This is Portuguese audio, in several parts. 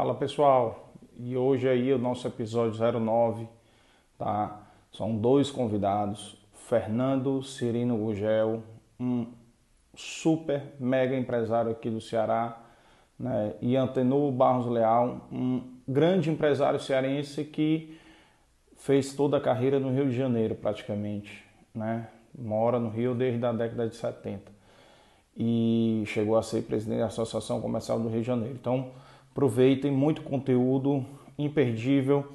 Fala pessoal, e hoje aí o nosso episódio 09, tá? São dois convidados, Fernando Cirino Gugel, um super mega empresário aqui do Ceará, né? e Antenor Barros Leal, um grande empresário cearense que fez toda a carreira no Rio de Janeiro praticamente, né? Mora no Rio desde a década de 70 e chegou a ser presidente da Associação Comercial do Rio de Janeiro. Então, aproveitem muito conteúdo imperdível.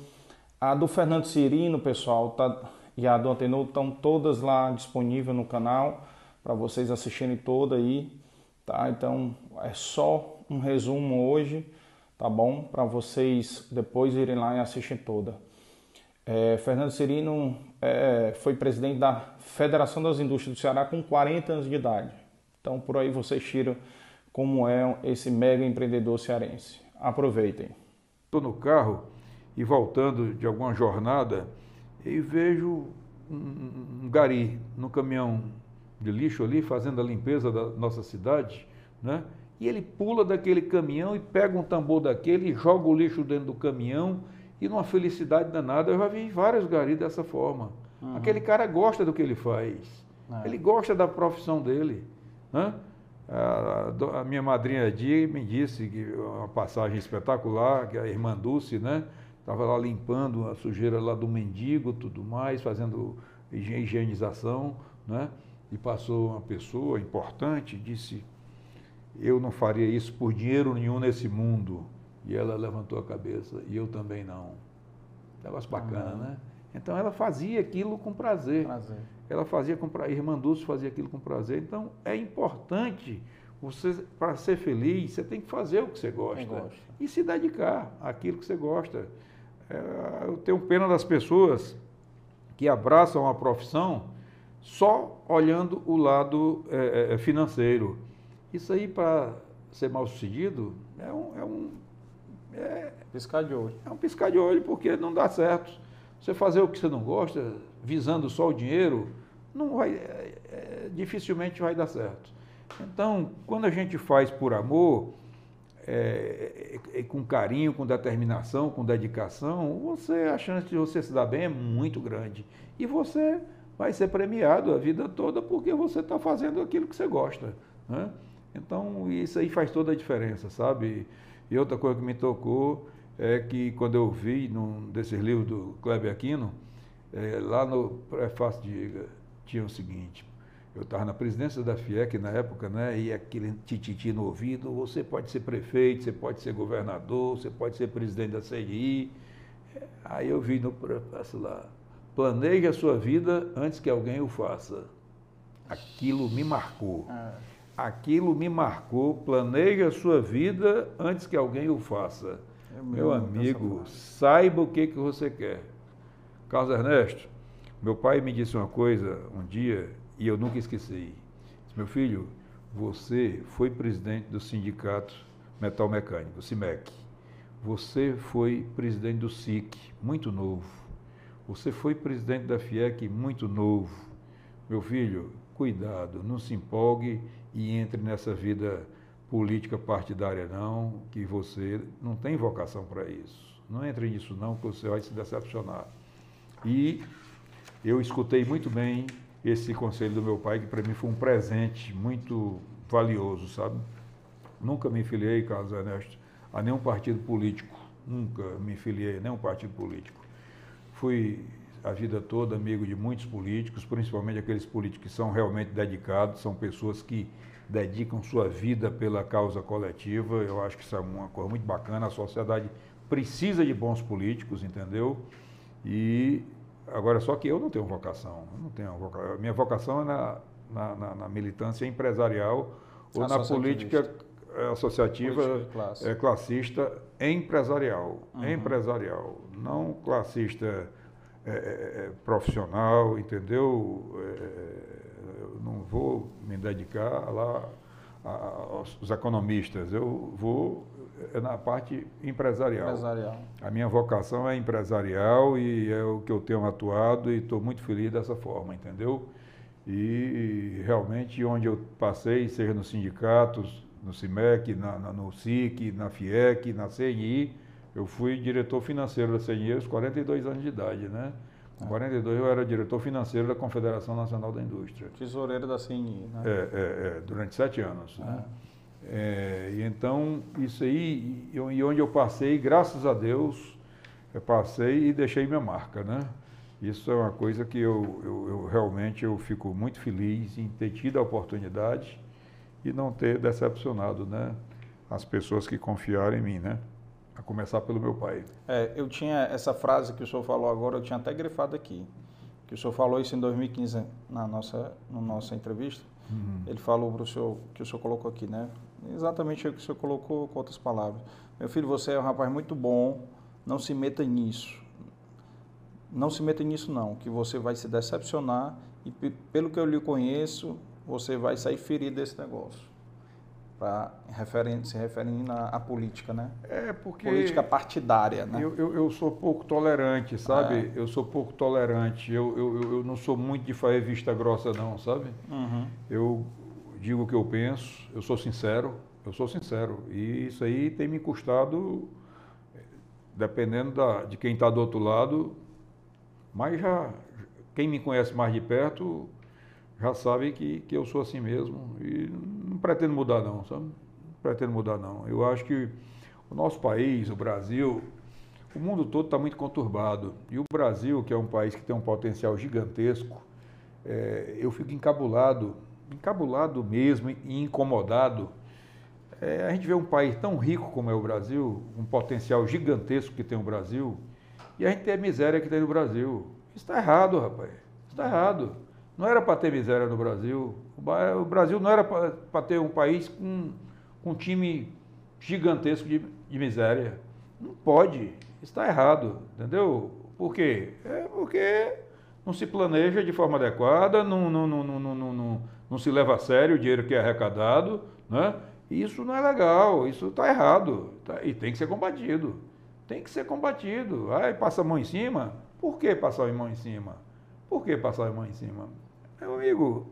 A do Fernando Cirino, pessoal, tá, e a do Antenor estão todas lá disponíveis no canal para vocês assistirem toda aí, tá? Então, é só um resumo hoje, tá bom? Para vocês depois irem lá e assistirem toda. É, Fernando Cirino é, foi presidente da Federação das Indústrias do Ceará com 40 anos de idade. Então, por aí vocês tiram como é esse mega empreendedor cearense. Aproveitem. Estou no carro e voltando de alguma jornada e vejo um, um gari no caminhão de lixo ali fazendo a limpeza da nossa cidade, né? E ele pula daquele caminhão e pega um tambor daquele e joga o lixo dentro do caminhão e numa felicidade danada. Eu já vi vários garis dessa forma. Uhum. Aquele cara gosta do que ele faz. É. Ele gosta da profissão dele. Né? A, a, minha madrinha Di me disse que uma passagem espetacular, que a irmã Dulce, né? Estava lá limpando a sujeira lá do mendigo, tudo mais, fazendo higienização, né? E passou uma pessoa importante, disse, eu não faria isso por dinheiro nenhum nesse mundo. E ela levantou a cabeça, e eu também não. Negócio bacana, uhum. né? Então ela fazia aquilo com prazer. prazer. Ela fazia com prazer, irmã Dulce fazia aquilo com prazer. Então é importante, você para ser feliz, você tem que fazer o que você gosta. gosta. E se dedicar àquilo que você gosta. É, eu tenho pena das pessoas que abraçam a profissão só olhando o lado é, é financeiro. Isso aí, para ser mal sucedido, é um, é um é, piscar de olho. É um piscar de olho, porque não dá certo. Você fazer o que você não gosta, visando só o dinheiro, não vai, é, é, dificilmente vai dar certo. Então, quando a gente faz por amor, é, é, é, com carinho, com determinação, com dedicação, você a chance de você se dar bem é muito grande. E você vai ser premiado a vida toda porque você está fazendo aquilo que você gosta. Né? Então, isso aí faz toda a diferença, sabe? E outra coisa que me tocou é que quando eu vi num desses livros do Kleber Aquino, é, lá no prefácio de tinha o seguinte, eu estava na presidência da FIEC na época, né? E aquele tititi no ouvido, você pode ser prefeito, você pode ser governador, você pode ser presidente da CDI. Aí eu vi no prefácio lá, planeje a sua vida antes que alguém o faça. Aquilo me marcou. Ah aquilo me marcou. Planeje a sua vida antes que alguém o faça. É meu amigo, saiba o que, que você quer. Carlos Ernesto, meu pai me disse uma coisa um dia e eu nunca esqueci. Disse, meu filho, você foi presidente do sindicato metal mecânico, CIMEC. Você foi presidente do SIC, muito novo. Você foi presidente da FIEC, muito novo. Meu filho, cuidado, não se empolgue e entre nessa vida política partidária não, que você não tem vocação para isso. Não entre nisso não, que você vai se decepcionar. E eu escutei muito bem esse conselho do meu pai, que para mim foi um presente muito valioso, sabe? Nunca me filiei, Carlos Ernesto, a nenhum partido político. Nunca me filiei a nenhum partido político. Fui a vida toda amigo de muitos políticos, principalmente aqueles políticos que são realmente dedicados, são pessoas que dedicam sua vida pela causa coletiva. Eu acho que isso é uma coisa muito bacana. A sociedade precisa de bons políticos, entendeu? E agora só que eu não tenho vocação. Eu não tenho vocação. Minha vocação é na, na, na, na militância empresarial ou na política associativa classe. é, classista empresarial. Uhum. Empresarial, não classista é, é, profissional, entendeu? Eu não vou me dedicar lá aos economistas, eu vou é na parte empresarial. empresarial. A minha vocação é empresarial e é o que eu tenho atuado e estou muito feliz dessa forma, entendeu? E realmente onde eu passei, seja nos sindicatos, no CIMEC, na, na, no SIC, na FIEC, na CNI. Eu fui diretor financeiro da CNI aos 42 anos de idade, né? Com 42 eu era diretor financeiro da Confederação Nacional da Indústria. Tesoureiro da CNI, né? É, é, é durante sete anos. Né? É, e então, isso aí, e onde eu passei, graças a Deus, eu passei e deixei minha marca, né? Isso é uma coisa que eu, eu, eu, realmente eu fico muito feliz em ter tido a oportunidade e não ter decepcionado, né? As pessoas que confiaram em mim, né? A começar pelo meu pai. É, eu tinha essa frase que o senhor falou agora, eu tinha até grifado aqui. Que o senhor falou isso em 2015 na nossa, na nossa entrevista. Uhum. Ele falou para o senhor, que o senhor colocou aqui, né? Exatamente o que o senhor colocou com outras palavras. Meu filho, você é um rapaz muito bom, não se meta nisso. Não se meta nisso não, que você vai se decepcionar e pelo que eu lhe conheço, você vai sair ferido desse negócio. Para se referindo à, política, né? É, porque... Política partidária, né? Eu, eu, eu sou pouco tolerante, sabe? É. Eu sou pouco tolerante. Eu, eu, eu não sou muito de fazer vista grossa, não, sabe? Uhum. Eu digo o que eu penso, eu sou sincero, eu sou sincero. E isso aí tem me custado, dependendo da, de quem está do outro lado, mas já quem me conhece mais de perto já sabe que, que eu sou assim mesmo e não pretendo mudar não, sabe? Não pretendo mudar não. Eu acho que o nosso país, o Brasil, o mundo todo está muito conturbado. E o Brasil, que é um país que tem um potencial gigantesco, é, eu fico encabulado encabulado mesmo e incomodado. É, a gente vê um país tão rico como é o Brasil, um potencial gigantesco que tem o Brasil, e a gente tem a miséria que tem no Brasil. Isso está errado, rapaz. Está errado. Não era para ter miséria no Brasil. O Brasil não era para ter um país com, com um time gigantesco de, de miséria. Não pode. Está errado, entendeu? Por quê? É porque não se planeja de forma adequada, não, não, não, não, não, não, não se leva a sério o dinheiro que é arrecadado, né? Isso não é legal, isso está errado tá? e tem que ser combatido. Tem que ser combatido. Aí passa a mão em cima. Por que passar a mão em cima? Por que passar a mão em cima? Meu amigo,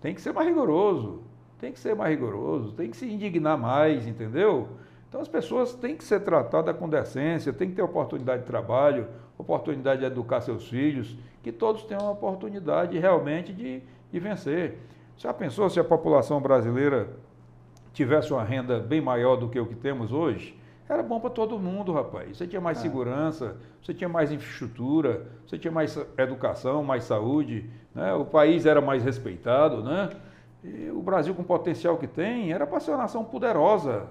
tem que ser mais rigoroso. Tem que ser mais rigoroso, tem que se indignar mais, entendeu? Então as pessoas têm que ser tratadas com decência, têm que ter oportunidade de trabalho, oportunidade de educar seus filhos, que todos tenham a oportunidade realmente de, de vencer. Já pensou se a população brasileira tivesse uma renda bem maior do que o que temos hoje? Era bom para todo mundo, rapaz. Você tinha mais é. segurança, você tinha mais infraestrutura, você tinha mais educação, mais saúde, né? o país era mais respeitado. Né? E o Brasil, com o potencial que tem, era para ser uma nação poderosa.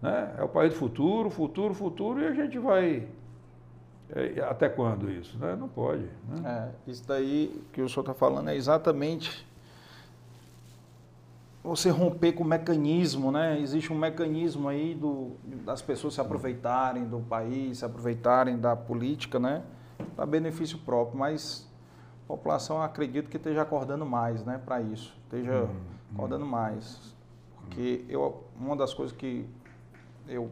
Né? É o país do futuro, futuro, futuro, e a gente vai é, até quando isso? Né? Não pode. Né? É, isso daí que o senhor está falando é exatamente você romper com o mecanismo, né? Existe um mecanismo aí do, das pessoas se aproveitarem do país, se aproveitarem da política, né? Para benefício próprio, mas a população acredito que esteja acordando mais, né? Para isso, esteja uhum. acordando mais, porque eu uma das coisas que eu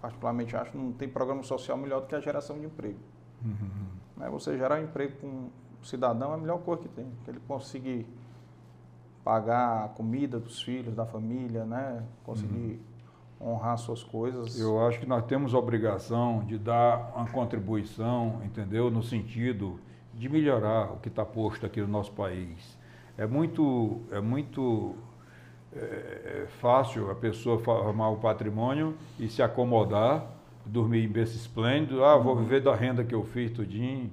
particularmente acho, não tem programa social melhor do que a geração de emprego. Uhum. Né? Você gerar um emprego com um cidadão é a melhor coisa que tem, que ele conseguir pagar a comida dos filhos, da família, né? conseguir uhum. honrar suas coisas. Eu acho que nós temos a obrigação de dar uma contribuição, entendeu? No sentido de melhorar o que está posto aqui no nosso país. É muito, é muito é, é fácil a pessoa formar o patrimônio e se acomodar, dormir em berço esplêndido, ah, vou uhum. viver da renda que eu fiz tudinho.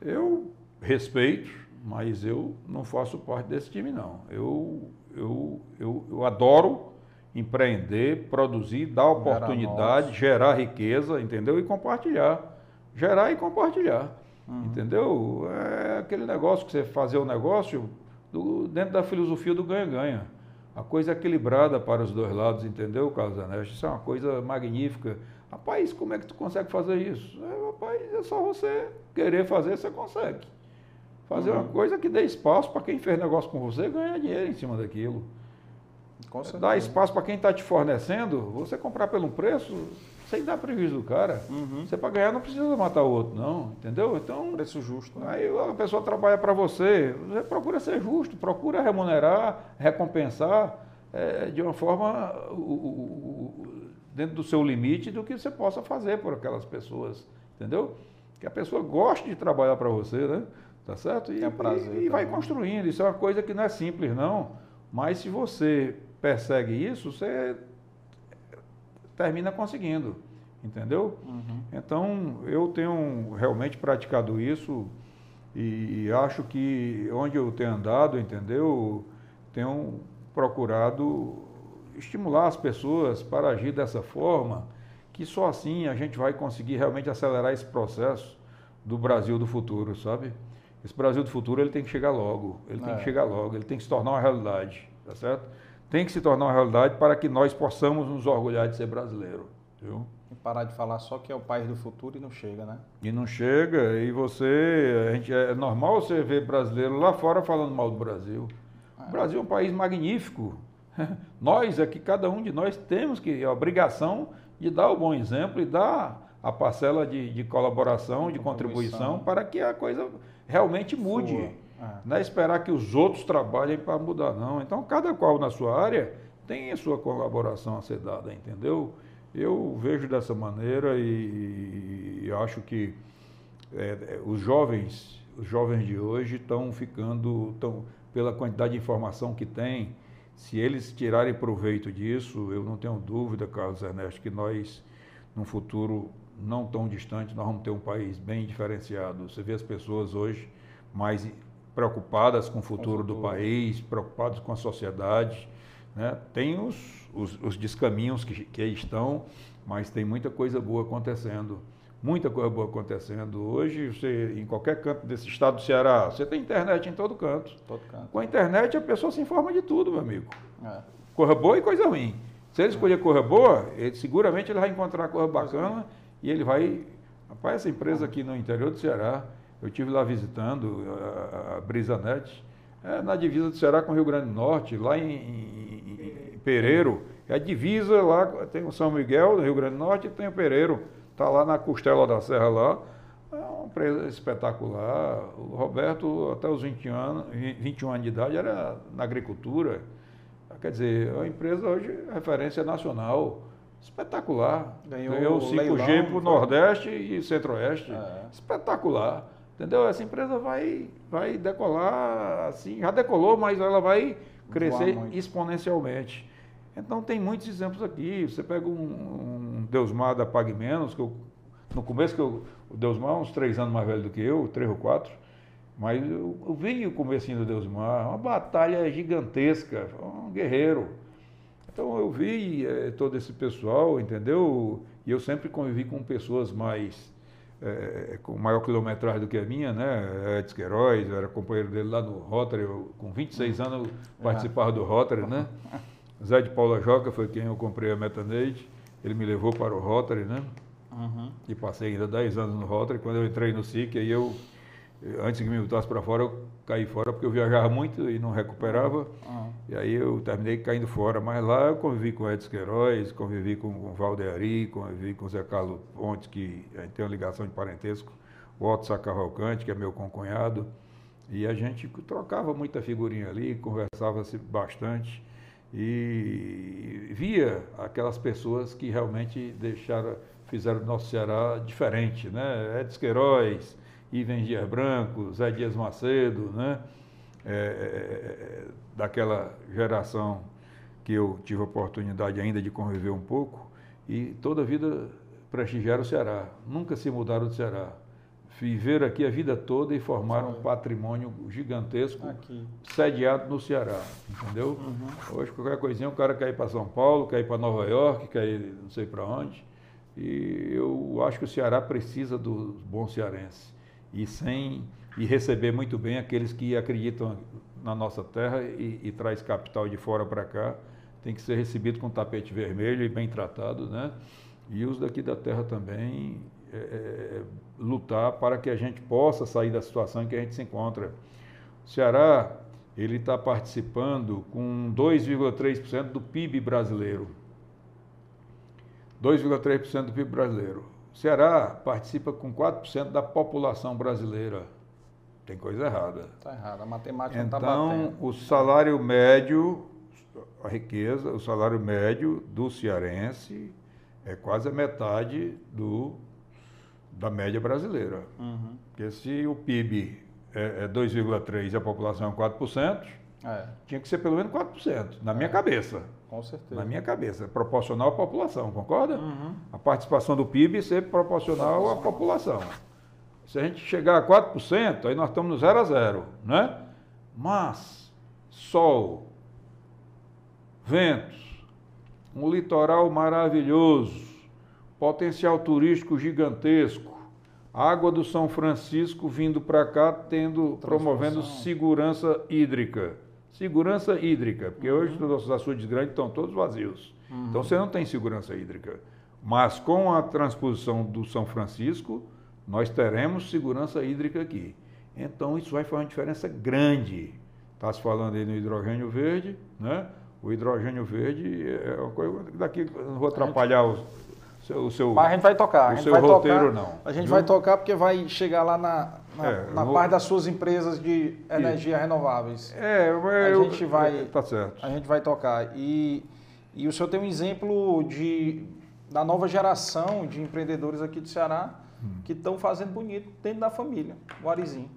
Eu respeito, mas eu não faço parte desse time não. Eu, eu, eu, eu adoro empreender, produzir, dar oportunidade, gerar riqueza, entendeu? E compartilhar. Gerar e compartilhar. Uhum. Entendeu? É aquele negócio que você fazer o negócio do, dentro da filosofia do ganha-ganha a coisa é equilibrada para os dois lados, entendeu, Carlos Ernesto? Isso é uma coisa magnífica. Rapaz, como é que tu consegue fazer isso? É, rapaz, é só você querer fazer, você consegue. Fazer uhum. uma coisa que dê espaço para quem fez negócio com você ganhar dinheiro em cima daquilo. Dá espaço para quem está te fornecendo, você comprar pelo preço, sem dar prejuízo do cara. Uhum. Você para ganhar não precisa matar o outro, não, entendeu? Então, preço justo. Né? Aí a pessoa trabalha para você, você procura ser justo, procura remunerar, recompensar, é, de uma forma o, o, dentro do seu limite do que você possa fazer por aquelas pessoas, entendeu? Que a pessoa goste de trabalhar para você, né? Tá certo? E, prazer, e, e vai construindo. Isso é uma coisa que não é simples, não. Mas se você persegue isso, você termina conseguindo, entendeu? Uhum. Então, eu tenho realmente praticado isso e acho que onde eu tenho andado, entendeu? Tenho procurado estimular as pessoas para agir dessa forma, que só assim a gente vai conseguir realmente acelerar esse processo do Brasil do futuro, sabe? Esse Brasil do futuro ele tem que chegar logo, ele é. tem que é. chegar logo, ele tem que se tornar uma realidade, tá certo? Tem que se tornar uma realidade para que nós possamos nos orgulhar de ser brasileiro, viu? E parar de falar só que é o país do futuro e não chega, né? E não chega, e você, a gente, é normal você ver brasileiro lá fora falando mal do Brasil. O Brasil é um país magnífico. Nós aqui, cada um de nós, temos que a obrigação de dar o bom exemplo e dar a parcela de, de colaboração, de contribuição. contribuição, para que a coisa realmente mude. É. Não é esperar que os outros trabalhem para mudar, não. Então, cada qual na sua área tem a sua colaboração a ser dada, entendeu? Eu vejo dessa maneira e, e acho que é, os jovens, os jovens de hoje estão ficando, estão pela quantidade de informação que tem, se eles tirarem proveito disso, eu não tenho dúvida, Carlos Ernesto, que nós, num futuro não tão distante, nós vamos ter um país bem diferenciado. Você vê as pessoas hoje mais preocupadas com o futuro, com o futuro. do país, preocupadas com a sociedade. Né? Tem os, os, os descaminhos que, que estão, mas tem muita coisa boa acontecendo muita coisa boa acontecendo. Hoje, você, em qualquer canto desse estado do Ceará, você tem internet em todo canto. Todo canto. Com a internet, a pessoa se informa de tudo, meu amigo. É. Coisa boa e coisa ruim. Se ele escolher coisa boa, ele, seguramente ele vai encontrar coisa bacana e ele vai. Rapaz, essa empresa aqui no interior do Ceará, eu tive lá visitando a, a Brisanet, é na divisa do Ceará com o Rio Grande do Norte, lá em, em, em Pereiro. É a divisa lá, tem o São Miguel, do Rio Grande do Norte, e tem o Pereiro. Está lá na costela da serra lá. É uma empresa espetacular. O Roberto, até os 20 anos, 21 anos de idade, era na agricultura. Quer dizer, a empresa hoje é referência nacional. Espetacular. Ganhou, Ganhou o 5G para o Nordeste e Centro-Oeste. É. Espetacular. Entendeu? Essa empresa vai, vai decolar, assim, já decolou, mas ela vai crescer exponencialmente. Então tem muitos exemplos aqui. Você pega um, um Deusmar da Pague Menos, que eu, no começo que eu, o Deusmar é uns três anos mais velho do que eu, três ou quatro, mas eu, eu vi o comecinho do Deusmar, uma batalha gigantesca, um guerreiro. Então eu vi é, todo esse pessoal, entendeu? E eu sempre convivi com pessoas mais é, com maior quilometragem do que a minha, né? Edson Queiroz, eu era companheiro dele lá no Rotary, eu, com 26 anos eu participava do Rotary, né? Zé de Paula Joca foi quem eu comprei a Metaneide. Ele me levou para o Rotary, né? Uhum. E passei ainda 10 anos no Rotary. Quando eu entrei no SIC, aí eu, antes que me botasse para fora, eu caí fora porque eu viajava muito e não recuperava. Uhum. E aí eu terminei caindo fora. Mas lá eu convivi com Edson Queiroz, convivi com o Valdeari, convivi com o Zé Carlos Pontes, que a gente tem uma ligação de parentesco. O Otto Sacavalcante, que é meu concunhado. E a gente trocava muita figurinha ali, conversava-se bastante e via aquelas pessoas que realmente deixaram, fizeram o nosso Ceará diferente, né? Edson Queiroz, Ivens Dias Branco, Zé Dias Macedo, né? É, é, é, daquela geração que eu tive a oportunidade ainda de conviver um pouco e toda a vida prestigiaram o Ceará, nunca se mudaram do Ceará viveram aqui a vida toda e formaram um patrimônio gigantesco aqui. sediado no Ceará, entendeu? Uhum. Hoje qualquer coisinha o cara quer ir para São Paulo, quer ir para Nova York, quer ir não sei para onde. E eu acho que o Ceará precisa dos bons cearenses e sem e receber muito bem aqueles que acreditam na nossa terra e, e traz capital de fora para cá, tem que ser recebido com tapete vermelho e bem tratado, né? E os daqui da terra também é, é, lutar para que a gente possa sair da situação em que a gente se encontra. O Ceará ele está participando com 2,3% do PIB brasileiro. 2,3% do PIB brasileiro. O Ceará participa com 4% da população brasileira. Tem coisa errada. Está errada, a matemática então, não está batendo. Então, o salário médio a riqueza, o salário médio do cearense é quase a metade do, da média brasileira. Uhum. Porque se o PIB é, é 2,3% e a população é 4%, é. tinha que ser pelo menos 4%, na minha é. cabeça. Com certeza. Na minha cabeça, proporcional à população, concorda? Uhum. A participação do PIB ser proporcional à população. Se a gente chegar a 4%, aí nós estamos no zero a zero, né? Mas, sol, ventos, um litoral maravilhoso, potencial turístico gigantesco, água do São Francisco vindo para cá, tendo, promovendo segurança hídrica. Segurança hídrica, porque uhum. hoje os nossos açudes grandes estão todos vazios. Uhum. Então você não tem segurança hídrica. Mas com a transposição do São Francisco, nós teremos segurança hídrica aqui. Então isso vai fazer uma diferença grande. Está se falando aí no hidrogênio verde, né? O hidrogênio verde é uma coisa. Daqui não vou atrapalhar o seu, o seu. Mas a gente vai tocar. O seu roteiro, tocar, não. A gente viu? vai tocar porque vai chegar lá na, na, é, na parte das suas empresas de energia e... renováveis. É, mas a gente vai. É, tá certo. A gente vai tocar. E, e o senhor tem um exemplo de, da nova geração de empreendedores aqui do Ceará hum. que estão fazendo bonito dentro da família, o Arizinho.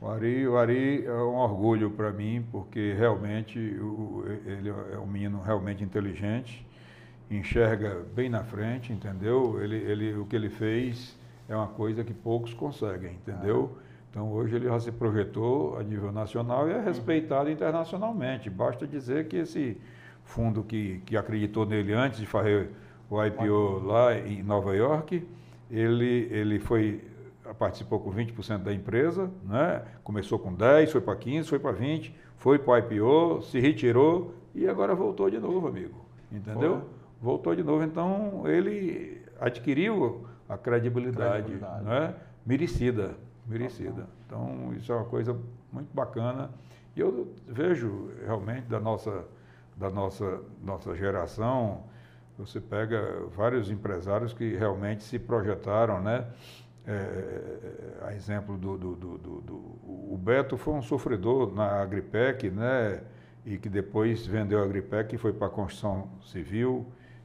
O Ari, o Ari é um orgulho para mim, porque realmente ele é um menino realmente inteligente, enxerga bem na frente, entendeu? Ele, ele, o que ele fez é uma coisa que poucos conseguem, entendeu? Então hoje ele já se projetou a nível nacional e é respeitado internacionalmente. Basta dizer que esse fundo que, que acreditou nele antes de fazer o IPO lá em Nova York, ele, ele foi participou com 20% da empresa, né? começou com 10, foi para 15, foi para 20, foi para o IPO, se retirou e agora voltou de novo, amigo. Entendeu? Foi. Voltou de novo. Então ele adquiriu a credibilidade, credibilidade. Né? merecida. Merecida. Então isso é uma coisa muito bacana. E eu vejo realmente da nossa, da nossa, nossa geração, você pega vários empresários que realmente se projetaram, né? É, a exemplo do, do, do, do, O Beto foi um sofredor na Agripec, né? E que depois vendeu a Agripec e foi para a construção civil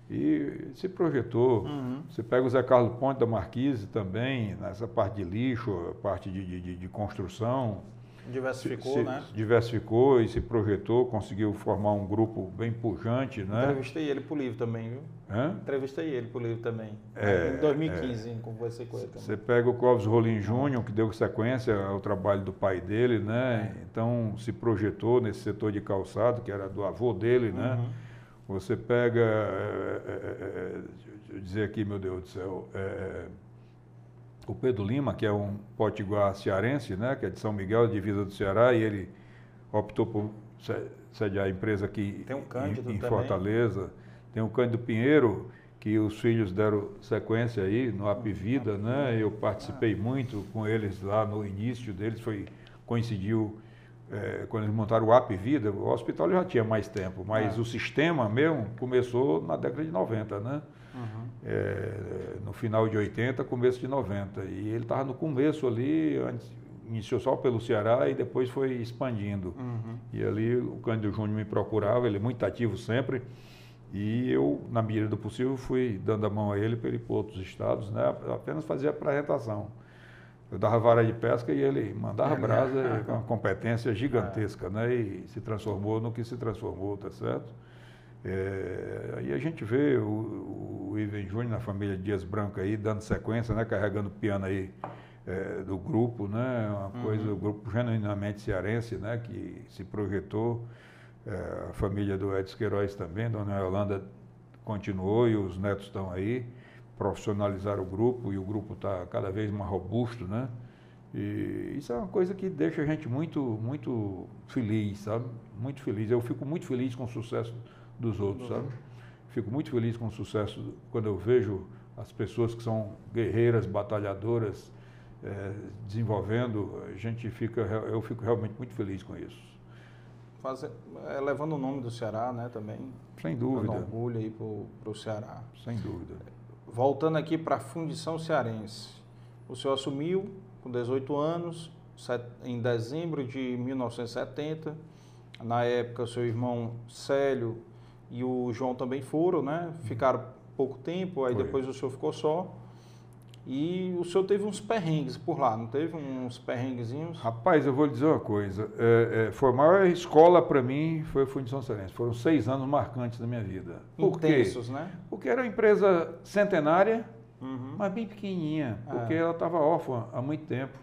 e se projetou. Uhum. Você pega o Zé Carlos Ponte da Marquise também, nessa parte de lixo, parte de, de, de construção. Diversificou, se, né? Diversificou e se projetou, conseguiu formar um grupo bem pujante, né? Entrevistei ele para o livro também, viu? Hã? Entrevistei ele para o livro também. É, em 2015, é. conversei com ele também. Você pega o Clóvis Rolim Júnior, que deu sequência ao trabalho do pai dele, né? É. Então se projetou nesse setor de calçado, que era do avô dele, né? uhum. Você pega, deixa eu dizer aqui, meu Deus do céu, o Pedro Lima, que é um potiguar cearense, né, que é de São Miguel, divisa do Ceará, e ele optou por sediar a empresa aqui Tem um em, em Fortaleza. Tem o Cândido Pinheiro, que os filhos deram sequência aí no Apivida, né? Eu participei muito com eles lá no início deles, foi coincidiu é, quando eles montaram o Apivida, o hospital já tinha mais tempo, mas é. o sistema mesmo começou na década de 90, né? Uhum. É, no final de 80, começo de 90. E ele estava no começo ali, antes, iniciou só pelo Ceará e depois foi expandindo. Uhum. E ali o Cândido Júnior me procurava, ele é muito ativo sempre. E eu, na medida do possível, fui dando a mão a ele para ele ir para outros estados, né? apenas fazia apresentação. Eu dava vara de pesca e ele mandava brasa com uma competência gigantesca, né? E se transformou no que se transformou, tá certo? É, aí a gente vê o, o Ivan Júnior na família Dias Branco aí, dando sequência, né, carregando piano aí é, do grupo, né, uma uhum. coisa, o grupo genuinamente cearense, né, que se projetou, é, a família do Edson Queiroz também, Dona Yolanda continuou e os netos estão aí, profissionalizaram o grupo e o grupo está cada vez mais robusto, né, e isso é uma coisa que deixa a gente muito, muito feliz, sabe? Muito feliz. Eu fico muito feliz com o sucesso dos outros, sabe? Fico muito feliz com o sucesso quando eu vejo as pessoas que são guerreiras, batalhadoras, é, desenvolvendo, a gente fica, eu fico realmente muito feliz com isso. Fazer, é, levando o nome do Ceará, né, também. Sem dúvida. Dando orgulho aí para o Ceará. Sem dúvida. Voltando aqui para a Fundição Cearense. O senhor assumiu com 18 anos, em dezembro de 1970 Na época, o seu irmão Célio e o João também foram, né? Ficaram pouco tempo, aí Foi. depois o senhor ficou só. E o senhor teve uns perrengues por lá, não teve uns perrenguezinhos? Rapaz, eu vou lhe dizer uma coisa. É, é, foi a maior escola para mim, foi a Fundição Cearense. Foram seis anos marcantes da minha vida. Por quê? Intensos, né? Porque era uma empresa centenária, Uhum. mas bem pequenininha, porque É. ela estava órfã há muito tempo.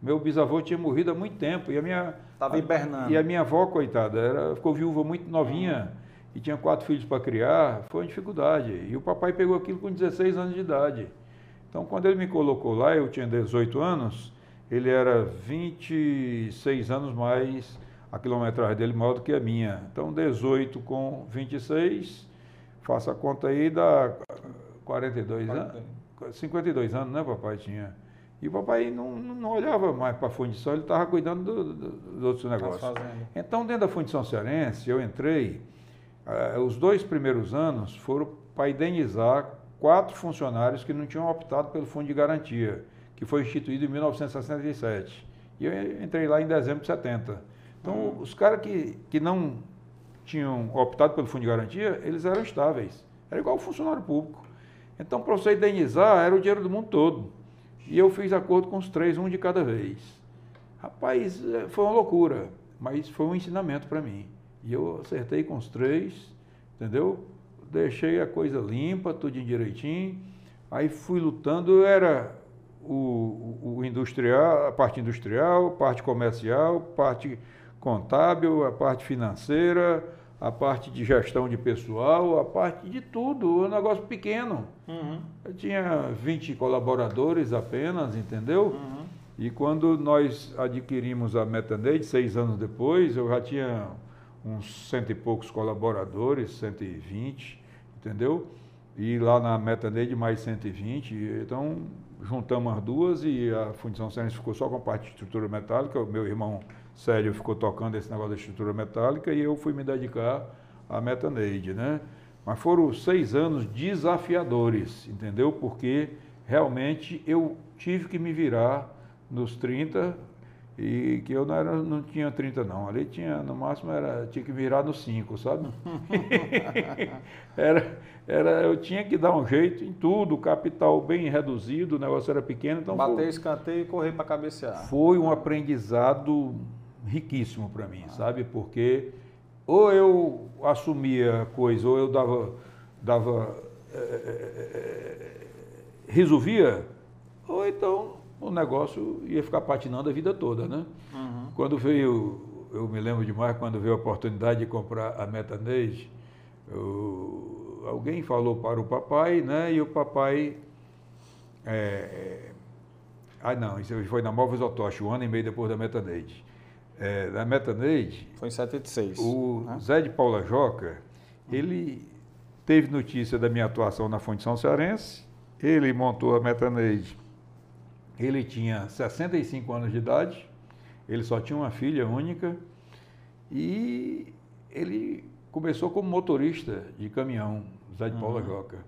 Meu bisavô tinha morrido há muito tempo e a minha Tava a- hibernando. E a minha avó, coitada, era, ficou viúva muito novinha e tinha quatro filhos para criar, foi uma dificuldade. E o papai pegou aquilo com 16 anos de idade. Então, quando ele me colocou lá, eu tinha 18 anos, ele era 26 anos mais, a quilometragem dele maior do que a minha. Então, 18 com 26, faça a conta aí, dá 42 anos. 52 anos, né, papai tinha. E o papai não, não olhava mais para a fundição, ele estava cuidando do- do- dos outros negócios. Então, dentro da fundição cearense, eu entrei, eh, os dois primeiros anos foram para indenizar quatro funcionários que não tinham optado pelo fundo de garantia, que foi instituído em 1967. E eu entrei lá em dezembro de 70. Então, os caras que, que não tinham optado pelo fundo de garantia, eles eram estáveis. Era igual o funcionário público. Então, para você indenizar, era o dinheiro do mundo todo. E eu fiz acordo com os três, um de cada vez. Rapaz, eh, foi uma loucura, mas foi um ensinamento para mim. E eu acertei com os três, entendeu? Deixei a coisa limpa, tudo direitinho. Aí fui lutando, eu era o, o- industrial, a parte industrial, parte comercial, parte contábil, a parte financeira, a parte de gestão de pessoal, a parte de tudo, um negócio pequeno. Uhum. Eu tinha 20 colaboradores apenas, entendeu? Uhum. E quando nós adquirimos a Metaneide, seis anos depois, eu já tinha uns cento e poucos colaboradores, 120, entendeu? E lá na Metaneide mais 120. Então, juntamos as duas e a Fundição Cearense ficou só com a parte de estrutura metálica. O meu irmão Célio ficou tocando esse negócio da estrutura metálica e eu fui me dedicar à Metaneide, né? Mas foram seis anos desafiadores, entendeu? Porque realmente eu tive que me virar nos 30 e que eu não, era, não tinha 30 não, ali tinha, no máximo era, tinha que virar nos 5, sabe? era, era, eu tinha que dar um jeito em tudo, capital bem reduzido, o negócio era pequeno, então Bater foi, escanteio e correr para cabecear. foi um aprendizado riquíssimo para mim, sabe? Porque ou eu assumia coisa, ou eu dava, dava eh, resolvia, ou então o negócio ia ficar patinando a vida toda, né? Uhum. Quando veio, eu me lembro demais, quando veio a oportunidade de comprar a Metanage, eu- alguém falou para o papai, né? E o papai. É, ah, não, isso foi na Móveis Otoshi, um ano e meio depois da Metanage. É, na Metanage, Foi em 76. o né? Zé de Paula Joca, ele teve notícia da minha atuação na Fundição Cearense, ele montou a Metaneide. Ele tinha 65 anos de idade, ele só tinha uma filha única e ele começou como motorista de caminhão, Zé de Paula Uhum. Joca.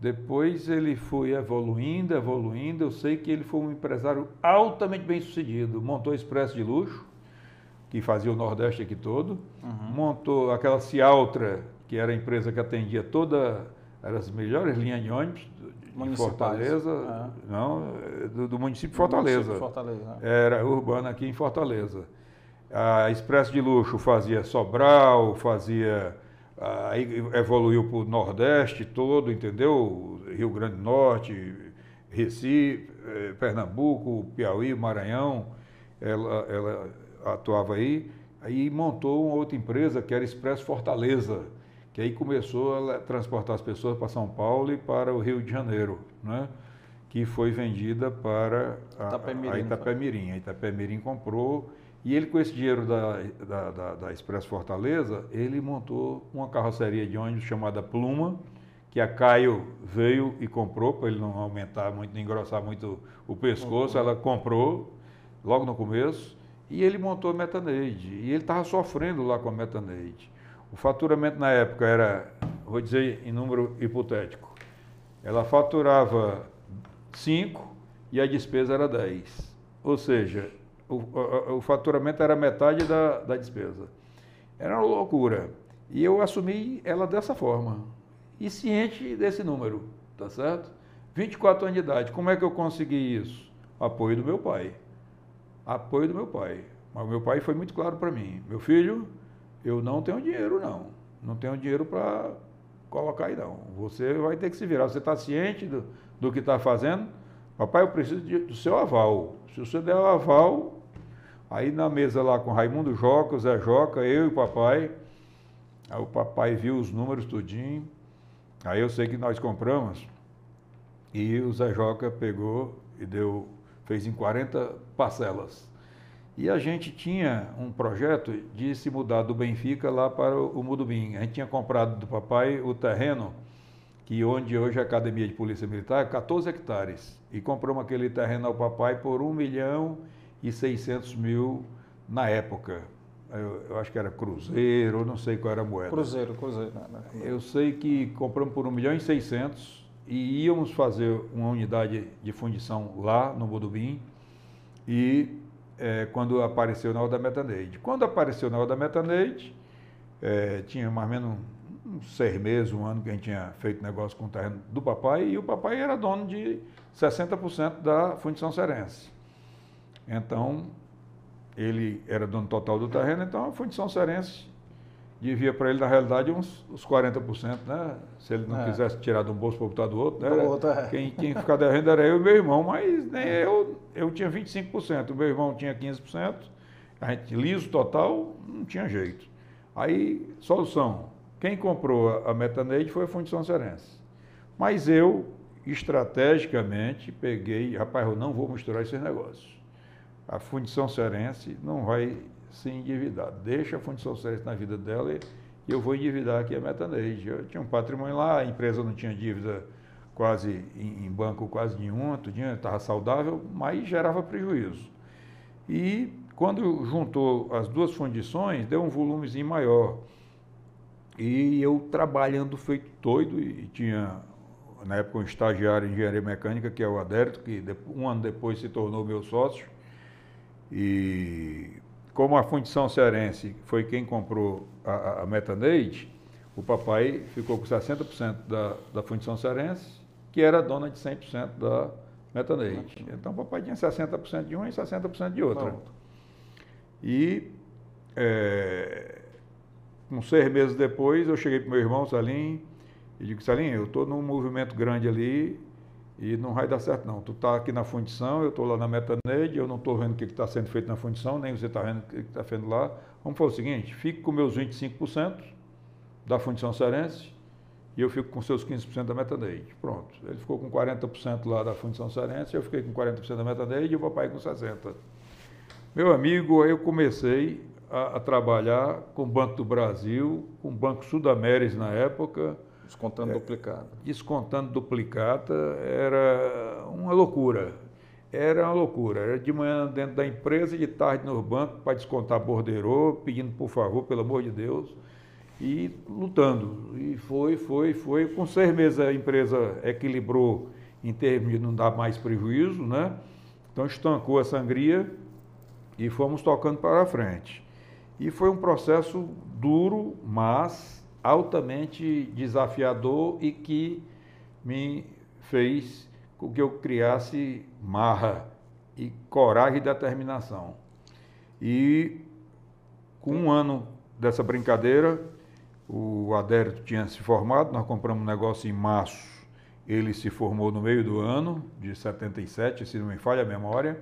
Depois ele foi evoluindo, evoluindo. Eu sei que ele foi um empresário altamente bem sucedido. Montou Expresso de Luxo, que fazia o Nordeste aqui todo. Uhum. Montou aquela Cialtra, que era a empresa que atendia toda, eram as melhores linhas de ônibus Municipais. Fortaleza, É. não, é do, do município de Fortaleza. Município Fortaleza. né? Era urbana aqui em Fortaleza. A Expresso de Luxo fazia Sobral, fazia. Aí evoluiu para o Nordeste todo, entendeu? Rio Grande do Norte, Recife, eh, Pernambuco, Piauí, Maranhão. Ela, ela atuava aí. Aí montou uma outra empresa que era Expresso Fortaleza, que aí começou a transportar as pessoas para São Paulo e para o Rio de Janeiro, né? que foi vendida para a, Itapemirim, a Itapemirim. A Itapemirim comprou e ele, com esse dinheiro da, da, da, da Expresso Fortaleza, ele montou uma carroceria de ônibus chamada Pluma, que a Caio veio e comprou, para ele não aumentar muito, não engrossar muito o pescoço, ela comprou logo no começo, e ele montou a Metaneide. E ele estava sofrendo lá com a Metaneide. O faturamento na época era, vou dizer em número hipotético, ela faturava 5 e a despesa era 10. Ou seja, o, o- o faturamento era metade da, da despesa. Era uma loucura. E eu assumi ela dessa forma. E ciente desse número, tá certo? 24 anos de idade. Como é que eu consegui isso? Apoio do meu pai. Apoio do meu pai. Mas o meu pai foi muito claro para mim. Meu filho, eu não tenho dinheiro, não. Não tenho dinheiro para colocar aí, não. Você vai ter que se virar. Você está ciente do, do que está fazendo? Papai, eu preciso de, do seu aval. Se você der o aval, aí na mesa lá com Raimundo Joca, Zé Joca, eu e o papai, aí o papai viu os números tudinho, aí eu sei que nós compramos, e o Zé Joca pegou e deu, fez em 40 parcelas. E a gente tinha um projeto de se mudar do Benfica lá para o Mudubim. A gente tinha comprado do papai o terreno, que onde hoje é a Academia de Polícia Militar, 14 hectares. E compramos aquele terreno ao papai por 1 milhão e 600 mil na época. Eu, eu, acho que era Cruzeiro, não sei qual era a moeda. Cruzeiro, Cruzeiro. Né? Eu sei que compramos por 1 milhão e 600 e íamos fazer uma unidade de fundição lá no Mudubim. E é, quando apareceu na hora da Metaneide. Quando apareceu na hora da Metaneide, é, tinha mais ou menos uns seis meses, um ano que a gente tinha feito negócio com o terreno do papai, e o papai era dono de 60% da Fundição Serense. Então, ele era dono total do terreno, então a Fundição Serense devia para ele, na realidade, uns, uns 40%, né? Se ele não é. quisesse tirar de um bolso para botar do outro, né? Outro, é. Quem tinha que ficar devendo era eu e meu irmão, mas nem eu, eu tinha 25%, o meu irmão tinha 15%, a gente liso total, não tinha jeito. Aí, solução, quem comprou a, a Metaneide foi a Fundição Serense. Mas eu, estrategicamente, peguei, rapaz, eu não vou misturar esses negócios. A Fundição Serense não vai se endividar. Deixa a fundição Ceres na vida dela e, eu vou endividar aqui a Metaneide. Eu tinha um patrimônio lá, a empresa não tinha dívida quase em, em banco quase nenhuma, estava saudável, mas gerava prejuízo. E quando juntou as duas fundições, deu um volumezinho maior. E eu trabalhando feito doido, e tinha na época um estagiário em engenharia mecânica, que é o Adérito, que um ano depois se tornou meu sócio. E como a Fundição Cearense foi quem comprou a, a Metaneide, o papai ficou com 60% da, da Fundição Cearense, que era dona de 100% da Metaneide. Então o papai tinha 60% de uma e 60% de outra. E é, uns seis meses depois eu cheguei para o meu irmão Salim e digo, Salim, eu estou num movimento grande ali e não vai dar certo, não. Tu está aqui na fundição, eu estou lá na Metaneide, eu não estou vendo o que está sendo feito na fundição, nem você está vendo o que está sendo lá. Vamos fazer o seguinte: fique com meus 25% da fundição serense e eu fico com seus 15% da Metaneide. Pronto. Ele ficou com 40% lá da fundição serense, eu fiquei com 40% da Metaneide e o papai com 60%. Meu amigo, aí eu comecei a, a trabalhar com o Banco do Brasil, com o Banco Sudamérica na época Descontando é, duplicata. Descontando duplicata era uma loucura. Era uma loucura. Era de manhã dentro da empresa, de tarde no banco para descontar borderô, pedindo por favor, pelo amor de Deus, e lutando. E foi, foi, foi. Com seis meses a empresa equilibrou em termos de não dar mais prejuízo, né? Então estancou a sangria e fomos tocando para frente. E foi um processo duro, mas altamente desafiador e que me fez com que eu criasse marra e coragem e determinação. E com um ano dessa brincadeira, o Adérito tinha se formado, nós compramos um negócio em março, ele se formou no meio do ano, de 77, se não me falha a memória,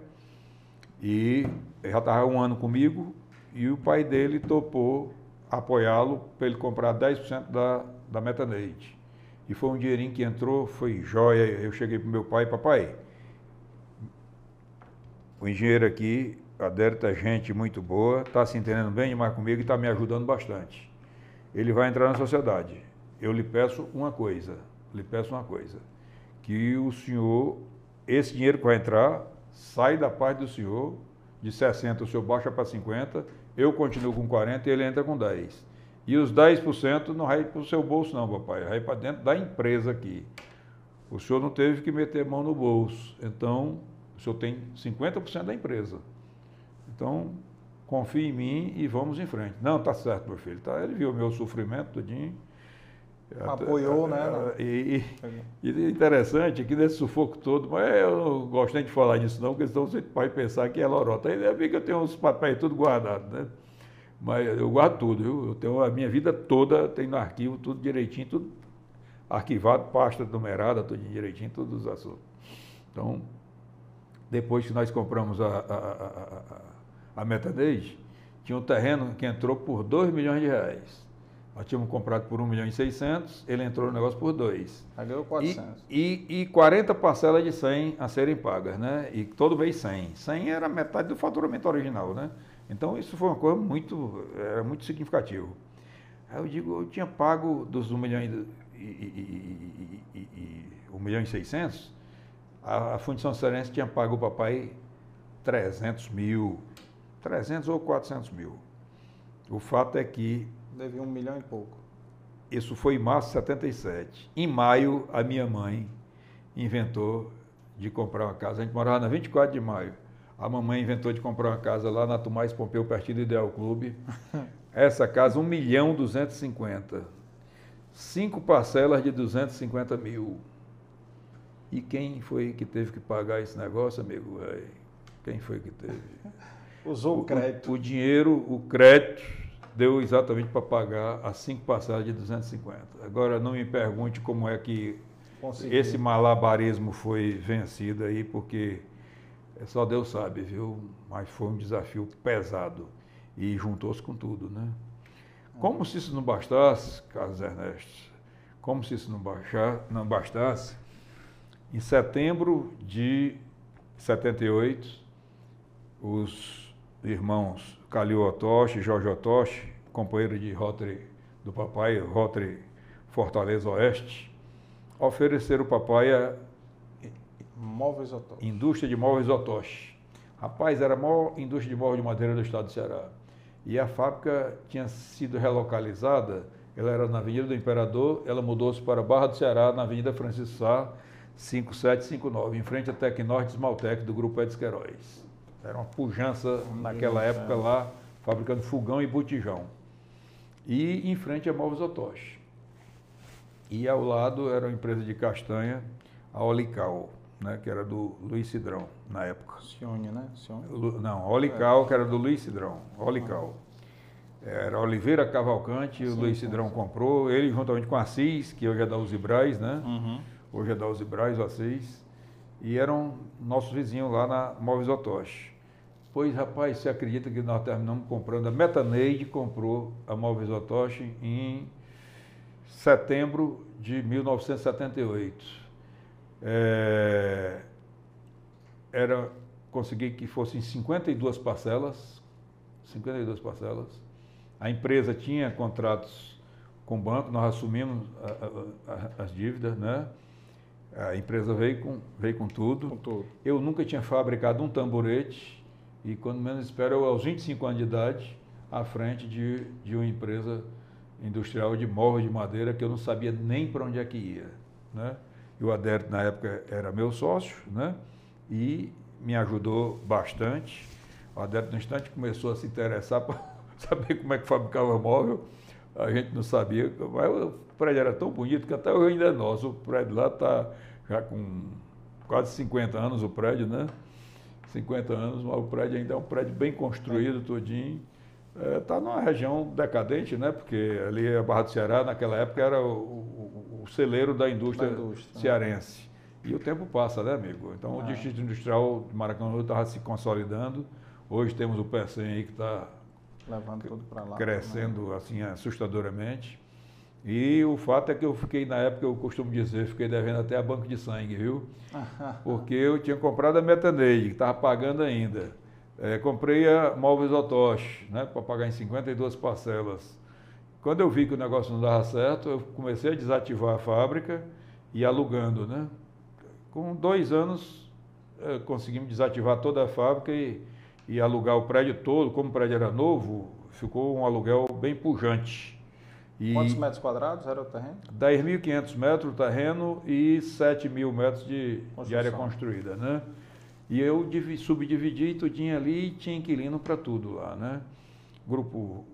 e já estava um ano comigo, e o pai dele topou apoiá-lo para ele comprar 10% da, da Metaneide. E foi um dinheirinho que entrou, foi jóia. Eu cheguei para meu pai, papai, o engenheiro aqui, Adérito é gente muito boa, está se entendendo bem demais comigo e está me ajudando bastante. Ele vai entrar na sociedade. Eu lhe peço uma coisa, lhe peço uma coisa, que o senhor, esse dinheiro que vai entrar, sai da parte do senhor, de 60 o senhor baixa para 50 eu continuo com 40 e ele entra com 10. E os 10% não vai para o seu bolso, não, papai, vai para dentro da empresa aqui. O senhor não teve que meter mão no bolso. Então, o senhor tem 50% da empresa. Então, confia em mim e vamos em frente. Não, tá certo, meu filho. Tá, ele viu o meu sofrimento tudinho. Apoiou, né? E, e, e interessante que nesse sufoco todo, mas eu não gosto nem de falar disso não, porque senão você pode pensar que é lorota. Ainda bem que eu tenho os papéis tudo guardados, né? Mas eu guardo tudo, viu? Eu tenho a minha vida toda, tem no arquivo, tudo direitinho, tudo arquivado, pasta numerada, tudo direitinho, todos os assuntos. Então, depois que nós compramos a, a, a, a, a Metanage, tinha um terreno que entrou por 2 milhões de reais. Nós tínhamos comprado por 1 milhão e 600, ele entrou no negócio por 2. Pagou 400. E, e, e 40 parcelas de 100 a serem pagas, né? E todo mês 100. 100 era metade do faturamento original, né? Então isso foi uma coisa muito, era muito significativo. Aí eu digo, eu tinha pago dos 1 milhão e, e, e, e 1 milhão e 600, a, a Fundição Cearense tinha pago o papai 300 mil, 300 ou 400 mil. O fato é que Devia um milhão e pouco. Isso foi em março de 77. Em maio, a minha mãe inventou de comprar uma casa. A gente morava na 24 de maio. A mamãe inventou de comprar uma casa lá na Tomás Pompeu, pertinho do Ideal Clube. Essa casa, 1 milhão 250. Cinco parcelas de 250 mil. E quem foi que teve que pagar esse negócio, amigo? Quem foi que teve? Usou o, crédito. O, o dinheiro, o crédito deu exatamente para pagar as cinco passagens de 250. Agora, não me pergunte como é que Consegui. esse malabarismo foi vencido aí, porque só Deus sabe, viu? Mas foi um desafio pesado e juntou-se com tudo, né? Como se isso não bastasse, Carlos Ernesto, como se isso não, baixar, não bastasse, em setembro de 78, os irmãos Calil Otoshi, Jorge Otoshi, companheiro de Rotary do papai, Rotary Fortaleza Oeste, ofereceram o papai a Móveis Otoshi. Indústria de Móveis Otoshi. Rapaz, era a maior indústria de móveis de madeira do estado do Ceará. E a fábrica tinha sido relocalizada, ela era na Avenida do Imperador, ela mudou-se para Barra do Ceará, na Avenida Francisco Sá, 5759, em frente à Tecnorte Smaltec do Grupo Edson Queiroz. Era uma pujança naquela época lá, fabricando fogão e botijão. E em frente a Móveis Otoshi. E ao lado era uma empresa de castanha, a Olical, né, que era do Luiz Cidrão, na época. Cione, né? Cione. Não, Olical, que era do Luiz Cidrão. Olical. Era Oliveira Cavalcante, sim, o Luiz Cidrão sim. comprou, ele juntamente com a Assis, que hoje é da Uzibrais, né? Uhum. Hoje é da Uzibrais, o Assis e eram nossos vizinhos lá na Móveis Otoshi. Pois, rapaz, você acredita que nós terminamos comprando, a Metaneide comprou a Móveis Otoshi em setembro de 1978. É, era, consegui que fossem 52 parcelas, 52 parcelas. A empresa tinha contratos com o banco, nós assumimos a, a, a, as dívidas, né? A empresa veio com, veio com tudo. com tudo. Eu nunca tinha fabricado um tamborete e, quando menos espero, eu, aos 25 anos de idade, à frente de, de uma empresa industrial de móveis de madeira que eu não sabia nem para onde é que ia. Né? E o Adérito, na época, era meu sócio né? e me ajudou bastante. O Adérito, no instante, começou a se interessar para saber como é que fabricava móvel. A gente não sabia, mas prédio era tão bonito que até hoje ainda é nosso. O prédio lá está já com quase 50 anos, o prédio, né? 50 anos, mas o prédio ainda é um prédio bem construído, todinho. Está é, tá numa região decadente, né? Porque ali a Barra do Ceará, naquela época, era o, o, o celeiro da indústria, da indústria, né? cearense. E o tempo passa, né, amigo? Então, o é. Distrito Industrial de Maracanã estava se consolidando. Hoje temos o PECEM aí que está. Crescendo também. assim assustadoramente. E o fato é que eu fiquei, na época, eu costumo dizer, fiquei devendo até a banco de sangue, viu? Porque eu tinha comprado a Metaneide, que estava pagando ainda. É, comprei a Móveis Otoshi, né, para pagar em 52 parcelas. Quando eu vi que o negócio não dava certo, eu comecei a desativar a fábrica e alugando, né? Com dois anos, é, conseguimos desativar toda a fábrica e, e alugar o prédio todo. Como o prédio era novo, ficou um aluguel bem pujante. E Quantos metros quadrados era o terreno? 10.500 metros o terreno e 7 mil metros de, de, área construída. Né? E eu subdividi tudinho ali e tinha inquilino para tudo lá, né? Grupo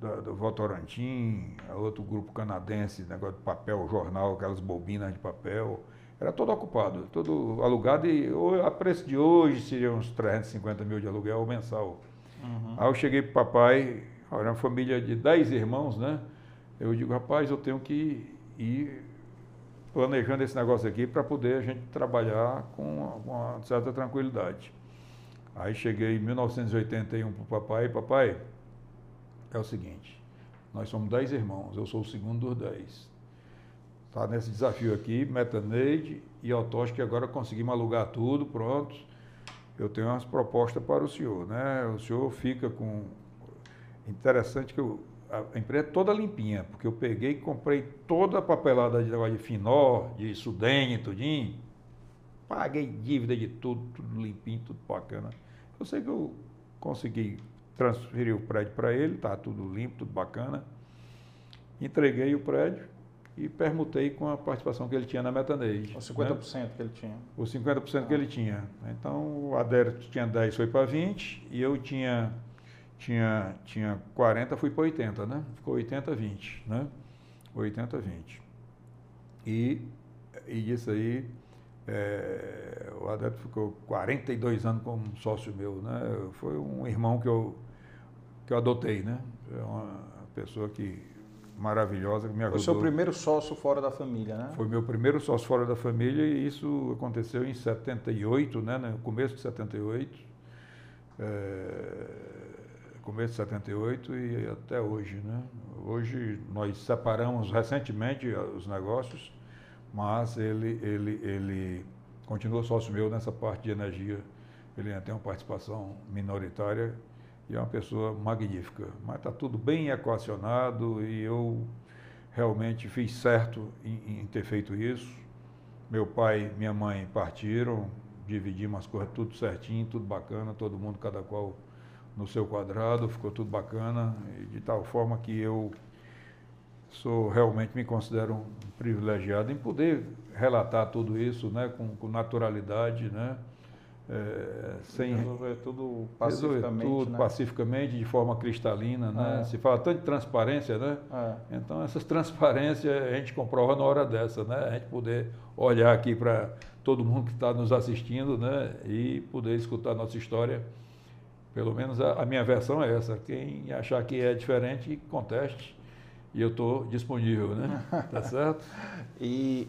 da, do Votorantim, outro grupo canadense, negócio de papel, jornal, aquelas bobinas de papel. Era todo ocupado, todo alugado e a preço de hoje seria uns 350 mil de aluguel mensal. Uhum. Aí eu cheguei para o papai, era uma família de 10 irmãos, né? Eu digo, rapaz, eu tenho que ir planejando esse negócio aqui para poder a gente trabalhar com uma certa tranquilidade. Aí cheguei em 1981 para o papai, papai, é o seguinte, nós somos 10 irmãos, eu sou o segundo dos 10. Está nesse desafio aqui, Metaneide e Otosh, que agora conseguimos alugar tudo, pronto. Eu tenho umas propostas para o senhor, né? O senhor fica com... Interessante que eu a empresa é toda limpinha, porque eu peguei e comprei toda a papelada de negócio de Finó, de Sudene, tudinho. Paguei dívida de tudo, tudo limpinho, tudo bacana. Eu sei que eu consegui transferir o prédio para ele, tá tudo limpo, tudo bacana. Entreguei o prédio e permutei com a participação que ele tinha na Metaneide. Os 50% né? que ele tinha. Os 50% ah. que ele tinha. Então o Adérito tinha 10, foi para 20 e eu tinha tinha, tinha 40, fui para 80, né? Ficou 80, 20, né? 80, 20. E, e isso aí, é, o Adepto ficou 42 anos como sócio meu, né? Foi um irmão que eu, que eu adotei, né? É uma pessoa que maravilhosa que me ajudou. Foi seu primeiro sócio fora da família, né? Foi meu primeiro sócio fora da família e isso aconteceu em 78, né? No começo de 78. É, começo de 78 e até hoje, né? Hoje nós separamos recentemente os negócios, mas ele, ele, ele continua sócio meu nessa parte de energia. Ele tem uma participação minoritária e é uma pessoa magnífica. Mas está tudo bem equacionado e eu realmente fiz certo em, em ter feito isso. Meu pai e minha mãe partiram, dividimos as coisas tudo certinho, tudo bacana, todo mundo, cada qual no seu quadrado, ficou tudo bacana, de tal forma que eu sou realmente me considero um privilegiado em poder relatar tudo isso, né, com, com naturalidade, né, é, sem resolver tudo pacificamente, resolver tudo né? pacificamente, de forma cristalina, né? É. Se fala tanto de transparência, né? É. Então essas transparências a gente comprova na hora dessa, né? A gente poder olhar aqui para todo mundo que está nos assistindo, né? E poder escutar a nossa história pelo menos a, a, minha versão é essa. Quem achar que é diferente, conteste. E eu estou disponível, né? Tá certo? e,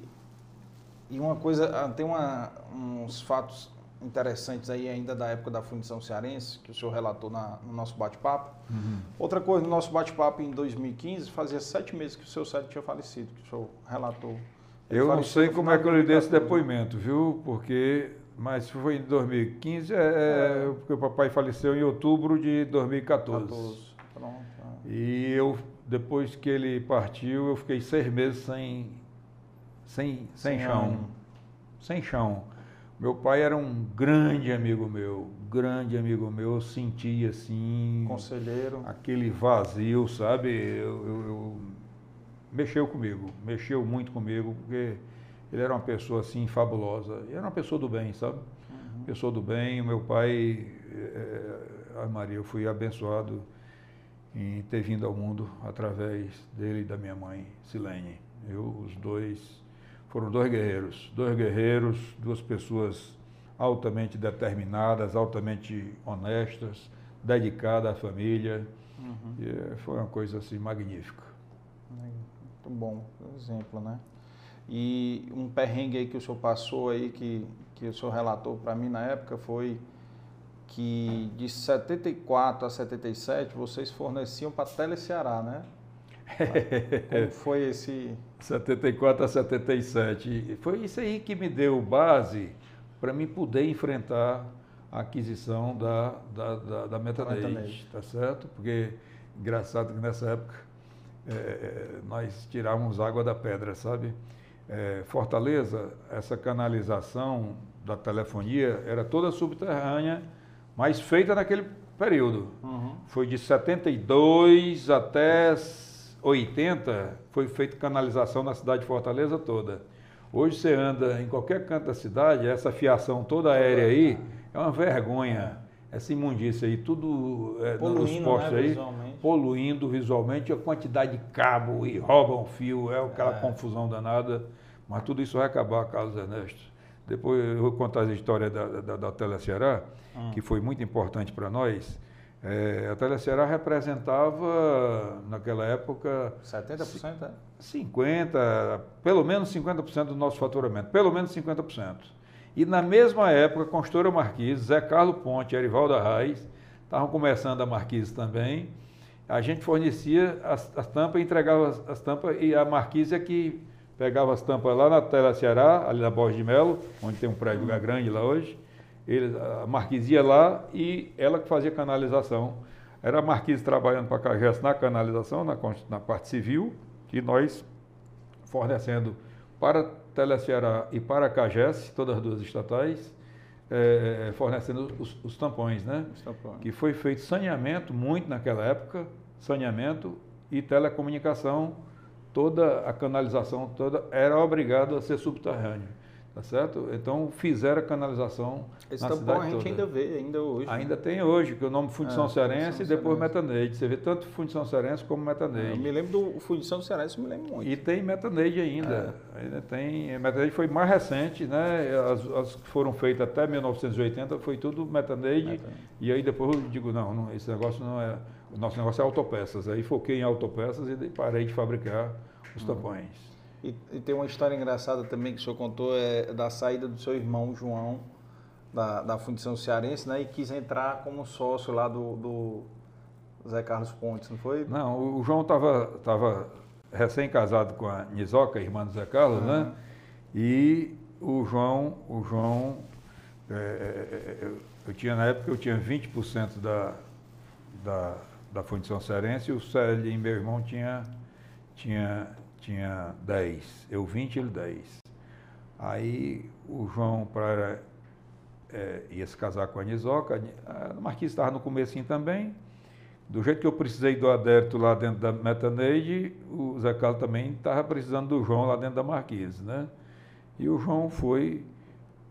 e uma coisa, ah, tem uma, uns fatos interessantes aí ainda da época da fundição cearense, que o senhor relatou na, no nosso bate-papo. Uhum. Outra coisa, no nosso bate-papo em 2015, fazia sete meses que o seu Sérgio tinha falecido, que o senhor relatou. Ele eu não sei como é que eu lhe dei esse depoimento, viu? Porque mas foi em 2015, é, é, porque o papai faleceu em outubro de 2014. 14. Pronto. É. E eu, depois que ele partiu, eu fiquei seis meses sem, sem, sem, sem chão. Sem chão. Meu pai era um grande amigo meu, grande amigo meu, eu sentia assim. Conselheiro. Aquele vazio, sabe? Eu, eu, eu, mexeu comigo, mexeu muito comigo, porque ele era uma pessoa assim fabulosa. E era uma pessoa do bem, sabe? Uhum. Pessoa do bem. O meu pai, é, a Maria, eu fui abençoado em ter vindo ao mundo através dele e da minha mãe, Silene. Eu, os dois, foram dois guerreiros. Dois guerreiros, duas pessoas altamente determinadas, altamente honestas, dedicadas à família. Uhum. E foi uma coisa assim magnífica. Muito bom, exemplo, né? E um perrengue aí que o senhor passou aí, que, que o senhor relatou para mim na época, foi que de 74 a 77 vocês forneciam para Tele Ceará, né? Como foi esse... 74 a 77. Foi isso aí que me deu base para mim poder enfrentar a aquisição da, da, da, da Metanet, tá certo? Porque, engraçado que nessa época é, nós tirávamos água da pedra, sabe? É, Fortaleza, essa canalização da telefonia era toda subterrânea, mas feita naquele período. Uhum. Foi de 72 até 80, foi feita canalização na cidade de Fortaleza toda. Hoje você anda em qualquer canto da cidade, essa fiação toda aérea aí é uma vergonha. Essa imundícia aí, tudo é, nos Poluindo, postos né, aí. Poluindo visualmente, a quantidade de cabo e roubam fio, é aquela É. confusão danada. Mas tudo isso vai acabar, Carlos Ernesto. Depois eu vou contar a história da, da, da Teleceará, Hum. que foi muito importante para nós. É, a Teleceará representava, naquela época, 70%, é? 50, pelo menos 50% do nosso faturamento, pelo menos 50%. E na mesma época, Construtora Marquise, Zé Carlos Ponte e Arivaldo Arraes estavam começando a Marquise também. A gente fornecia as, as tampas, entregava as, as tampas e a Marquise é que pegava as tampas lá na Tela Ceará, ali na Borges de Melo, onde tem um prédio grande lá hoje. Ele, a Marquise ia lá e ela que fazia canalização. Era a Marquise trabalhando para a Cagés na canalização, na, na parte civil, e nós fornecendo para Teleceará e para a Cagés, todas as duas estatais, eh, fornecendo os, os tampões, né? Que foi feito saneamento muito naquela época, saneamento e telecomunicação, toda a canalização toda era obrigado a ser subterrâneo, tá certo? Então fizeram a canalização Esse na tampão cidade a gente toda. ainda vê, ainda hoje. Ainda tem hoje, que é o nome Fundição É, Cearense e depois Cearense. Metaneide. Você vê tanto Fundição Cearense como Eu Metaneide. me lembro do Fundição isso eu me lembro muito. E tem Metaneide ainda. É. Ainda tem. Metaneide foi mais recente, né? As, as que foram feitas até 1980 foi tudo Metaneide. Metaneide. E aí depois eu digo, não, não, esse negócio não é. O nosso negócio é autopeças. Aí foquei em autopeças e parei de fabricar os Hum. tampões. E, e tem uma história engraçada também que o senhor contou, é da saída do seu irmão João, da, da Fundição Cearense, né? E quis entrar como sócio lá do, do Zé Carlos Pontes, não foi? Não, o- João estava tava recém-casado com a Nisoca, irmã do Zé Carlos, né? Uhum. E o João, o João, é, é, é, eu, eu tinha na época eu tinha 20% da, da, da Fundição Cearense e o Célio, meu irmão, tinha, tinha, tinha 10. Eu 20 ele 10. Aí o João, para é, ia se casar com a Nisoca, a Marquise estava no comecinho também. Do jeito que eu precisei do adérito lá dentro da Metaneide, o Zé Carlos também estava precisando do João lá dentro da Marquise, né? E o João foi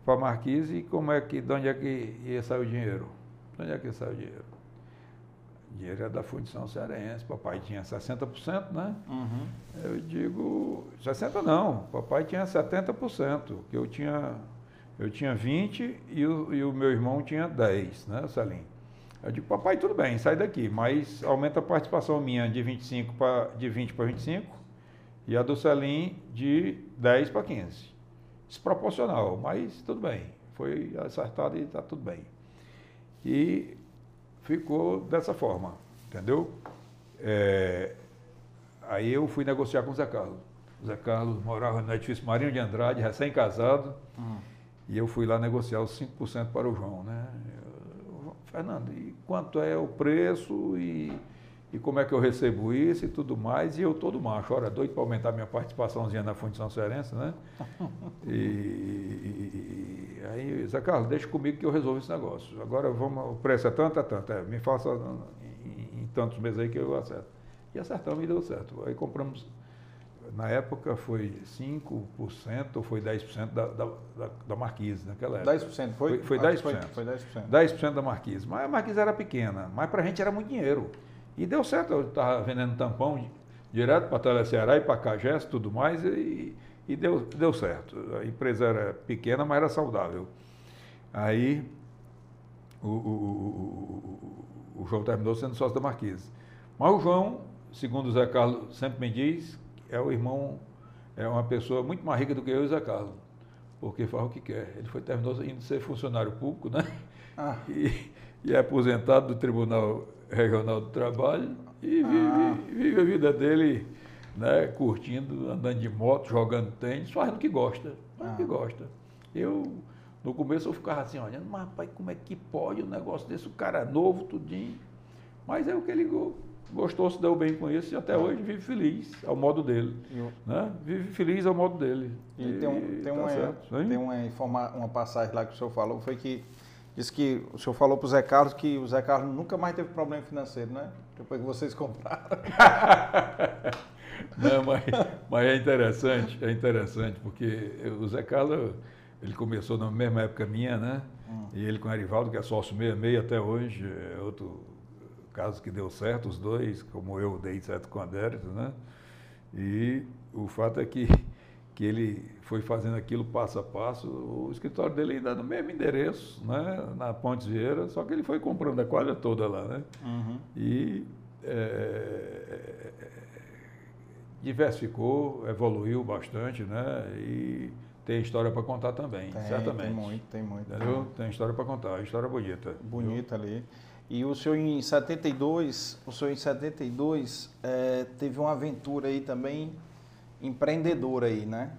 para a Marquise e como é que, de onde é que ia sair o dinheiro? De onde é que ia sair o dinheiro? Dinheiro era da Fundição Cearense, papai tinha 60%, né? Uhum. Eu digo, 60 não, papai tinha 70%, que eu tinha, eu tinha 20 e o, e o meu irmão tinha 10, né, Salim? Eu digo, papai, tudo bem, sai daqui, mas aumenta a participação minha de 25 para de 20 para 25 e a do Salim de 10 para 15. Desproporcional, mas tudo bem. Foi acertado e está tudo bem. E ficou dessa forma, entendeu? É, Aí eu fui negociar com o Zé Carlos. O Zé Carlos morava no edifício Marinho de Andrade, recém-casado, Uhum. e eu fui lá negociar os 5% para o João, né? Eu, Fernando, e quanto é o preço e, e como é que eu recebo isso e tudo mais? E eu todo macho, ora, doido para aumentar minha participaçãozinha na Fundição Cearense, né? E- e aí, Zé Carlos, deixa comigo que eu resolvo esse negócio. Agora vamos, o preço é tanto, é tanto. É, me faça em, em tantos meses aí que eu acerto. E acertamos e deu certo. Aí compramos, na época foi 5% ou foi 10% da, da, da, da Marquise naquela época. 10% foi? Foi- foi Acho que 10%. Foi, foi 10%. 10% da Marquise. Mas a Marquise era pequena, mas para a gente era muito dinheiro. E deu certo, eu estava vendendo tampão di- direto para Teleceará e para Cagés e tudo mais, e, e deu, deu certo. A empresa era pequena, mas era saudável. Aí o, o- o- o- João terminou sendo sócio da Marquise. Mas o João, segundo o Zé Carlos sempre me diz, é o irmão, é uma pessoa muito mais rica do que eu e o Zé Carlos, porque faz o que quer. Ele foi, terminou indo ser funcionário público, né? Ah, e, e é aposentado do Tribunal Regional do Trabalho e vive, Ah. vive a vida dele, né, curtindo, andando de moto, jogando tênis, fazendo o que gosta, fazendo o que Ah. gosta. Eu, no começo, eu ficava assim, olhando, mas rapaz, como é que pode um negócio desse, o cara é novo, tudinho. Mas é o que ele go- gostou, se deu bem com isso e até hoje vive feliz, ao modo dele. e o- Né? Vive feliz ao modo dele. E tem, um, tem, tá uma, certo, tem uma, informa, uma passagem lá que o senhor falou, foi que disse que o senhor falou para o Zé Carlos que o Zé Carlos nunca mais teve problema financeiro, né? Depois que vocês compraram. Não, mas, mas é interessante, é interessante, porque o Zé Carlos, ele começou na mesma época minha, né? Hum. E ele com o Arivaldo, que é sócio 66 até hoje, é outro caso que deu certo, os dois, como eu dei certo com a Adérito, né? E o fato é que, que ele foi fazendo aquilo passo a passo, o escritório dele ainda no mesmo endereço, né? Na Pontes Vieira, só que ele foi comprando a quadra toda lá, né? Uhum. E é, diversificou, evoluiu bastante, né? E tem história para contar também, tem, certamente. Tem muito, tem muito. Entendeu? Tem história para contar, história bonita. Bonita viu? ali. E o senhor em 72, o senhor em 72 é, teve uma aventura aí também empreendedora aí, né?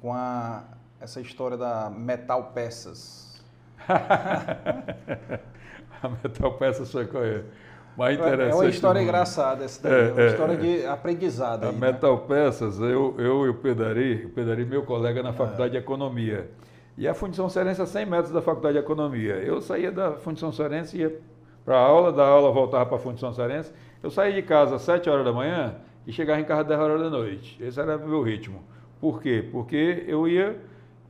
Com a, essa história da Metal Peças. a Metal Peças foi qual é? Mais interessante. É uma história engraçada essa daí, é, uma é, história é, de aprendizado. A aí, Metal né? Peças, eu, eu e o Pedari, o Pedari meu colega na Faculdade de Economia. E a Fundição Serense a 100 metros da Faculdade de Economia. Eu saía da Fundição Serense e ia para a aula, da aula voltava para a Fundição Serense. Eu saía de casa às 7 horas da manhã e chegava em casa às 10 horas da noite. Esse era o meu ritmo. Por quê? Porque eu ia,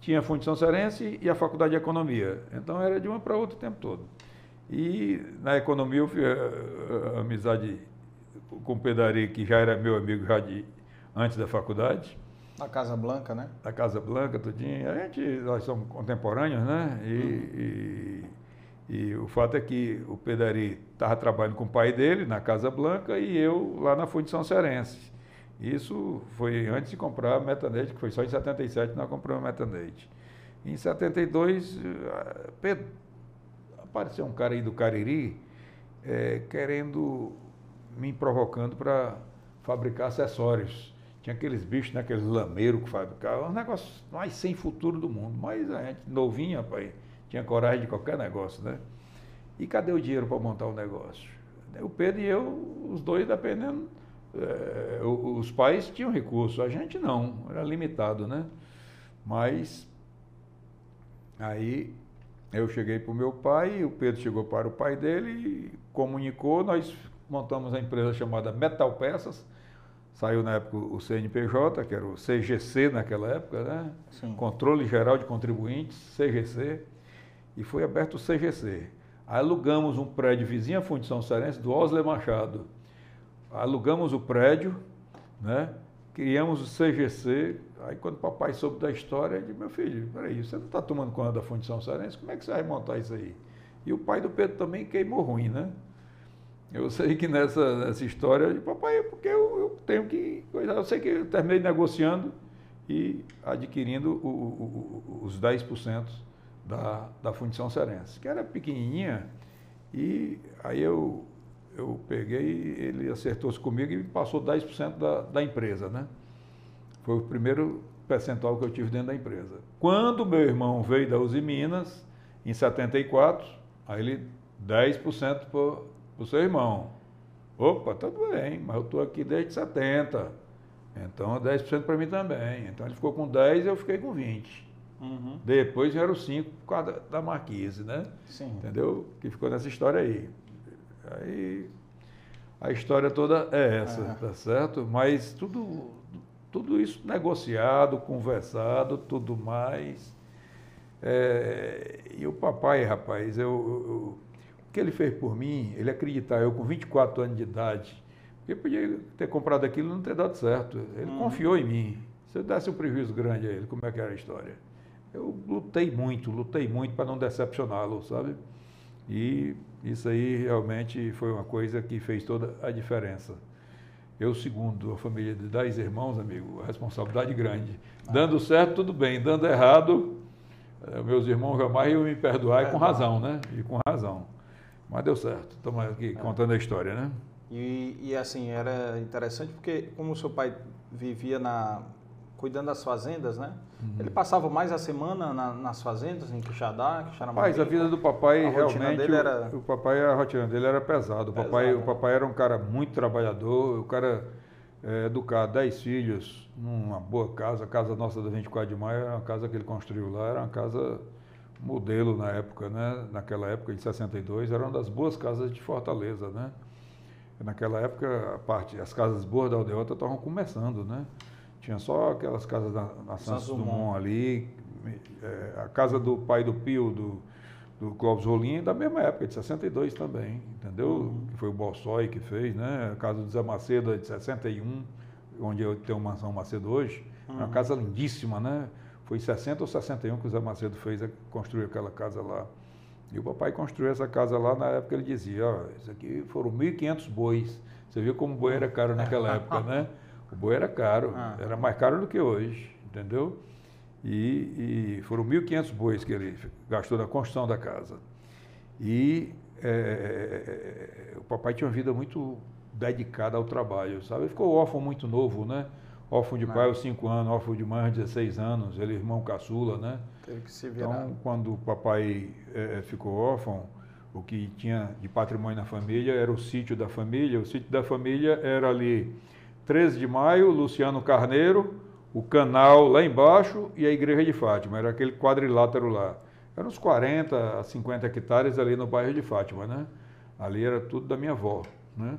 tinha a Fundição Serense e a Faculdade de Economia. Então era de uma para outra o tempo todo. E na economia eu fiz a, a, a amizade com o Pedari, que já era meu amigo já de, antes da faculdade. Na Casa Blanca, né? Na Casa Blanca, tudinho. A gente, nós somos contemporâneos, né? E, hum. e, e o fato é que o Pedari estava trabalhando com o pai dele na Casa Blanca e eu lá na Fundição Serense. Isso foi antes de comprar a Metanete, que foi só em 77 que nós compramos a Metanete. Em 72, Pedro apareceu um cara aí do Cariri é, querendo, me provocando para fabricar acessórios. Tinha aqueles bichos, né, aqueles lameiros que fabricavam, um negócio mais sem futuro do mundo. Mas a gente, novinha, rapaz, tinha coragem de qualquer negócio, né? E cadê o dinheiro para montar o negócio? O Pedro e eu, os dois dependendo. É, os pais tinham recurso, a gente não, era limitado, né? Mas aí eu cheguei para o meu pai, o Pedro chegou para o pai dele e comunicou. Nós montamos a empresa chamada Metal Peças. Saiu na época o CNPJ, que era o CGC naquela época, né? Sim. Controle Geral de Contribuintes, CGC. E foi aberto o CGC. Alugamos um prédio vizinho à Fundição Cearense do Osler Machado. Alugamos o prédio, né? Criamos o CGC, Aí quando o papai soube da história, ele disse, meu filho, peraí, você não está tomando conta da fundição cearense, como é que você vai montar isso aí? E o pai do Pedro também queimou ruim, né? Eu sei que nessa, nessa história, eu disse, papai, é porque eu, eu, tenho que. Eu sei que eu terminei negociando e adquirindo o, o, o, os 10% da, da fundição cearense, que era pequenininha, e aí eu, eu peguei, ele acertou-se comigo e passou 10% da, da empresa, né? Foi o primeiro percentual que eu tive dentro da empresa. Quando meu irmão veio da Uzi Minas, em 74, aí ele 10% para o seu irmão. Opa, tudo bem, mas eu estou aqui desde 70. Então 10% para mim também. Então ele ficou com 10 e eu fiquei com 20. Uhum. Depois vieram 5 por causa da Marquise, né? Sim. Entendeu? Que ficou nessa história aí. Aí a história toda é essa, tá certo? Mas tudo tudo isso negociado, conversado, tudo mais. É, e o papai, rapaz, eu, eu, o que ele fez por mim, ele acreditar, eu com 24 anos de idade, porque podia ter comprado aquilo e não ter dado certo. Ele uhum. confiou em mim. Se eu desse um prejuízo grande a ele, como é que era a história? Eu lutei muito, lutei muito para não decepcioná-lo, sabe? E isso aí realmente foi uma coisa que fez toda a diferença. Eu, segundo a família de dez irmãos, amigo, a responsabilidade grande. Dando certo, tudo bem. Dando errado, eh, meus irmãos jamais iam me perdoar e com razão, né? E com razão. Mas deu certo. Estamos aqui é. contando a história, né? E, e assim, era interessante porque como o seu pai vivia na, cuidando das fazendas, né? Uhum. Ele passava mais a semana na, nas fazendas, em Quixadá, Quixaramari. Mas a vida do papai a realmente, dele era... o, o, papai, a rotina dele era pesado. O papai, o papai era um cara muito trabalhador, o cara é, educado, dez filhos, numa boa casa. A casa nossa da 24 de maio era uma casa que ele construiu lá, era uma casa modelo na época, né? Naquela época, em 62, era uma das boas casas de Fortaleza, né? Naquela época, a parte, as casas boas da aldeota estavam começando, né? Tinha só aquelas casas da, na Santos Dumont ali, é, a casa do pai do Pio, do, do Clóvis Rolim, da mesma época, de 62 também, entendeu? Uhum. Que foi o Bossói que fez, né? A casa do Zé Macedo é de 61, onde eu tenho mansão Macedo hoje. Uhum. É uma uhum. casa lindíssima, né? Foi em 60 ou 61 que o Zé Macedo fez, construir aquela casa lá. E o papai construiu essa casa lá, na época ele dizia, ó, isso aqui foram 1.500 bois. Você viu como o boi era caro naquela época, né? O boi era caro, ah. era mais caro do que hoje, entendeu? E, e foram 1.500 bois que ele gastou na construção da casa. E é, o papai tinha uma vida muito dedicada ao trabalho, sabe? Ele ficou órfão muito novo, né? órfão de pai aos 5 anos, órfão de mãe aos 16 anos, ele é irmão caçula, né? Teve que se virar. Então, quando o papai é, ficou órfão, o que tinha de patrimônio na família era o sítio da família. O sítio da família era ali 13 de maio, Luciano Carneiro, o canal lá embaixo e a igreja de Fátima. Era aquele quadrilátero lá. Eram uns 40 a 50 hectares ali no bairro de Fátima, né? Ali era tudo da minha avó, né?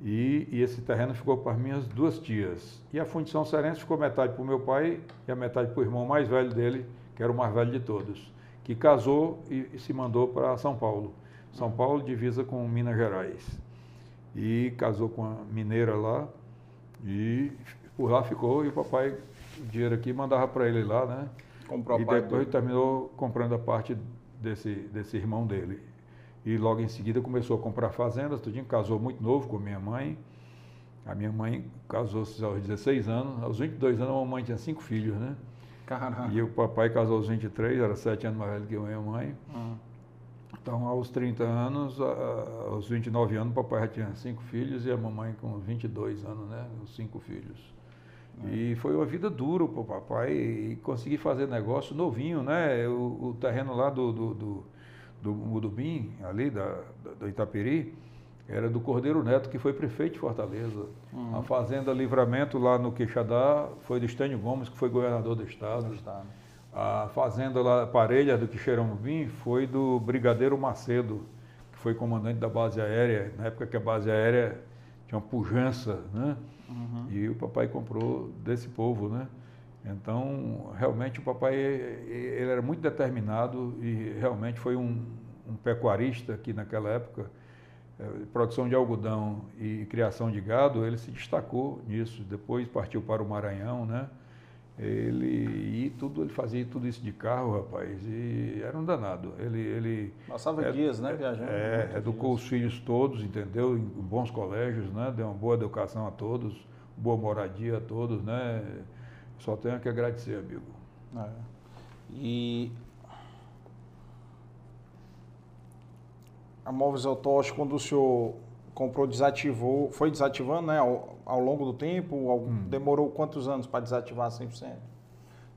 E, e, esse terreno ficou para minhas duas tias. E a fundição serense ficou metade para o meu pai e a metade para o irmão mais velho dele, que era o mais velho de todos, que casou e, e se mandou para São Paulo. São Paulo divisa com Minas Gerais. E casou com a mineira lá e por lá ficou e o papai, o dinheiro aqui, mandava para ele lá, né? Comprou e depois terminou comprando a parte desse, desse irmão dele. E logo em seguida começou a comprar fazendas, tudinho, casou muito novo com a minha mãe. A minha mãe casou-se aos 16 anos, aos 22 anos a mamãe tinha cinco filhos, né? Caramba. E o papai casou aos 23, era sete anos mais velho que a minha mãe. Uhum. Então, aos 30 anos, aos 29 anos, o papai já tinha cinco filhos e a mamãe com 22 anos, né? Os cinco filhos. Uhum. E foi uma vida dura para o papai e conseguir fazer negócio novinho, né? O, o terreno lá do, do, do do Mudubim, ali da, da Itaperi, era do Cordeiro Neto, que foi prefeito de Fortaleza. Uhum. A Fazenda Livramento, lá no Quixadá, foi do Estênio Gomes, que foi governador do Estado. Do estado. A Fazenda lá, Parelha, do Quixeramobim, foi do Brigadeiro Macedo, que foi comandante da base aérea, na época que a base aérea tinha uma pujança, né? Uhum. E o papai comprou desse povo, né? Então, realmente o papai ele era muito determinado e realmente foi um, um pecuarista que naquela época, eh, produção de algodão e criação de gado, ele se destacou nisso. Depois partiu para o Maranhão, né? Ele e tudo ele fazia tudo isso de carro, rapaz, e era um danado. Ele ele passava é, dias, né, viajando. É, educou dias. os filhos todos, entendeu? Em bons colégios, né? Deu uma boa educação a todos, boa moradia a todos, né? Só tenho que agradecer, amigo. É. E a Móveis Autosh, quando o senhor comprou, desativou, foi desativando né, ao, ao longo do tempo? Ao, hum. Demorou quantos anos para desativar 100%?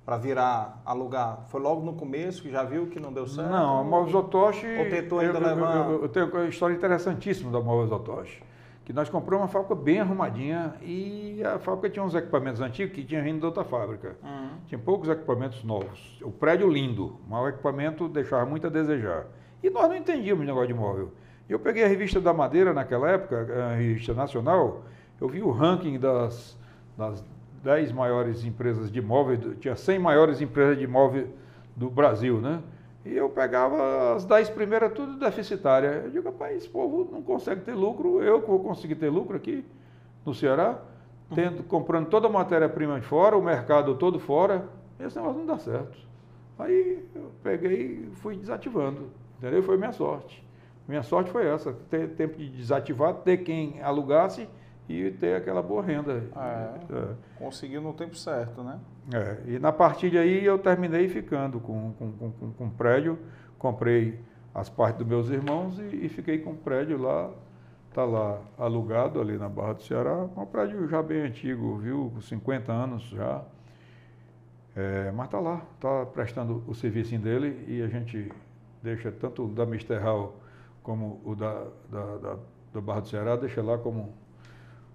Para virar, alugar? Foi logo no começo que já viu que não deu certo? Não, a Móveis Otoshi... Ou tentou ainda eu, levar... Eu, eu, eu, tenho uma história interessantíssima da Móveis Otoshi que nós compramos uma fábrica bem arrumadinha e a fábrica tinha uns equipamentos antigos que tinha vindo de outra fábrica. Uhum. Tinha poucos equipamentos novos. O prédio lindo, mas o equipamento deixava muito a desejar. E nós não entendíamos o negócio de móvel. Eu peguei a revista da Madeira naquela época, a revista nacional, eu vi o ranking das, das 10 maiores empresas de móvel, tinha 100 maiores empresas de móvel do Brasil, né? E eu pegava as 10 primeiras tudo deficitárias. Eu digo, rapaz, esse povo não consegue ter lucro, eu que vou conseguir ter lucro aqui no Ceará, tendo, comprando toda a matéria-prima de fora, o mercado todo fora, esse negócio não dá certo. Aí eu peguei e fui desativando, entendeu? Foi minha sorte. Minha sorte foi essa, ter tempo de desativar, ter quem alugasse e ter aquela boa renda. É, é. Conseguiu no tempo certo, né? É, e na partir daí eu terminei ficando com, com, com, com um prédio, comprei as partes dos meus irmãos e, e fiquei com o um prédio lá, está lá alugado ali na Barra do Ceará, um prédio já bem antigo, viu, com 50 anos já. É, mas está lá, está prestando o serviço dele e a gente deixa tanto da Mister Hall como o da, da, da, do Barra do Ceará, deixa lá como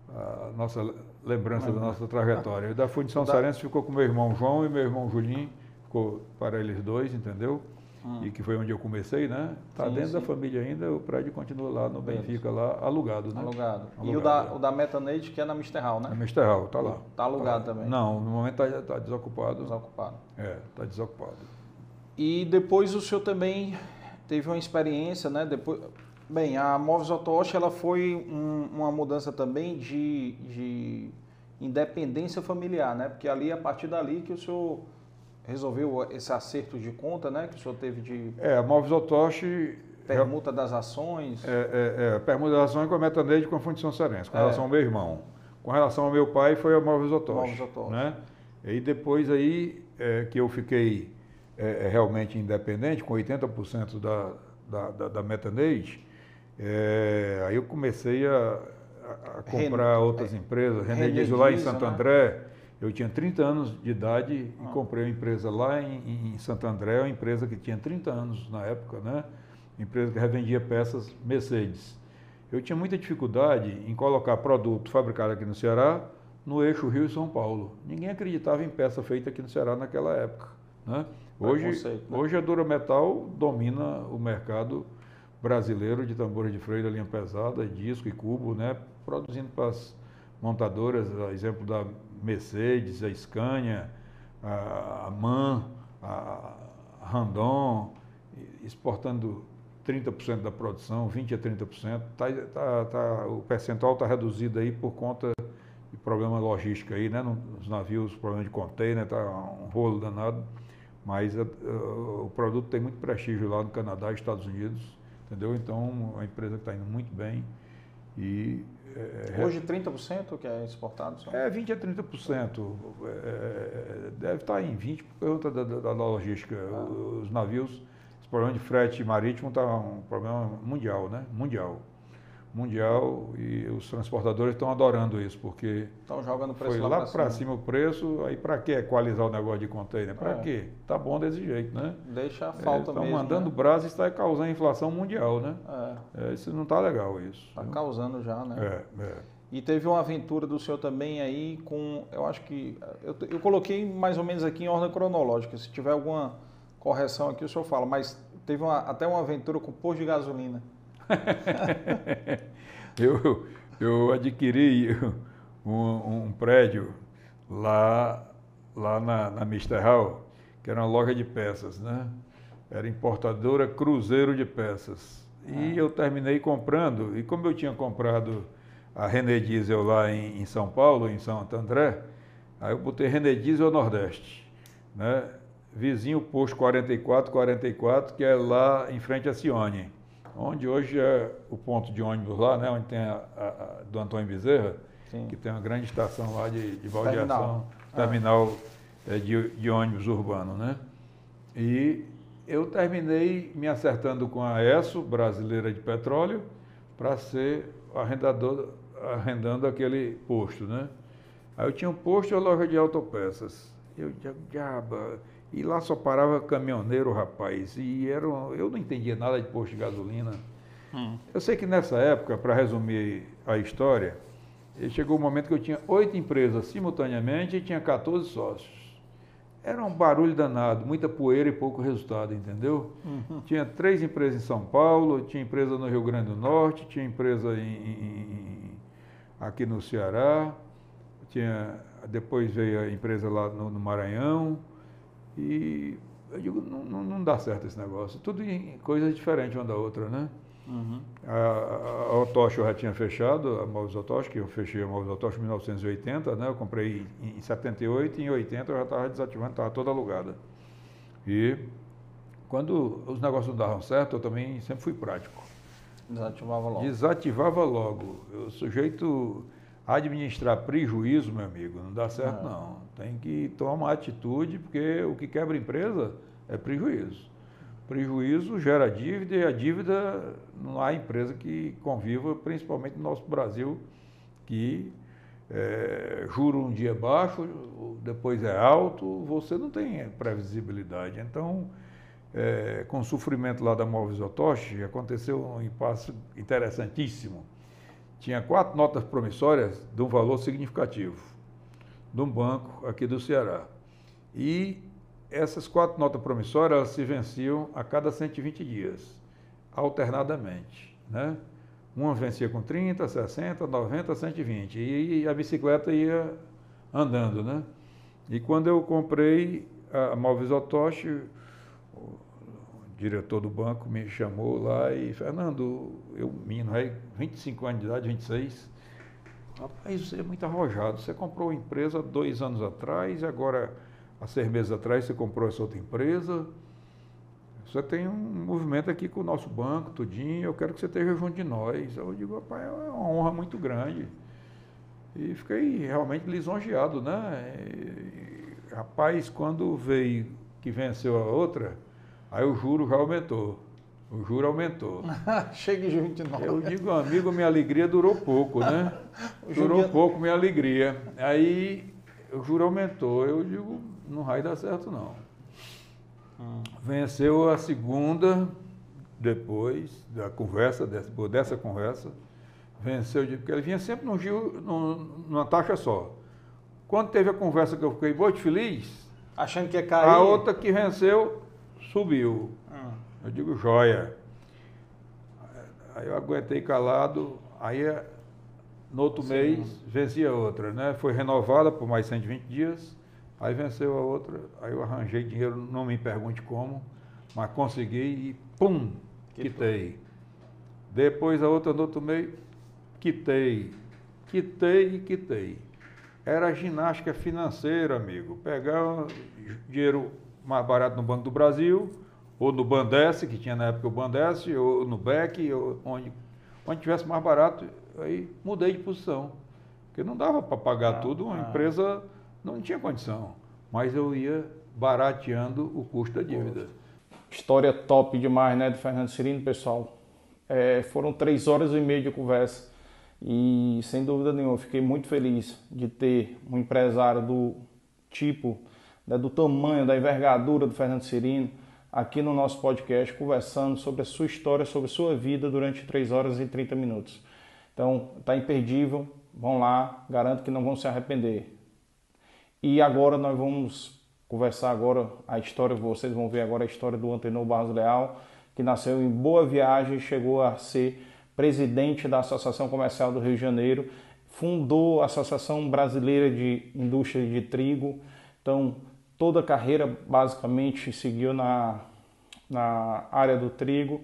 a nossa lembrança da nossa trajetória. E da Fundição da... Sarense ficou com meu irmão João e meu irmão Julinho, ficou para eles dois, entendeu? hum. e que foi onde eu comecei, né? Está dentro sim. da família ainda, o prédio continua lá no Benfica, lá alugado, né? Alugado. alugado. E o da, é. o da Metanate, que é na Misterral, né? Na Misterral, está lá. Está alugado tá. também? Não, no momento está tá desocupado. Desocupado. É, está desocupado. E depois o senhor também teve uma experiência, né? Depois, bem, a Móveis Otoshi, ela foi um, uma mudança também de, de independência familiar, né? Porque ali, a partir dali que o senhor resolveu esse acerto de conta, né? Que o senhor teve de... É, a Móveis Otoshi... Permuta das ações. É, é, é permuta das ações com a Metaneide com a Fundição Serense, com é. relação ao meu irmão. Com relação ao meu pai, foi a Móveis Otoshi. Móveis Otoshi. Né? E depois aí é, que eu fiquei é, é realmente independente, com 80% da, da, da, da Metaneide, é, aí eu comecei a, a comprar outras é, empresas. René Dias lá em Santo né? André. Eu tinha 30 anos de idade e ah. comprei uma empresa lá em, em Santo André, uma empresa que tinha 30 anos na época, né? Empresa que revendia peças Mercedes. Eu tinha muita dificuldade em colocar produto fabricado aqui no Ceará no eixo Rio e São Paulo. Ninguém acreditava em peça feita aqui no Ceará naquela época. Né? Hoje, né? hoje a Dura Metal domina o mercado brasileiro de tambores de freio da linha pesada, disco e cubo, né? produzindo para as montadoras, a exemplo da Mercedes, a Scania, a, MAN, a Randon, exportando 30% da produção, 20% a 30%. Tá, tá, tá, o percentual está reduzido aí por conta de problema logístico aí, né? Nos navios, problema de container, está um rolo danado. Mas a, a, o produto tem muito prestígio lá no Canadá e Estados Unidos, entendeu? Então, é uma empresa que está indo muito bem e é, Hoje 30% que é exportado? Só? É, 20% a 30%. É, é, deve estar em 20% por conta da, da, da logística. Ah. Os navios, esse problema de frete marítimo está um problema mundial, né? Mundial mundial e os transportadores estão adorando isso, porque estão jogando preço foi lá, lá para cima. cima. o preço, aí para que equalizar o negócio de container? Para é. quê? Tá bom desse jeito, né? Deixa a falta Estão mesmo. mandando né? brasa e está causando inflação mundial, né? É. É, isso não está legal isso. Está causando já, né? É, é. E teve uma aventura do senhor também aí com, eu acho que, eu, eu coloquei mais ou menos aqui em ordem cronológica, se tiver alguma correção aqui o senhor fala, mas teve uma, até uma aventura com posto de gasolina. eu, eu adquiri um, um, prédio lá, lá na, na Misterral, que era uma loja de peças, né? Era importadora Cruzeiro de Peças. E ah. eu terminei comprando, e como eu tinha comprado a René Diesel lá em, em São Paulo, em Santo André, aí eu botei René Diesel Nordeste, né? Vizinho posto 44, 44, que é lá em frente a Cione onde hoje é o ponto de ônibus lá, né, onde tem a, a, a do Antônio Bezerra, Sim. que tem uma grande estação lá de, de baldeação, terminal, ah. de, de, ônibus urbano, né? E eu terminei me acertando com a ESSO, Brasileira de Petróleo, para ser arrendador, arrendando aquele posto, né? Aí eu tinha um posto e uma loja de autopeças. Eu, diabo, e lá só parava caminhoneiro, rapaz. E era, eu não entendia nada de posto de gasolina. Hum. Eu sei que nessa época, para resumir a história, chegou o um momento que eu tinha oito empresas simultaneamente e tinha 14 sócios. Era um barulho danado, muita poeira e pouco resultado, entendeu? Uhum. Tinha três empresas em São Paulo, tinha empresa no Rio Grande do Norte, tinha empresa em, em, aqui no Ceará, tinha, depois veio a empresa lá no, no Maranhão, e eu digo, não, não, não dá certo esse negócio. Tudo em coisas diferentes uma da outra, né? Uhum. A, a eu já tinha fechado, a Móveis Otoshi, que eu fechei a Móveis Otoshi em 1980, né? Eu comprei em, em 78 e em 80 eu já estava desativando, estava toda alugada. E quando os negócios não davam certo, eu também sempre fui prático. Desativava logo. Desativava logo. O sujeito administrar prejuízo, meu amigo, não dá certo é. não. Tem que tomar atitude, porque o que quebra empresa é prejuízo. Prejuízo gera dívida e a dívida não há empresa que conviva, principalmente no nosso Brasil, que é, juro um dia baixo, depois é alto, você não tem previsibilidade. Então, é, com o sofrimento lá da Móveis Otoshi, aconteceu um impasse interessantíssimo tinha quatro notas promissórias de um valor significativo, de um banco aqui do Ceará. E essas quatro notas promissórias elas se venciam a cada 120 dias, alternadamente. Né? Uma vencia com 30, 60, 90, 120. E a bicicleta ia andando. Né? E quando eu comprei a Malvis Otoshi, o diretor do banco me chamou lá e, Fernando, eu, menino, 25 anos de idade, 26, rapaz, você é muito arrojado. Você comprou uma empresa dois anos atrás e agora há seis meses atrás você comprou essa outra empresa. Você tem um movimento aqui com o nosso banco, tudinho, eu quero que você esteja junto de nós. Eu digo, rapaz, é uma honra muito grande. E fiquei realmente lisonjeado, né? E, rapaz, quando veio que venceu a outra, aí o juro já aumentou. O juro aumentou. Chegue junto de nós. Eu digo, amigo, minha alegria durou pouco, né? durou pouco minha alegria. Aí o juro aumentou. Eu digo, não vai dar certo não. Hum. Venceu a segunda, depois da conversa, dessa, dessa conversa, venceu, porque ele vinha sempre num giro, num, numa taxa só. Quando teve a conversa que eu fiquei muito feliz, achando que ia cair. A outra que venceu subiu. Eu digo, joia. Aí eu aguentei calado, aí no outro Sim. mês vencia outra, né? Foi renovada por mais 120 dias. Aí venceu a outra, aí eu arranjei dinheiro, não me pergunte como, mas consegui e pum, quitei. Depois a outra no outro mês, quitei. Quitei e quitei. Era ginástica financeira, amigo. Pegar dinheiro mais barato no Banco do Brasil, ou no Bandesse, que tinha na época o Bandesse, ou no BEC, ou onde, onde tivesse mais barato, aí mudei de posição. Porque não dava para pagar ah, tudo, uma ah. empresa não tinha condição, mas eu ia barateando o custo da dívida. História top demais, né, do Fernando Cirino, pessoal. É, foram três horas e meia de conversa e, sem dúvida nenhuma, fiquei muito feliz de ter um empresário do tipo, né, do tamanho, da envergadura do Fernando Cirino aqui no nosso podcast, conversando sobre a sua história, sobre a sua vida durante 3 horas e 30 minutos. Então, está imperdível. Vão lá, garanto que não vão se arrepender. E agora nós vamos conversar agora a história, vocês vão ver agora a história do Antenor Barros Leal, que nasceu em Boa Viagem, chegou a ser presidente da Associação Comercial do Rio de Janeiro, fundou a Associação Brasileira de Indústria de Trigo. Então, toda a carreira basicamente seguiu na, na área do trigo.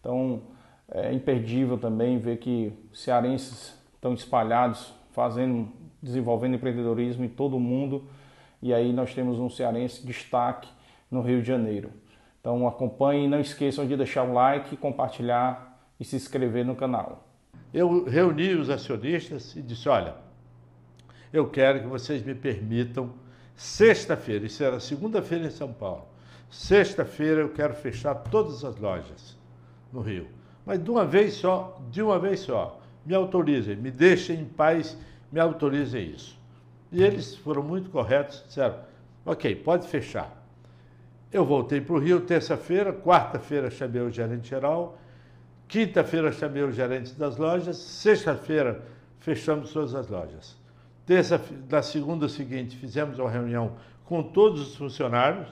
Então, é imperdível também ver que cearenses estão espalhados, fazendo desenvolvendo empreendedorismo em todo o mundo. E aí nós temos um cearense destaque no Rio de Janeiro. Então acompanhe e não esqueçam de deixar o like, compartilhar e se inscrever no canal. Eu reuni os acionistas e disse: olha, eu quero que vocês me permitam, sexta-feira, isso era segunda-feira em São Paulo, sexta-feira eu quero fechar todas as lojas no Rio. Mas de uma vez só, de uma vez só, me autorizem, me deixem em paz me autorizem isso. E eles foram muito corretos, disseram, ok, pode fechar. Eu voltei para o Rio terça-feira, quarta-feira chamei o gerente geral, quinta-feira chamei o gerente das lojas, sexta-feira fechamos todas as lojas. Terça, na segunda seguinte, fizemos uma reunião com todos os funcionários,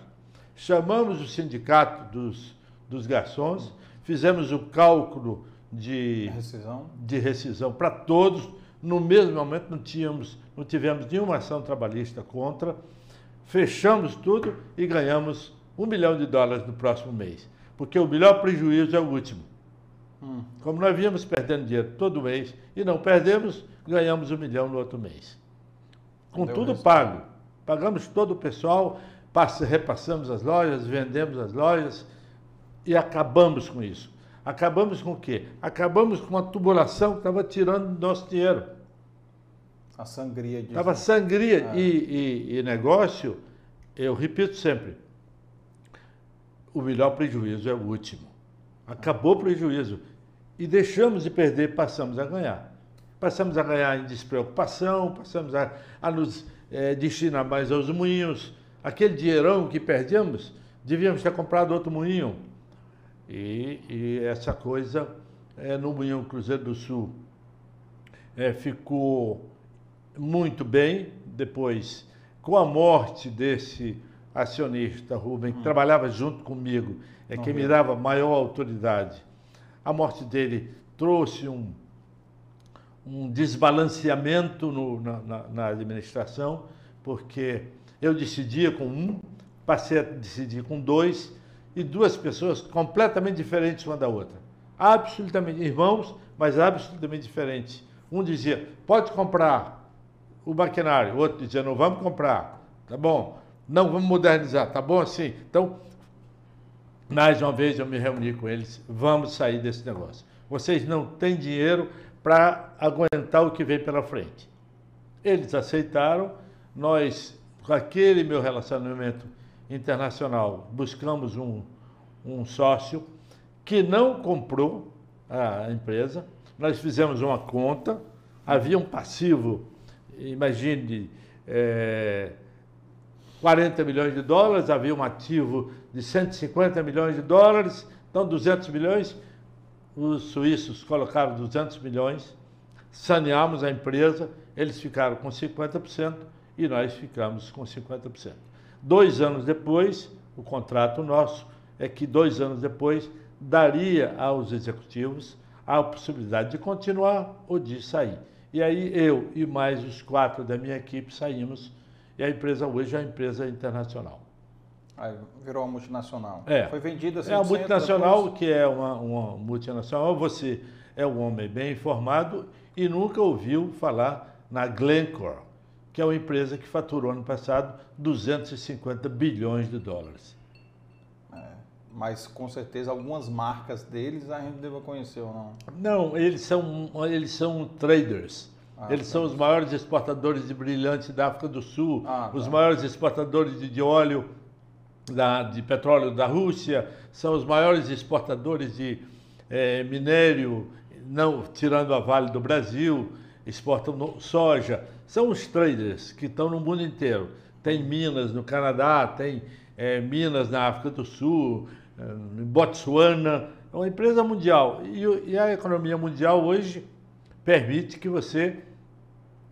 chamamos o sindicato dos, dos garçons, fizemos o cálculo de rescisão, de rescisão para todos, no mesmo momento não tínhamos, não tivemos nenhuma ação trabalhista contra, fechamos tudo e ganhamos um milhão de dólares no próximo mês, porque o melhor prejuízo é o último. Hum. Como nós víamos perdendo dinheiro todo mês e não perdemos, ganhamos um milhão no outro mês. Com Deu tudo pago. Pagamos todo o pessoal, repassamos as lojas, vendemos as lojas e acabamos com isso. Acabamos com o quê? Acabamos com uma tubulação que estava tirando nosso dinheiro. A sangria disso. Estava sangria. É. E, e, e negócio, eu repito sempre, o melhor prejuízo é o último. Acabou o prejuízo. E deixamos de perder, passamos a ganhar. Passamos a ganhar em despreocupação, passamos a, a nos é, destinar mais aos moinhos. Aquele dinheirão que perdemos, devíamos ter comprado outro moinho e, e essa coisa é, no Moinhão Cruzeiro do Sul é, ficou muito bem. Depois, com a morte desse acionista, Rubem, que trabalhava junto comigo, é quem me dava maior autoridade. A morte dele trouxe um, um desbalanceamento no- na, na- na administração, porque eu decidia com um, passei a decidir com dois, e duas pessoas completamente diferentes uma da outra. Absolutamente irmãos, mas absolutamente diferentes. Um dizia, pode comprar o maquinário, o outro dizia, não vamos comprar, tá bom, não vamos modernizar, tá bom assim. Então, mais uma vez eu me reuni com eles, vamos sair desse negócio. Vocês não têm dinheiro para aguentar o que vem pela frente. Eles aceitaram, nós, com aquele meu relacionamento internacional, buscamos um, um sócio que não comprou a empresa. Nós fizemos uma conta, havia um passivo, imagine, eh, 40 milhões de dólares, havia um ativo de 150 milhões de dólares, então 200 milhões. Os suíços colocaram 200 milhões, saneamos a empresa, eles ficaram com 50% e nós ficamos com 50%. Dois anos depois, o contrato nosso é que dois anos depois daria aos executivos a possibilidade de continuar ou de sair. E aí eu e mais os quatro da minha equipe saímos e a empresa hoje é uma empresa internacional. Aí virou uma multinacional. É. Foi vendida É uma 100%, multinacional depois- que é uma, uma multinacional. Você é um homem bem informado e nunca ouviu falar na Glencore, que é uma empresa que faturou ano passado 250 bilhões de dólares. Mas com certeza algumas marcas deles a gente deva conhecer ou não. Não, eles são, eles são traders. Ah, eles são os maiores exportadores de brilhantes da África do Sul, Ah, os tá. maiores exportadores de, de óleo, da, de petróleo da Rússia, são os maiores exportadores de eh, minério, não tirando a Vale do Brasil, exportam no- soja. São os traders que estão no mundo inteiro. Tem minas no Canadá, tem eh, minas na África do Sul, eh, em Botsuana. É uma empresa mundial. E, e a economia mundial hoje permite que você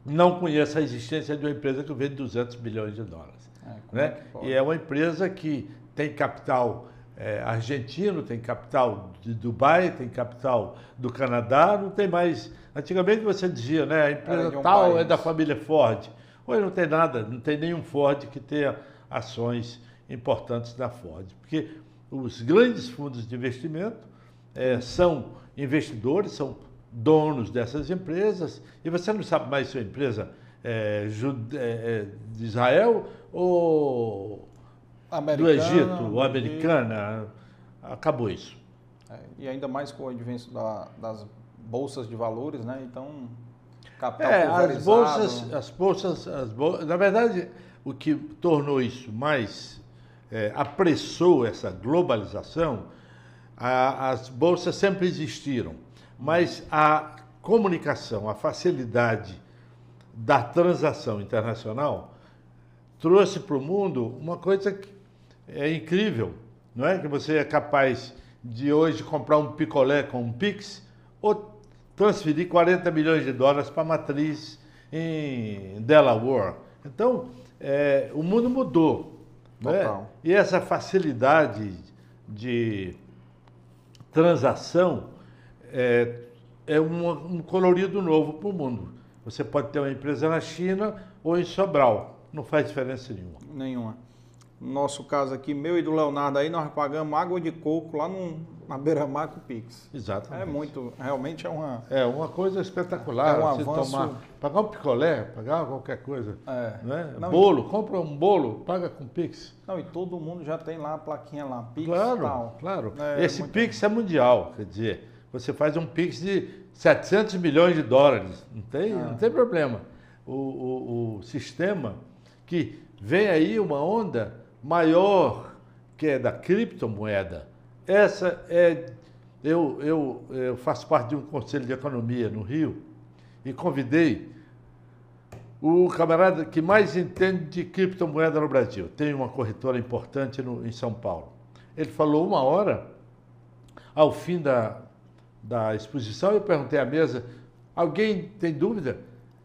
não conheça a existência de uma empresa que vende 200 bilhões de dólares. É, é Né? pode? E é uma empresa que tem capital eh, argentino, tem capital de Dubai, tem capital do Canadá, não tem mais. Antigamente você dizia, né? A empresa um tal é país. da família Ford. Hoje não tem nada, não tem nenhum Ford que tenha ações importantes da Ford. Porque os grandes fundos de investimento eh, são investidores, são donos dessas empresas, e você não sabe mais se a empresa é, é, é de Israel ou do Egito, ou americana. Acabou isso. É, e ainda mais com o advento da- das bolsas de valores, né? Então, capital É, as bolsas, as bolsas, as bol- na verdade, o que tornou isso mais, é, apressou essa globalização, a- as bolsas sempre existiram, mas a comunicação, a facilidade da transação internacional trouxe para o mundo uma coisa que é incrível, não é? Que você é capaz de hoje comprar um picolé com um Pix ou transferir 40 milhões de dólares para a matriz em Delaware. Então, é, o mundo mudou. né? Total. E essa facilidade de transação é, é um, um colorido novo para o mundo. Você pode ter uma empresa na China ou em Sobral, não faz diferença nenhuma. Nenhuma. No nosso caso aqui, meu e do Leonardo aí, nós pagamos água de coco lá no, na beira-mar com o Pix. Exatamente. É muito, realmente é uma... É uma coisa espetacular. É um avanço- tomar, pagar um picolé, pagar qualquer coisa. É. Né? Não, bolo, compra um bolo, paga com Pix. Não, e todo mundo já tem lá a plaquinha lá, Pix Claro, tal. claro. É, Esse muito- Pix é mundial, quer dizer, você faz um Pix de 700 milhões de dólares, não tem, Ah. não tem problema. O, o, o sistema que vem aí uma onda maior que é da criptomoeda. Essa é eu, eu, eu faço parte de um conselho de economia no Rio e convidei o camarada que mais entende de criptomoeda no Brasil. Tem uma corretora importante no- em São Paulo. Ele falou uma hora, ao fim da, da exposição, eu perguntei à mesa, alguém tem dúvida?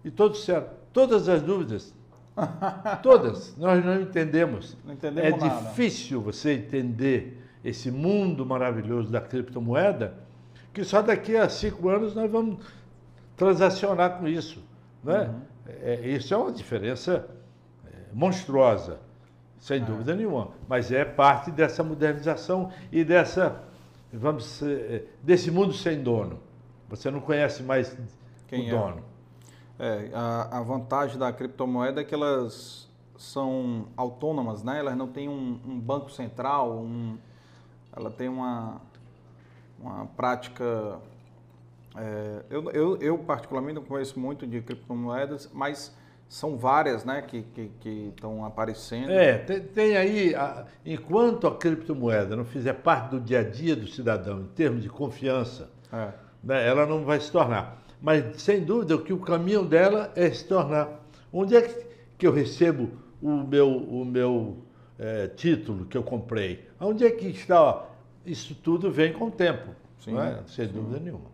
E todos disseram, todas as dúvidas Todas. Nós não entendemos. Não entendemos é nada. difícil você entender esse mundo maravilhoso da criptomoeda, que só daqui a cinco anos nós vamos transacionar com isso. Né? É, isso é uma diferença é, monstruosa, sem dúvida nenhuma. Mas é parte dessa modernização e dessa, vamos é, desse mundo sem dono. Você não conhece mais Quem o é? dono. É, a, a vantagem da criptomoeda é que elas são autônomas, né? Elas não têm um, um banco central, um, ela tem uma, uma prática. é, eu, eu, eu, particularmente, não conheço muito de criptomoedas, mas são várias né, que estão aparecendo. É, tem, tem aí, a- enquanto a criptomoeda não fizer parte do dia a dia do cidadão, em termos de confiança, É. né, ela não vai se tornar. Mas, sem dúvida, que o caminho dela é se tornar. Onde é que, eu recebo o meu, o meu eh, título que eu comprei? Onde é que está? Isso tudo vem com o tempo, Sim, não é? sem dúvida nenhuma.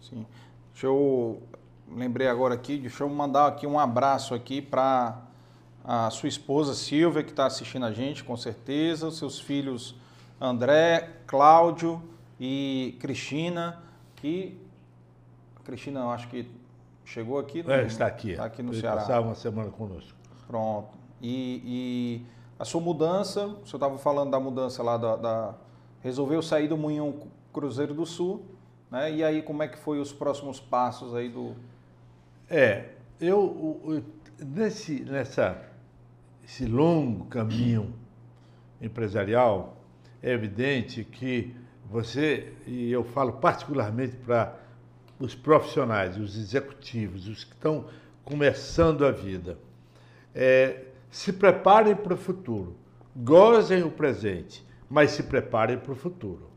Sim. Deixa eu lembrei agora aqui, deixa eu mandar aqui um abraço aqui para a sua esposa Silvia que está assistindo a gente, com certeza, os seus filhos André, Cláudio e Cristina, que a Cristina eu acho que chegou aqui, É, no- está aqui. está aqui no Ceará. passar uma semana conosco. Pronto. E, e a sua mudança, o senhor estava falando da mudança lá da, da- Resolveu sair do Moinhão Cruzeiro do Sul, né? E aí como é que foi os próximos passos aí do. É, eu, o- nesse, nessa, esse longo caminho empresarial, é evidente que você, e eu falo particularmente para os profissionais, os executivos, os que estão começando a vida, é, se preparem para o futuro, gozem o presente, mas se preparem para o futuro.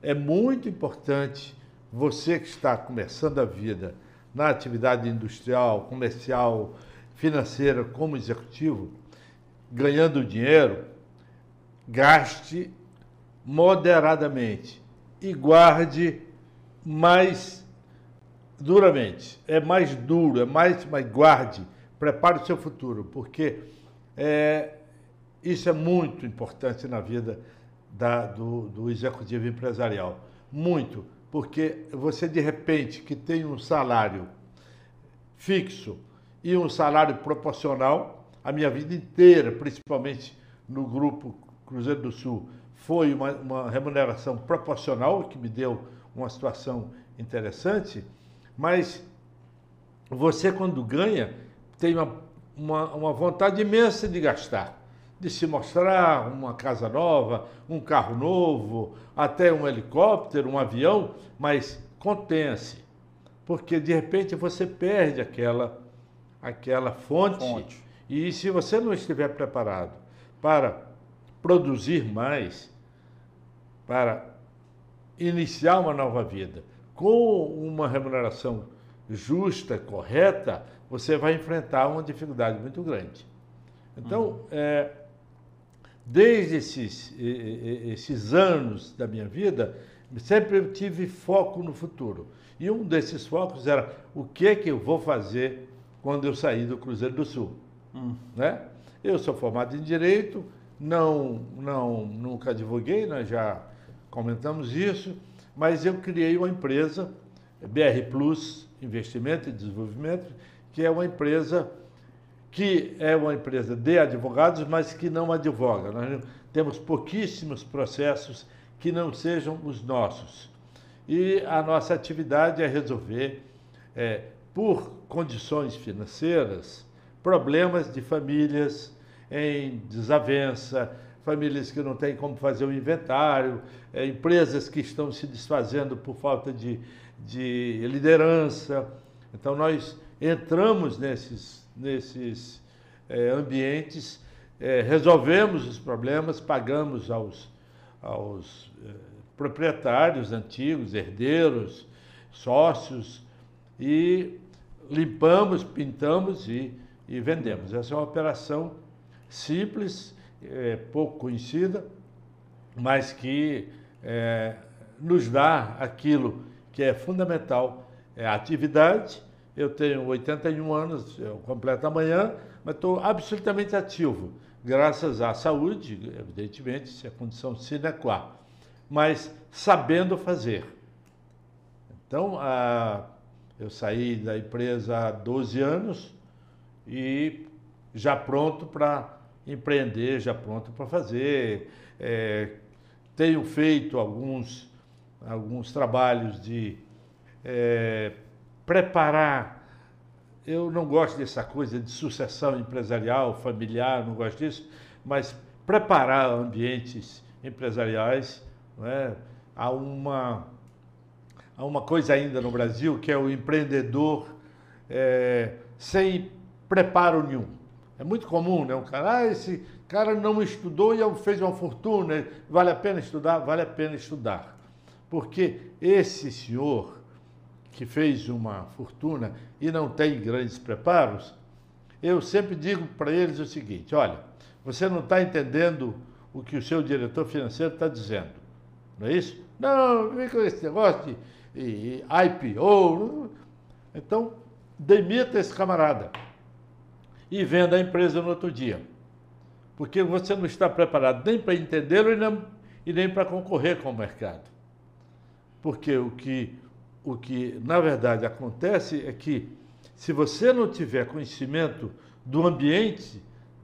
É muito importante você que está começando a vida na atividade industrial, comercial, financeira, como executivo, ganhando dinheiro, gaste moderadamente e guarde mais duramente. É mais duro, é mais, mas guarde, prepare o seu futuro, porque é, isso é muito importante na vida da- do, do executivo empresarial. Muito, porque você de repente que tem um salário fixo e um salário proporcional, a minha vida inteira, principalmente no grupo Cruzeiro do Sul, foi uma, uma remuneração proporcional que me deu uma situação interessante, mas você quando ganha tem uma, uma, uma vontade imensa de gastar, de se mostrar uma casa nova, um carro novo, até um helicóptero, um avião, mas contenha-se, porque de repente você perde aquela, aquela fonte, Fonte. e se você não estiver preparado para produzir mais, para iniciar uma nova vida com uma remuneração justa, correta, você vai enfrentar uma dificuldade muito grande. Então, é, desde esses, esses anos da minha vida, sempre eu tive foco no futuro. E um desses focos era o que é que eu vou fazer quando eu sair do Cruzeiro do Sul. Né? Eu sou formado em Direito, não, não, nunca advoguei, nós já comentamos isso, mas eu criei uma empresa, BR Plus Investimento e Desenvolvimento, que é uma empresa que é uma empresa de advogados, mas que não advoga. Nós temos pouquíssimos processos que não sejam os nossos. E a nossa atividade é resolver, é, por condições financeiras, problemas de famílias em desavença, famílias que não têm como fazer o inventário, é, empresas que estão se desfazendo por falta de, de liderança. Então, nós entramos nesses, nesses eh, ambientes, eh, resolvemos os problemas, pagamos aos, aos proprietários antigos, herdeiros, sócios, e limpamos, pintamos e, e vendemos. Essa é uma operação simples, eh, pouco conhecida, mas que eh, nos dá aquilo que é fundamental, é a atividade, Eu tenho 81 anos, eu completo amanhã, mas estou absolutamente ativo, graças à saúde, evidentemente, isso é condição sine qua, mas sabendo fazer. Então, a, eu saí da empresa há 12 anos e já pronto para empreender, já pronto para fazer. É, tenho feito alguns, alguns trabalhos de é, preparar. Eu não gosto dessa coisa de sucessão empresarial, familiar, não gosto disso, mas preparar ambientes empresariais. É? Há, uma, há uma coisa ainda no Brasil que é o empreendedor é, sem preparo nenhum. É muito comum, né? Um cara, ah, esse cara não estudou e fez uma fortuna, vale a pena estudar? Vale a pena estudar. Porque esse senhor que fez uma fortuna e não tem grandes preparos, eu sempre digo para eles o seguinte: olha, você não está entendendo o que o seu diretor financeiro está dizendo, não é isso? Não, vem com esse negócio de, de IPO. Então, demita esse camarada e venda a empresa no outro dia. Porque você não está preparado nem para entendê-lo e nem, para concorrer com o mercado. Porque o que, o que, na verdade, acontece é que, se você não tiver conhecimento do ambiente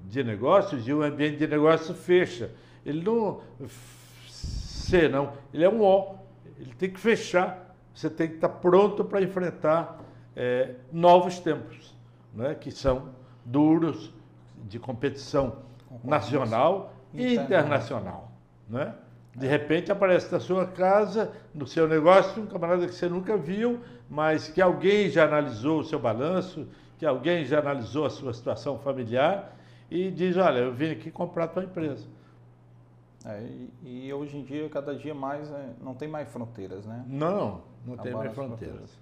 de negócios, e o ambiente de negócio fecha. Ele não C, não, ele é um O. Ele tem que fechar. Você tem que estar pronto para enfrentar é, novos tempos, né, que são duros, de competição nacional e internacional. Né? De repente aparece na sua casa, no seu negócio, um camarada que você nunca viu, mas que alguém já analisou o seu balanço, que alguém já analisou a sua situação familiar e diz, olha, eu vim aqui comprar a tua empresa. É, e, e, hoje em dia, cada dia mais, é, não tem mais fronteiras, né? Não, não tem mais fronteiras. fronteiras.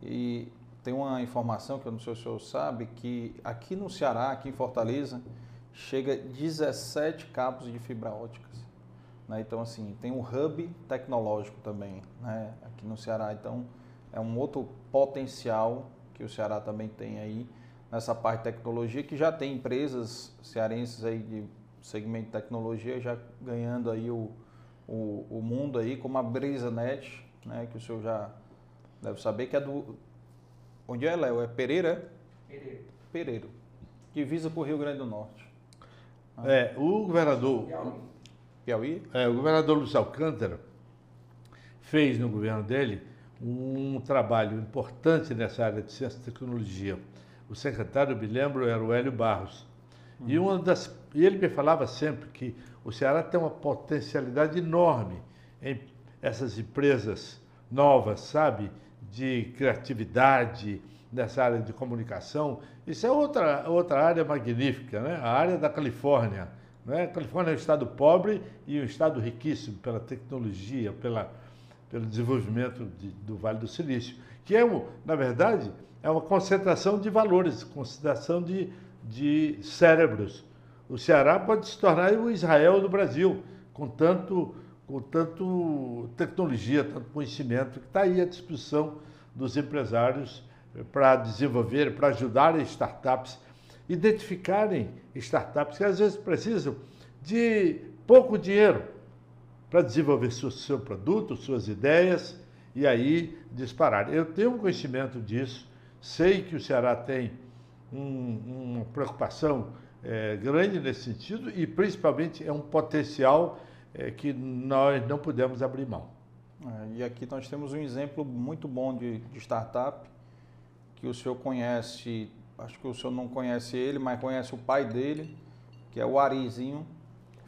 E tem uma informação que eu não sei se o senhor sabe, que aqui no Ceará, aqui em Fortaleza, chega 17 cabos de fibra óticas. Né? Então, assim, tem um hub tecnológico também né? aqui no Ceará. Então, é um outro potencial que o Ceará também tem aí nessa parte de tecnologia, que já tem empresas cearenses aí de segmento de tecnologia já ganhando aí o, o, o mundo aí, como a BrisaNet, né? que o senhor já deve saber, que é do, Onde é, Léo? É Pereira? Pereira. Pereiro. Divisa para o Rio Grande do Norte. Ah. É, o governador. Piauí. Piauí? É, o governador Luiz Alcântara fez no governo dele um trabalho importante nessa área de ciência e tecnologia. O secretário, me lembro, era o Hélio Barros. Uhum. E, uma das, e ele me falava sempre que o Ceará tem uma potencialidade enorme em essas empresas novas, sabe? De criatividade nessa área de comunicação. Isso é outra, outra área magnífica, né? a área da Califórnia. Né? A Califórnia é um estado pobre e um estado riquíssimo pela tecnologia, pela, pelo desenvolvimento de, do Vale do Silício, que é, na verdade, é uma concentração de valores, concentração de, de cérebros. O Ceará pode se tornar o Israel do Brasil, com tanto com tanto tecnologia, tanto conhecimento que está aí à disposição dos empresários eh, para desenvolver, para ajudar as startups, identificarem startups que às vezes precisam de pouco dinheiro para desenvolver seu, seu produto, suas ideias e aí disparar. Eu tenho conhecimento disso, sei que o Ceará tem um, uma preocupação é, grande nesse sentido e principalmente é um potencial é, que nós não pudemos abrir mão. É, e aqui nós temos um exemplo muito bom de, de, startup, que o senhor conhece, acho que o senhor não conhece ele, mas conhece o pai dele, que é o Arizinho,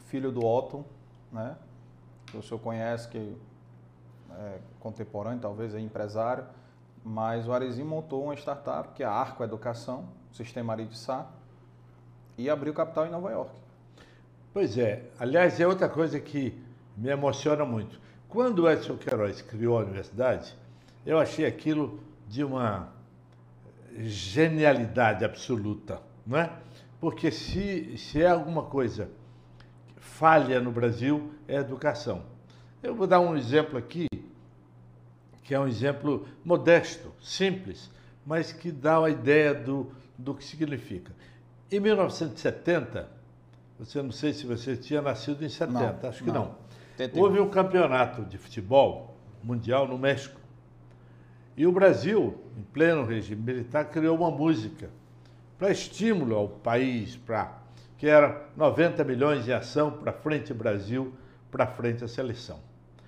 filho do Otton, né? que o senhor conhece, que é contemporâneo, talvez é empresário, mas o Arizinho montou uma startup, que é a Arco Educação, Sistema Ari de Sá, e abriu capital em Nova York. Pois é. Aliás, é outra coisa que me emociona muito. Quando o Edson Queiroz criou a universidade, eu achei aquilo de uma genialidade absoluta, não é? Porque se, se é alguma coisa falha no Brasil, é a educação. Eu vou dar um exemplo aqui, que é um exemplo modesto, simples, mas que dá uma ideia do, do que significa. Em 1970, você não sei se você tinha nascido em 70, Não, acho que não. não. 81. Houve um campeonato de futebol mundial no México. E o Brasil, em pleno regime militar, criou uma música para estímulo ao país, para que era 90 milhões em ação para frente Brasil, para frente a seleção.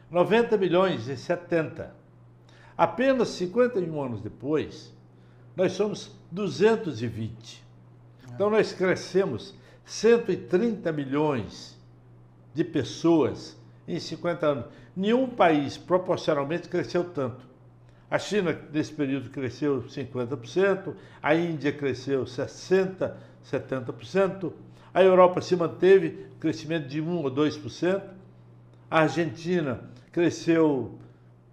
90 milhões em 70. Apenas 51 anos depois, nós somos 220. Então nós crescemos 130 milhões de pessoas em 50 anos. Nenhum país proporcionalmente cresceu tanto. A China, nesse período, cresceu 50%, a Índia cresceu 60%, 70%, a Europa se manteve crescimento de 1 ou 2%, a Argentina cresceu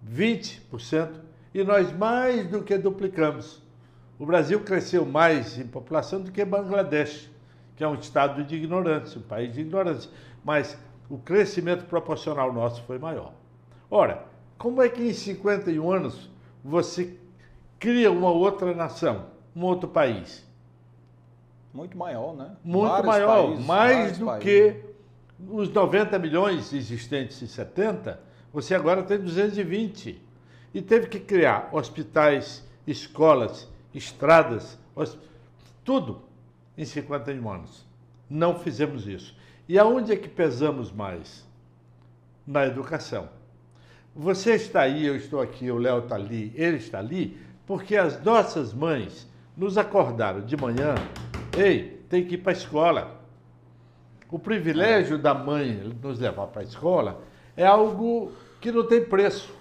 20% e nós mais do que duplicamos. O Brasil cresceu mais em população do que Bangladesh, que é um estado de ignorância, um país de ignorância. Mas o crescimento proporcional nosso foi maior. Ora, como é que em 51 anos você cria uma outra nação, um outro país? Muito maior, né? Muito Vários maior, países, mais do países. que os 90 milhões existentes em 70, você agora tem 220. E teve que criar hospitais, escolas, estradas, tudo em 51 anos. Não fizemos isso. E aonde é que pesamos mais? Na educação. Você está aí, eu estou aqui, o Léo está ali, ele está ali, porque as nossas mães nos acordaram de manhã, ei, tem que ir para a escola. O privilégio da mãe nos levar para a escola é algo que não tem preço.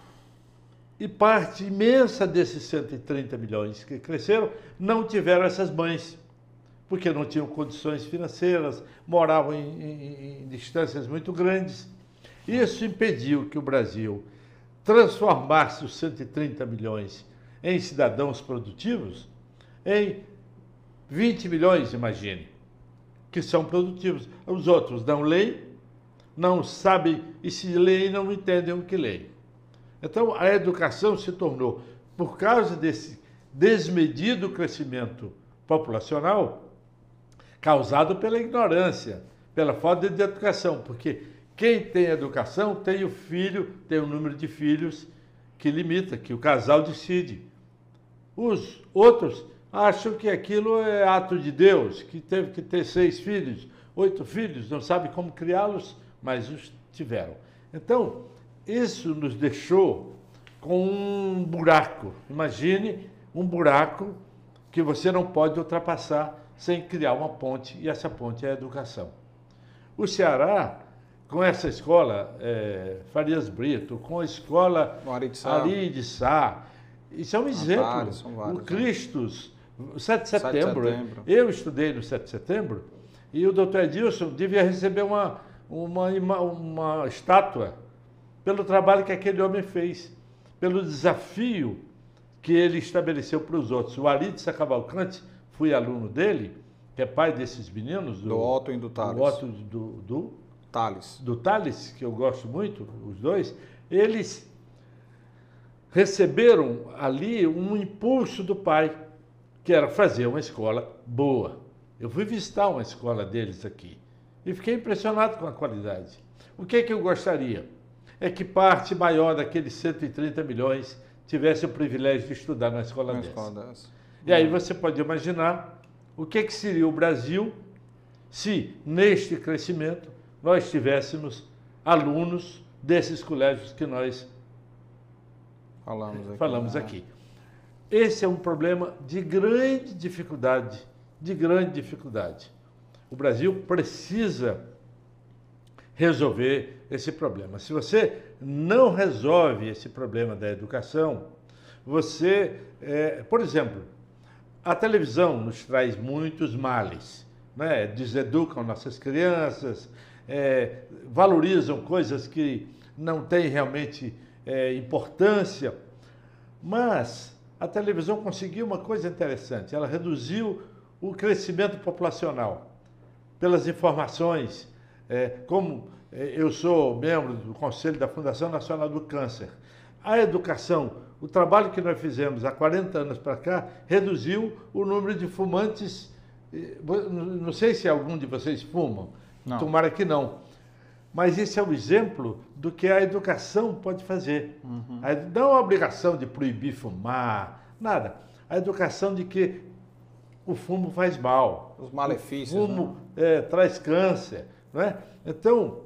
E parte imensa desses 130 milhões que cresceram não tiveram essas mães, porque não tinham condições financeiras, moravam em, em- em distâncias muito grandes. Isso impediu que o Brasil transformasse os 130 milhões em cidadãos produtivos em 20 milhões, imagine, que são produtivos. Os outros não leem, não sabem, e se leem, não entendem o que leem. Então, a educação se tornou, por causa desse desmedido crescimento populacional, causado pela ignorância, pela falta de educação, porque quem tem educação tem o filho, tem o número de filhos que limita, que o casal decide. Os outros acham que aquilo é ato de Deus, que teve que ter seis filhos, oito filhos, não sabe como criá-los, mas os tiveram. Então, isso nos deixou com um buraco. Imagine um buraco que você não pode ultrapassar sem criar uma ponte, e essa ponte é a educação. O Ceará, com essa escola, eh, Farias Brito, com a escola Ari de Sá. Isso é um exemplo. são vários, o né? Cristos, o 7 de 7 de setembro, setembro. eu estudei no 7 de setembro, e o doutor Edilson devia receber uma, uma, uma estátua pelo trabalho que aquele homem fez, pelo desafio que ele estabeleceu para os outros. O Ari de Sá Cavalcante, fui aluno dele, que é pai desses meninos. Do Otto e do Thales. Do Otto e do, do, Thales. do Thales, que eu gosto muito, os dois, eles receberam ali um impulso do pai, que era fazer uma escola boa. Eu fui visitar uma escola deles aqui e fiquei impressionado com a qualidade. O que é que eu gostaria? É que parte maior daqueles 130 milhões tivesse o privilégio de estudar na escola dessa. escola dessa. E aí você pode imaginar o que, que seria o Brasil se, neste crescimento, nós tivéssemos alunos desses colégios que nós Falamos aqui. falamos né? aqui. Esse é um problema de grande dificuldade, de grande dificuldade. O Brasil precisa resolver esse problema. Se você não resolve esse problema da educação, você, é, por exemplo, a televisão nos traz muitos males, né? deseducam nossas crianças, é, valorizam coisas que não têm realmente é, importância, mas a televisão conseguiu uma coisa interessante, ela reduziu o crescimento populacional pelas informações, é, como é, eu sou membro do Conselho da Fundação Nacional do Câncer, a educação o trabalho que nós fizemos há 40 anos para cá reduziu o número de fumantes. Não sei se algum de vocês fumam, Não. tomara que não. Mas esse é o exemplo do que a educação pode fazer. Edu- Não a obrigação de proibir fumar, nada. A educação de que o fumo faz mal. Os malefícios. O fumo é, traz câncer. Não é? Então,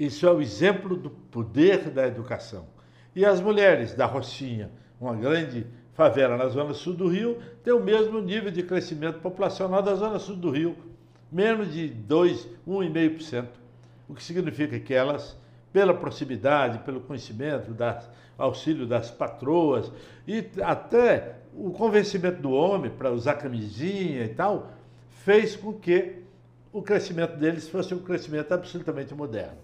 isso é o exemplo do poder da educação. E as mulheres da Rocinha, uma grande favela na zona sul do Rio, tem o mesmo nível de crescimento populacional da zona sul do Rio, menos de 2, 1,5%. O que significa que elas, pela proximidade, pelo conhecimento, das, auxílio das patroas e até o convencimento do homem para usar camisinha e tal, fez com que o crescimento deles fosse um crescimento absolutamente moderno.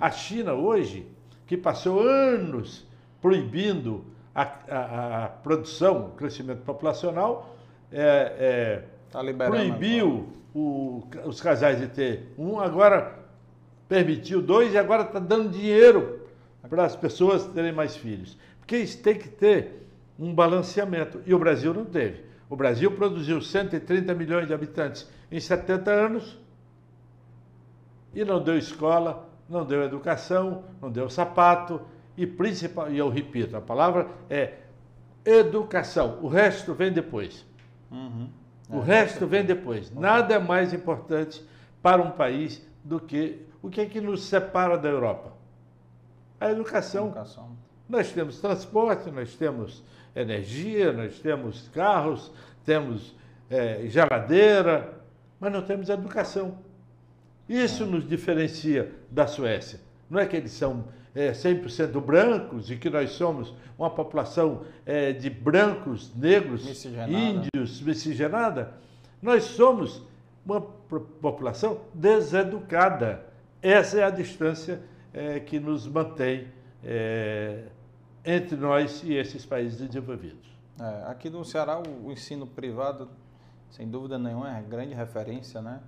A China hoje, que passou anos proibindo a, a- a produção, o crescimento populacional, é, é, Tá proibiu o- os casais de ter um, agora permitiu dois e agora está dando dinheiro para as pessoas terem mais filhos. Porque isso tem que ter um balanceamento. E o Brasil não teve. O Brasil produziu 130 milhões de habitantes em 70 anos e não deu escola, não deu educação, não deu sapato e principal, e eu repito, a palavra é educação. O resto vem depois. Uhum. O resto vem depois. Nada é mais importante para um país do que o que é que nos separa da Europa? A educação. Educação. Nós temos transporte, nós temos energia, nós temos carros, temos eh, geladeira, mas não temos educação. Isso nos diferencia da Suécia. Não é que eles são eh, 100% brancos e que nós somos uma população eh, de brancos, negros, Miscigenada. índios, miscigenada. Nós somos uma população deseducada. Essa é a distância eh, que nos mantém eh, entre nós e esses países desenvolvidos. É, aqui no Ceará, o, o ensino privado, sem dúvida nenhuma, é grande referência, né?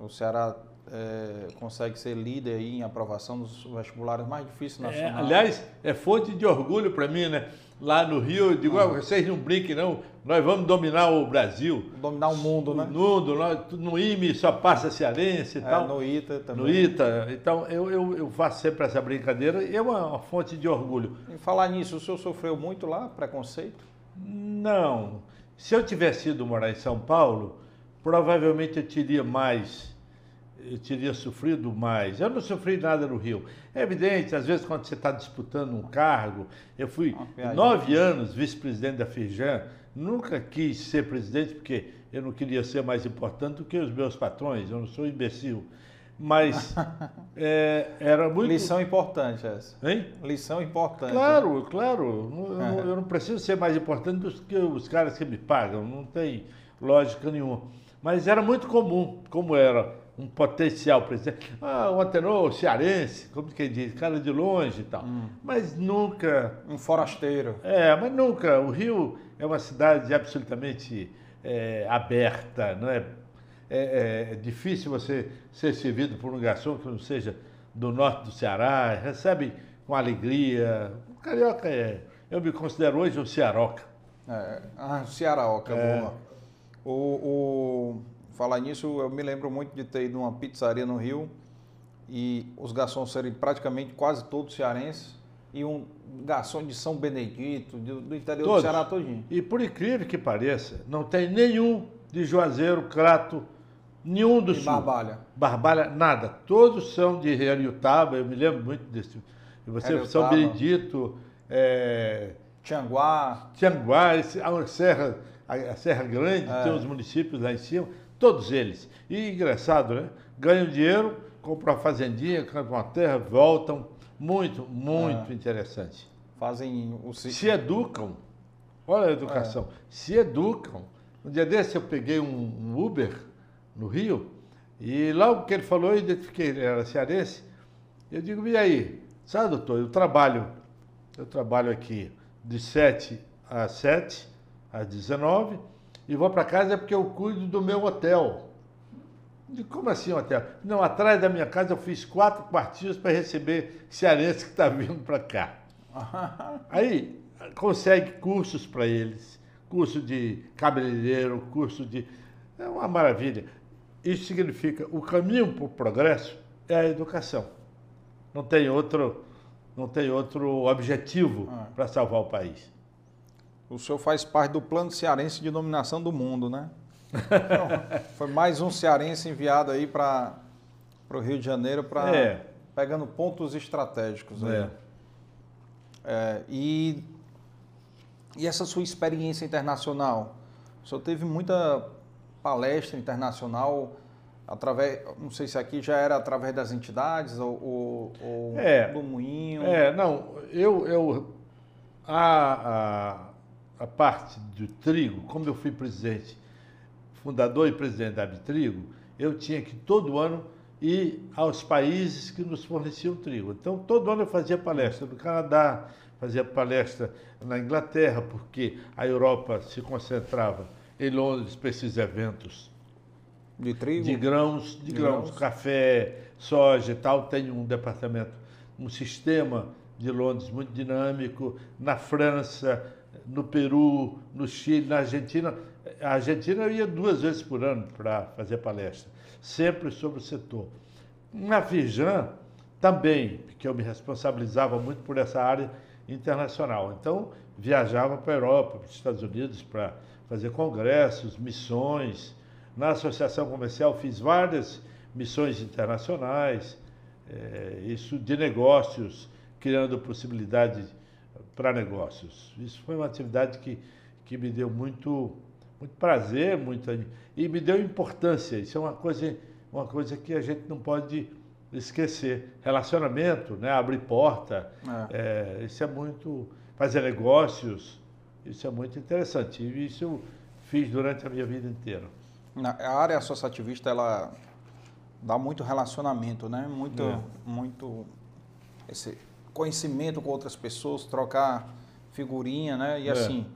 O Ceará é, consegue ser líder aí em aprovação dos vestibulares mais difíceis É, nacionais. aliás, é fonte de orgulho para mim, né? Lá no Rio, eu digo, "Ah, vocês não brinquem não, nós vamos dominar o Brasil. dominar o mundo, né? Mundo, nós- no IME só passa cearense e É, tal. no ITA também. No ITA. Então, eu, eu, eu faço sempre essa brincadeira e é uma, uma fonte de orgulho. Em falar nisso, o senhor sofreu muito lá, preconceito? Não. Se eu tivesse ido morar em São Paulo, provavelmente eu teria mais, eu teria sofrido mais. Eu não sofri nada no Rio. É evidente, às vezes quando você está disputando um cargo, eu fui nove anos vice-presidente da Firjan, nunca quis ser presidente porque eu não queria ser mais importante do que os meus patrões, eu não sou imbecil. Mas é, era muito... Lição importante essa. Hein? Lição importante. Claro, claro. Eu. Eu não preciso ser mais importante do que os caras que me pagam, não tem lógica nenhuma. Mas era muito comum, como era um potencial presidente. Ah, o Antenor, cearense, como quem diz, cara de longe e tal. Hum. Mas nunca, Um forasteiro. é, mas nunca. O Rio é uma cidade absolutamente é, aberta, não é? É, é difícil você ser servido por um garçom que não seja do norte do Ceará, recebe com alegria. O carioca é. Eu me considero hoje um cearoca. É, ah, Cearaoca, É. boa. O, o, falar nisso, eu me lembro muito de ter ido numa pizzaria no Rio e os garçons serem praticamente quase todos cearenses e um garçom de São Benedito, do, do interior Todos. do Ceará todinho. E por incrível que pareça, não tem nenhum de Juazeiro, Crato, nenhum do E sul. Barbalha. Barbalha, nada. Todos são de Ariutaba, eu me lembro muito desse. E você, São. Benedito, é, Tianguá, Tianguá, esse- a Serra, a Serra Grande, É. tem os municípios lá em cima, todos eles. E engraçado, né? Ganham dinheiro, compram uma fazendinha, compram uma terra, voltam. Muito, muito É. interessante. fazem o Se educam. Olha a educação. Se educam. Um dia desse eu peguei um, um Uber no Rio e logo que ele falou, eu identifiquei, ele era cearense. Eu digo, e aí? Sabe, doutor, eu trabalho, eu trabalho aqui de 7 às 7, às 19, e vou para casa porque eu cuido do meu hotel. Digo, como assim hotel? Não, atrás da minha casa eu fiz quatro quartinhos para receber cearense que está vindo para cá. Aí, consegue cursos para eles, curso de cabeleireiro, curso de. É uma maravilha. Isso significa o caminho para o progresso é a educação. Não tem outro, não tem outro objetivo Ah. para salvar o país. O senhor faz parte do plano cearense de dominação do mundo, né? Então, foi mais um cearense enviado aí para o Rio de Janeiro para É. pegando pontos estratégicos. É. É, e, e essa sua experiência internacional? O senhor teve muita palestra internacional através, não sei se aqui já era através das entidades ou, ou, ou É. do moinho. É, não, eu, eu a, a parte do trigo, como eu fui presidente, fundador e presidente da Abitrigo, eu tinha que todo ano ir aos países que nos forneciam trigo. Então, todo ano eu fazia palestra no Canadá, fazia palestra na Inglaterra, porque a Europa se concentrava em Londres para esses eventos De trigo? de grãos, de, De grãos, grãos. café, soja e tal. Tem um departamento, um sistema de Londres muito dinâmico. Na França, no Peru, no Chile, na Argentina. A Argentina eu ia duas vezes por ano para fazer palestra, sempre sobre o setor. Na Fijan também, porque eu me responsabilizava muito por essa área internacional. Então, viajava para a Europa, para os Estados Unidos para fazer congressos, missões. Na associação comercial fiz várias missões internacionais, eh, isso de negócios, criando possibilidades para negócios. Isso foi uma atividade que, que me deu muito, muito prazer muita, e me deu importância. Isso é uma coisa, uma coisa que a gente não pode esquecer. Relacionamento, né? abrir porta, É. é, isso é muito. fazer negócios, isso é muito interessante. E isso eu fiz durante a minha vida inteira. A área associativista, ela dá muito relacionamento, né? Muito, É. muito esse conhecimento com outras pessoas, trocar figurinha, né? E É. assim,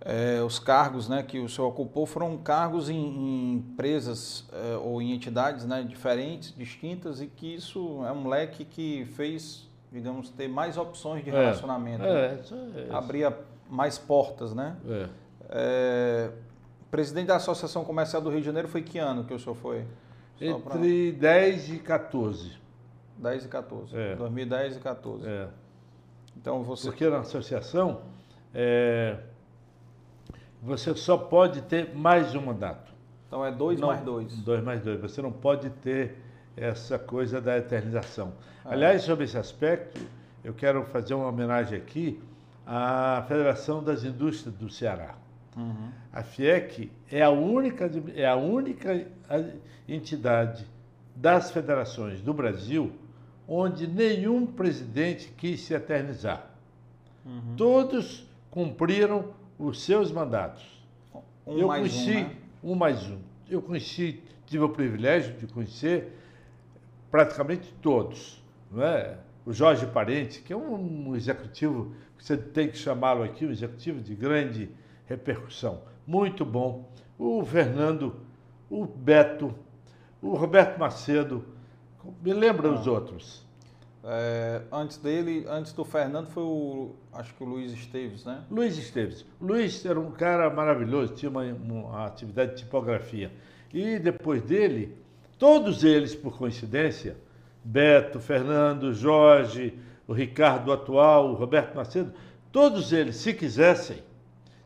é, os cargos né, que o senhor ocupou foram cargos em, em empresas é, ou em entidades né, diferentes, distintas, e que isso é um leque que fez, digamos, ter mais opções de É. relacionamento, né? É, isso é, abria mais portas, né? presidente da Associação Comercial do Rio de Janeiro foi que ano que o senhor foi? Só pra- Entre 10 e 14. 10 e 14. É. 2010 e 14. É. Então você. Porque na associação é, você só pode ter mais um mandato. Então é 2 Não, mais 2. Dois mais dois. Você não pode ter essa coisa da eternização. Ah. Aliás, sobre esse aspecto, eu quero fazer uma homenagem aqui à Federação das Indústrias do Ceará. Uhum. A FIEC é a única, é a única entidade das federações do Brasil onde nenhum presidente quis se eternizar. Uhum. Todos cumpriram os seus mandatos. Um eu mais conheci um, né? um mais um. Eu conheci, tive o privilégio de conhecer praticamente todos. Não é? O Jorge Parente, que é um executivo, que você tem que chamá-lo aqui, um executivo de grande repercussão. Muito bom. O Fernando, o Beto, o Roberto Macedo. Me lembra os outros. É, antes dele, antes do Fernando, foi o. Acho que o Luiz Esteves, né? Luiz Esteves. Luiz era um cara maravilhoso, tinha uma, uma atividade de tipografia. E depois dele, todos eles, por coincidência, Beto, Fernando, Jorge, o Ricardo atual, o Roberto Macedo, todos eles, se quisessem,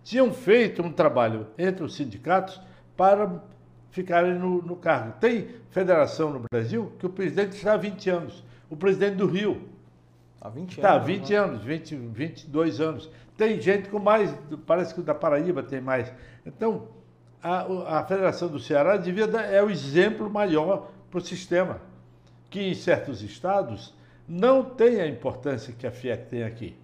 tinham feito um trabalho entre os sindicatos para ficarem no, no cargo. Tem federação no Brasil que o presidente está há 20 anos. O presidente do Rio, Há 20 Tá, anos. 20 né? anos, 20, 22 anos. Tem gente com mais, parece que o da Paraíba tem mais. Então, a, a Federação do Ceará devia dar, é o exemplo maior para o sistema, que em certos estados não tem a importância que a FIEC tem aqui.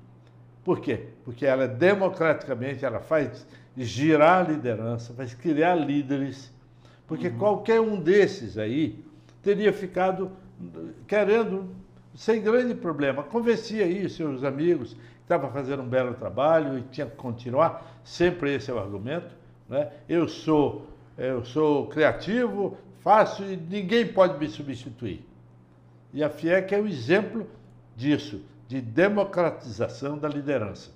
Por quê? Porque ela democraticamente, ela faz girar a liderança, faz criar líderes, porque qualquer um desses aí teria ficado querendo, sem grande problema, convencia aí os seus amigos que estavam fazendo um belo trabalho e tinha que continuar, sempre esse é o argumento. Né? Eu, sou, eu sou criativo, faço e ninguém pode me substituir. E a FIEC é o exemplo disso, de democratização da liderança.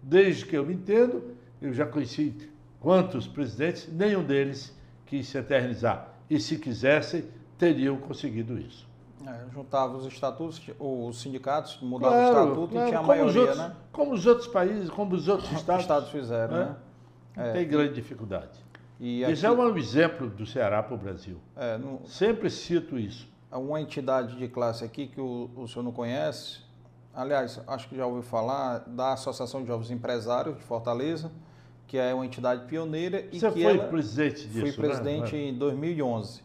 Desde que eu me entendo, eu já conheci quantos presidentes, nenhum deles quis se eternizar. E se quisessem, teriam conseguido isso. É, juntava os estatutos, os sindicatos, mudava claro, o estatuto claro, e tinha a maioria, outros, né? Como os outros países, como os outros estados. estados fizeram, né? né? É. Tem grande dificuldade. E aqui, isso é um exemplo do Ceará para o Brasil. É, no, Sempre cito isso. Uma entidade de classe aqui que o, o senhor não conhece, aliás, acho que já ouviu falar, da Associação de Jovens Empresários de Fortaleza, que é uma entidade pioneira. E Você que foi presidente disso, Fui né? presidente né? em 2011.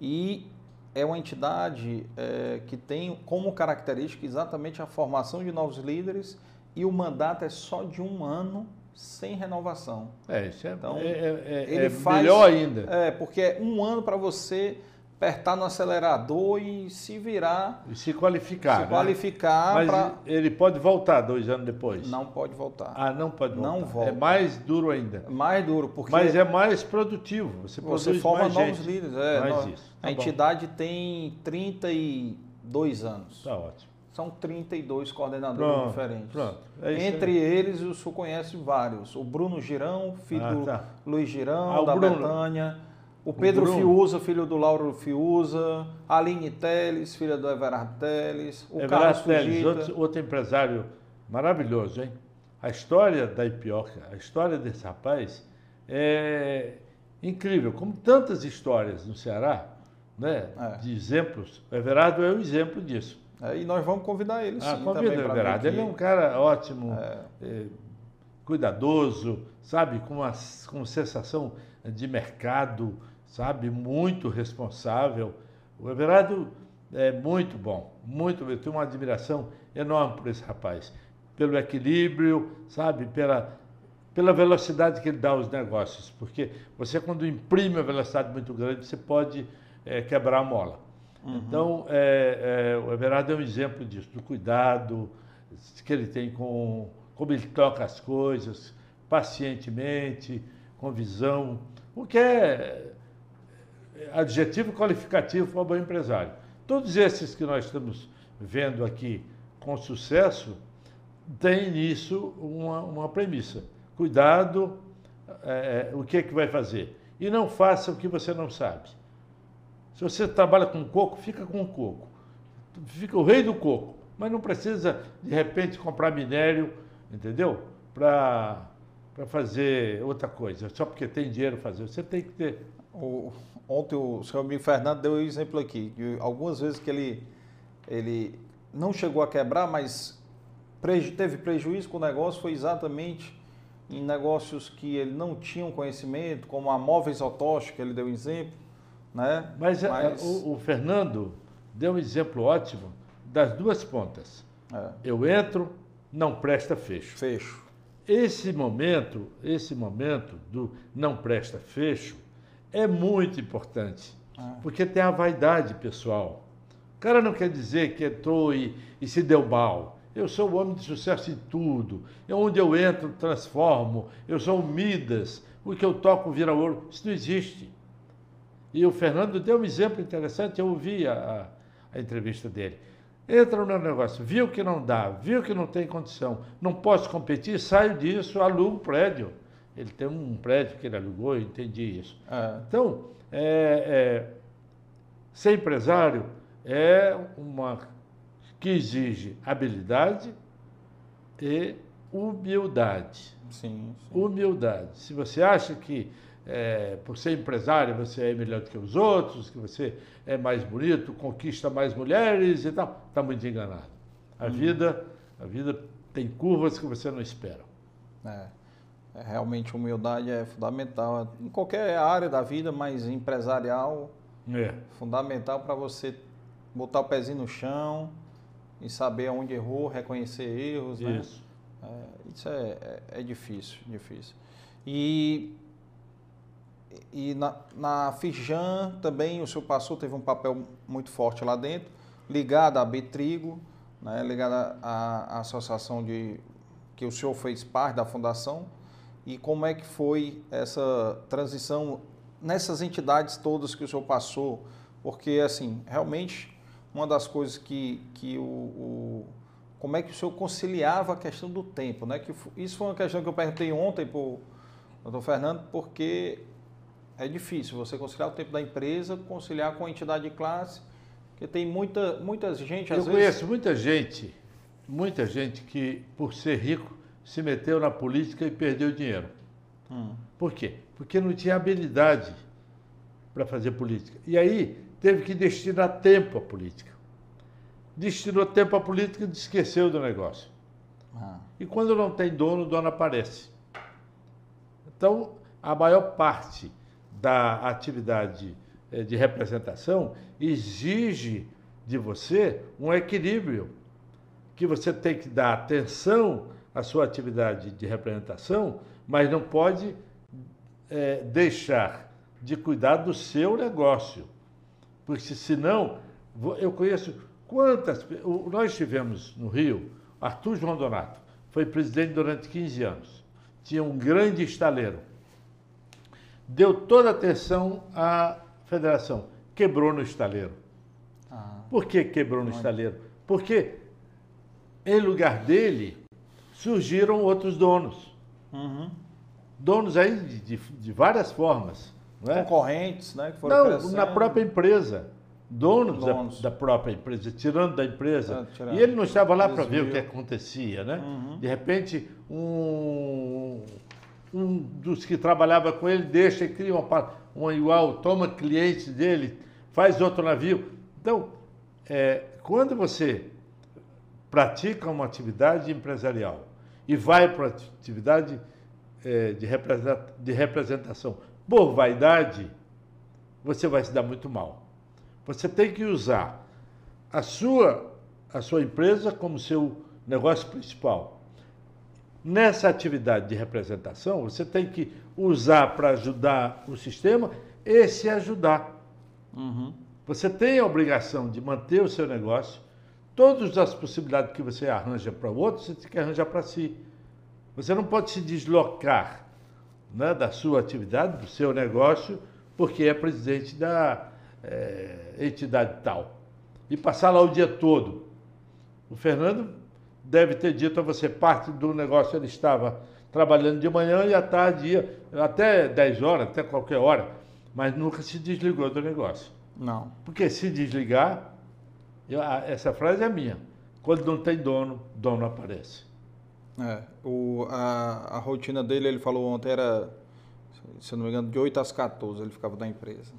E é uma entidade é, que tem como característica exatamente a formação de novos líderes e o mandato é só de um ano sem renovação. É, isso é, então, é, é, é, é faz, melhor ainda. É, porque é um ano para você apertar no acelerador e se virar. E se qualificar. Se né? qualificar. Mas pra... ele pode voltar dois anos depois? Não pode voltar. Ah, não pode voltar. Não volta. É mais duro ainda. Mais duro, porque. Mas é mais produtivo. Você, você forma novos gente. líderes. É, mais isso. Tá a bom. entidade tem 32 anos. Tá ótimo. São 32 coordenadores pronto, diferentes. Pronto. É Entre aí. eles, o senhor conhece vários. O Bruno Girão, filho ah, tá. do Luiz Girão, ah, da Bruno. Betânia. O Pedro o Fiuza, filho do Lauro Fiuza. A Aline Teles, filha do Everardo Teles. O Everardo Carlos Teles, outro, outro, empresário maravilhoso, hein? A história da Ipioca, a história desse rapaz é incrível. Como tantas histórias no Ceará, né? É. De exemplos. O Everardo é um exemplo disso. É, e nós vamos convidar ele ah, sim. Convida o Everardo. Ele é um cara ótimo, é. É, cuidadoso, sabe? Com uma, com uma sensação de mercado, sabe? Muito responsável. O Everardo é muito bom, muito. Eu tenho uma admiração enorme por esse rapaz. Pelo equilíbrio, sabe? Pela, pela velocidade que ele dá aos negócios. Porque você, quando imprime uma velocidade muito grande, você pode é, quebrar a mola. Uhum. Então, é, é, o Everardo é um exemplo disso, do cuidado que ele tem com como ele toca as coisas, pacientemente, com visão, o que é adjetivo qualificativo para um bom empresário. Todos esses que nós estamos vendo aqui com sucesso têm nisso uma, uma premissa. Cuidado, é, é o que é que vai fazer. E não faça o que você não sabe. Se você trabalha com coco, fica com coco. Fica o rei do coco. Mas não precisa, de repente, comprar minério, entendeu? Para fazer outra coisa, só porque tem dinheiro fazer. Você tem que ter. O, ontem o seu amigo Fernando deu um exemplo aqui, de algumas vezes que ele, ele não chegou a quebrar, mas preju, teve prejuízo com o negócio, foi exatamente em negócios que ele não tinha conhecimento, como a móveis que ele deu exemplo, né? Mas, é, Mas... O, o, Fernando deu um exemplo ótimo das duas pontas. É. Eu entro, não presta, fecho. Fecho. Esse momento, esse momento do não presta, fecho, é muito importante, é. porque tem a vaidade pessoal. O cara não quer dizer que entrou e, e se deu mal. Eu sou o homem de sucesso em tudo. É onde eu entro, transformo. Eu sou o Midas. O que eu toco vira ouro. Isso não existe. E o Fernando deu um exemplo interessante, eu ouvi a, a entrevista dele. Entra no negócio, viu que não dá, viu que não tem condição, não posso competir, saio disso, alugo o prédio. Ele tem um prédio que ele alugou, eu entendi isso. É. Então, é, é, ser empresário é uma que exige habilidade e humildade. Sim, sim. Humildade. Se você acha que é, por ser empresário você é melhor do que os outros, que você é mais bonito, conquista mais mulheres e tal, está muito enganado. A hum. vida, a vida tem curvas que você não espera. É, realmente humildade é fundamental em qualquer área da vida, mas empresarial é fundamental para você botar o pezinho no chão e saber onde errou, reconhecer erros, né? Isso. É, isso é, é, é difícil, difícil. E e na, na Fijan também o senhor passou, teve um papel muito forte lá dentro, ligado à Betrigo, né, ligado à, à associação de que o senhor fez parte da fundação. E como é que foi essa transição nessas entidades todas que o senhor passou? Porque, assim, realmente, uma das coisas que, que o, o como é que o senhor conciliava a questão do tempo, né? Que isso foi uma questão que eu perguntei ontem para o doutor Fernando, porque é difícil você conciliar o tempo da empresa, conciliar com a entidade de classe, porque tem muita, muita gente, às eu vezes... conheço muita gente, muita gente que, por ser rico, se meteu na política e perdeu dinheiro. Hum. Por quê? Porque não tinha habilidade para fazer política. E aí teve que destinar tempo à política. Destinou tempo à política e esqueceu do negócio. Ah. E quando não tem dono, o dono aparece. Então, a maior parte da atividade eh, de representação exige de você um equilíbrio, que você tem que dar atenção à sua atividade de representação, mas não pode é, deixar de cuidar do seu negócio. Porque senão, eu conheço quantas. Nós tivemos no Rio, Arthur João Donato, foi presidente durante 15 anos. Tinha um grande estaleiro. Deu toda a atenção à federação. Quebrou no estaleiro. Ah, Por que quebrou no estaleiro? Porque em lugar dele surgiram outros donos. Uhum. Donos aí de, de, de várias formas. Não é? Concorrentes, né? Que foram não, crescendo. na própria empresa. Donos, Donos. Da, da, própria empresa, tirando da empresa. É, tirando. E ele não estava lá para ver o que acontecia, né? Uhum. De repente, um, um dos que trabalhava com ele deixa e cria uma, uma igual, toma cliente dele, faz outro navio. Então, é, quando você pratica uma atividade empresarial e vai para a atividade é, de, representação por vaidade, você vai se dar muito mal. Você tem que usar a sua, a sua empresa como seu negócio principal. Nessa atividade de representação, você tem que usar para ajudar o sistema e se ajudar. Uhum. Você tem a obrigação de manter o seu negócio. Todas as possibilidades que você arranja para o outro, você tem que arranjar para si. Você não pode se deslocar né, da sua atividade, do seu negócio, porque é presidente da é, entidade tal. E passar lá o dia todo. O Fernando deve ter dito a você, parte do negócio ele estava trabalhando de manhã e à tarde ia, até 10 horas, até qualquer hora, mas nunca se desligou do negócio. Não. Porque se desligar, eu, essa frase é minha, quando não tem dono, dono aparece. É, o, a, a rotina dele, ele falou ontem, era, se não me engano, de 8 às 14 ele ficava na empresa.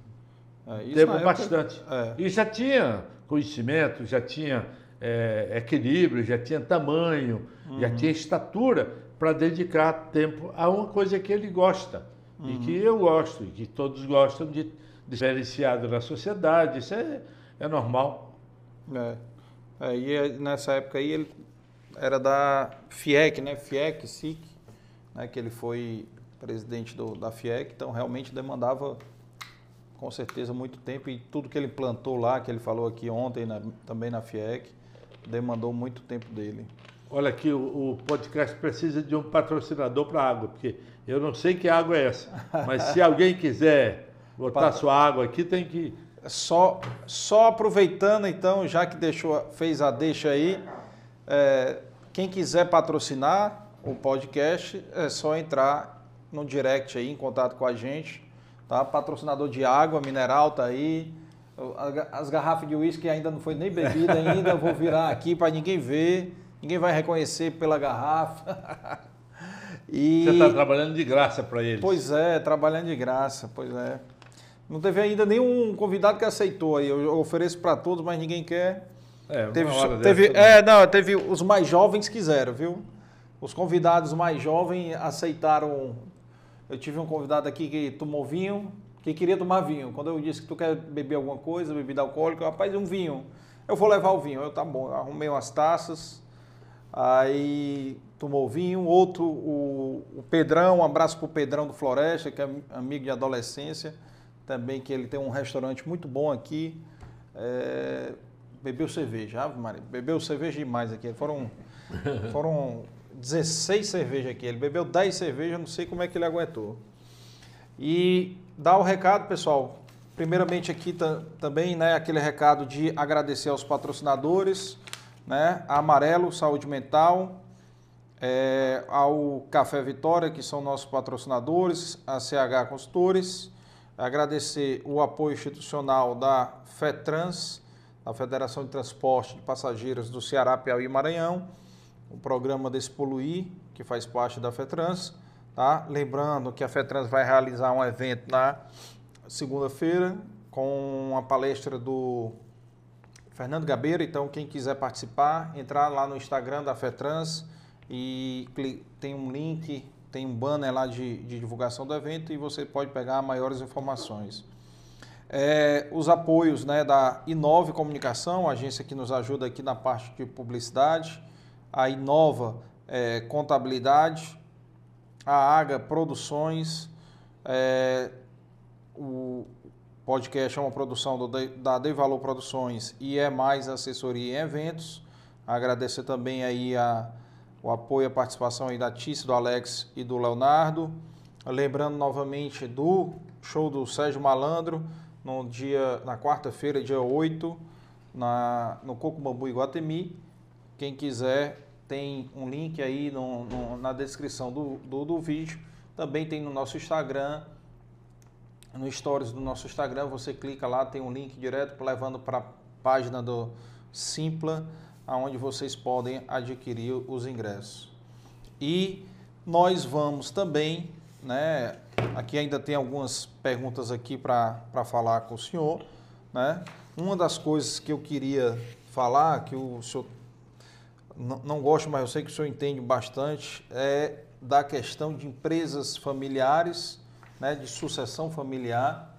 É, isso Tempo bastante. É. E já tinha conhecimento, já tinha é, equilíbrio, já tinha tamanho, uhum. já tinha estatura para dedicar tempo a uma coisa que ele gosta. Uhum. E que eu gosto, e que todos gostam de diferenciado na sociedade. Isso é, é normal. É. e nessa época aí ele era da FIEC, né? FIEC, SIC, né? que ele foi presidente do, da FIEC, então realmente demandava com certeza muito tempo e tudo que ele plantou lá, que ele falou aqui ontem na, também na FIEC, demandou muito tempo dele. Olha aqui, o, o podcast precisa de um patrocinador para água, porque eu não sei que água é essa, mas se alguém quiser botar sua água aqui, tem que... Só, só aproveitando então, já que deixou, fez a deixa aí, é, quem quiser patrocinar o podcast, é só entrar no direct aí, em contato com a gente. Tá? Patrocinador de água, mineral tá aí. As garrafas de uísque ainda não foi nem bebida ainda, vou virar aqui para ninguém ver. Ninguém vai reconhecer pela garrafa. e... Você está trabalhando de graça para eles. Pois é, trabalhando de graça, pois é. Não teve ainda nenhum convidado que aceitou aí. Eu ofereço para todos, mas ninguém quer. É, teve, teve, é, não, teve os mais jovens quiseram, viu? Os convidados mais jovens aceitaram. Eu tive um convidado aqui que tomou vinho, que queria tomar vinho. Quando eu disse que tu quer beber alguma coisa, bebida alcoólica, rapaz, um vinho. Eu vou levar o vinho. Eu, tá bom, eu arrumei umas taças, aí tomou vinho. Outro, o, o Pedrão, um abraço pro Pedrão do Floresta, que é amigo de adolescência, também que ele tem um restaurante muito bom aqui. É, bebeu cerveja, Ave Maria, bebeu cerveja demais aqui. Foram, foram 16 cervejas aqui. Ele bebeu 10 cervejas, não sei como é que ele aguentou. E dá o recado, pessoal. Primeiramente aqui também, né, aquele recado de agradecer aos patrocinadores, né? A Amarelo Saúde Mental, é, ao Café Vitória, que são nossos patrocinadores, a CH Consultores, agradecer o apoio institucional da FETRANS, a Federação de Transporte de Passageiros do Ceará, Piauí e Maranhão, o programa Despoluir, que faz parte da FETRANS, tá? Lembrando que a FETRANS vai realizar um evento na segunda-feira com uma palestra do Fernando Gabeira, então quem quiser participar, entrar lá no Instagram da FETRANS e tem um link, tem um banner lá de, de divulgação do evento e você pode pegar maiores informações. É, os apoios né, da Inove Comunicação, agência que nos ajuda aqui na parte de publicidade, a Inova é, Contabilidade, a AGA Produções, é, o podcast é uma produção do, da De Valor Produções e é mais assessoria em eventos. Agradecer também aí a, o apoio e a participação aí da Tícia, do Alex e do Leonardo. Lembrando novamente do show do Sérgio Malandro, no dia, na quarta-feira, dia 8, na, no Coco Bambu Iguatemi. Quem quiser, tem um link aí no, no, na descrição do, do, do vídeo. Também tem no nosso Instagram, no stories do nosso Instagram, você clica lá, tem um link direto levando para a página do Simpla, onde vocês podem adquirir os ingressos. E nós vamos também, né, aqui ainda tem algumas perguntas aqui para falar com o senhor, né? Uma das coisas que eu queria falar, que o senhor não, gosto, mas eu sei que o senhor entende bastante, é da questão de empresas familiares né, de sucessão familiar,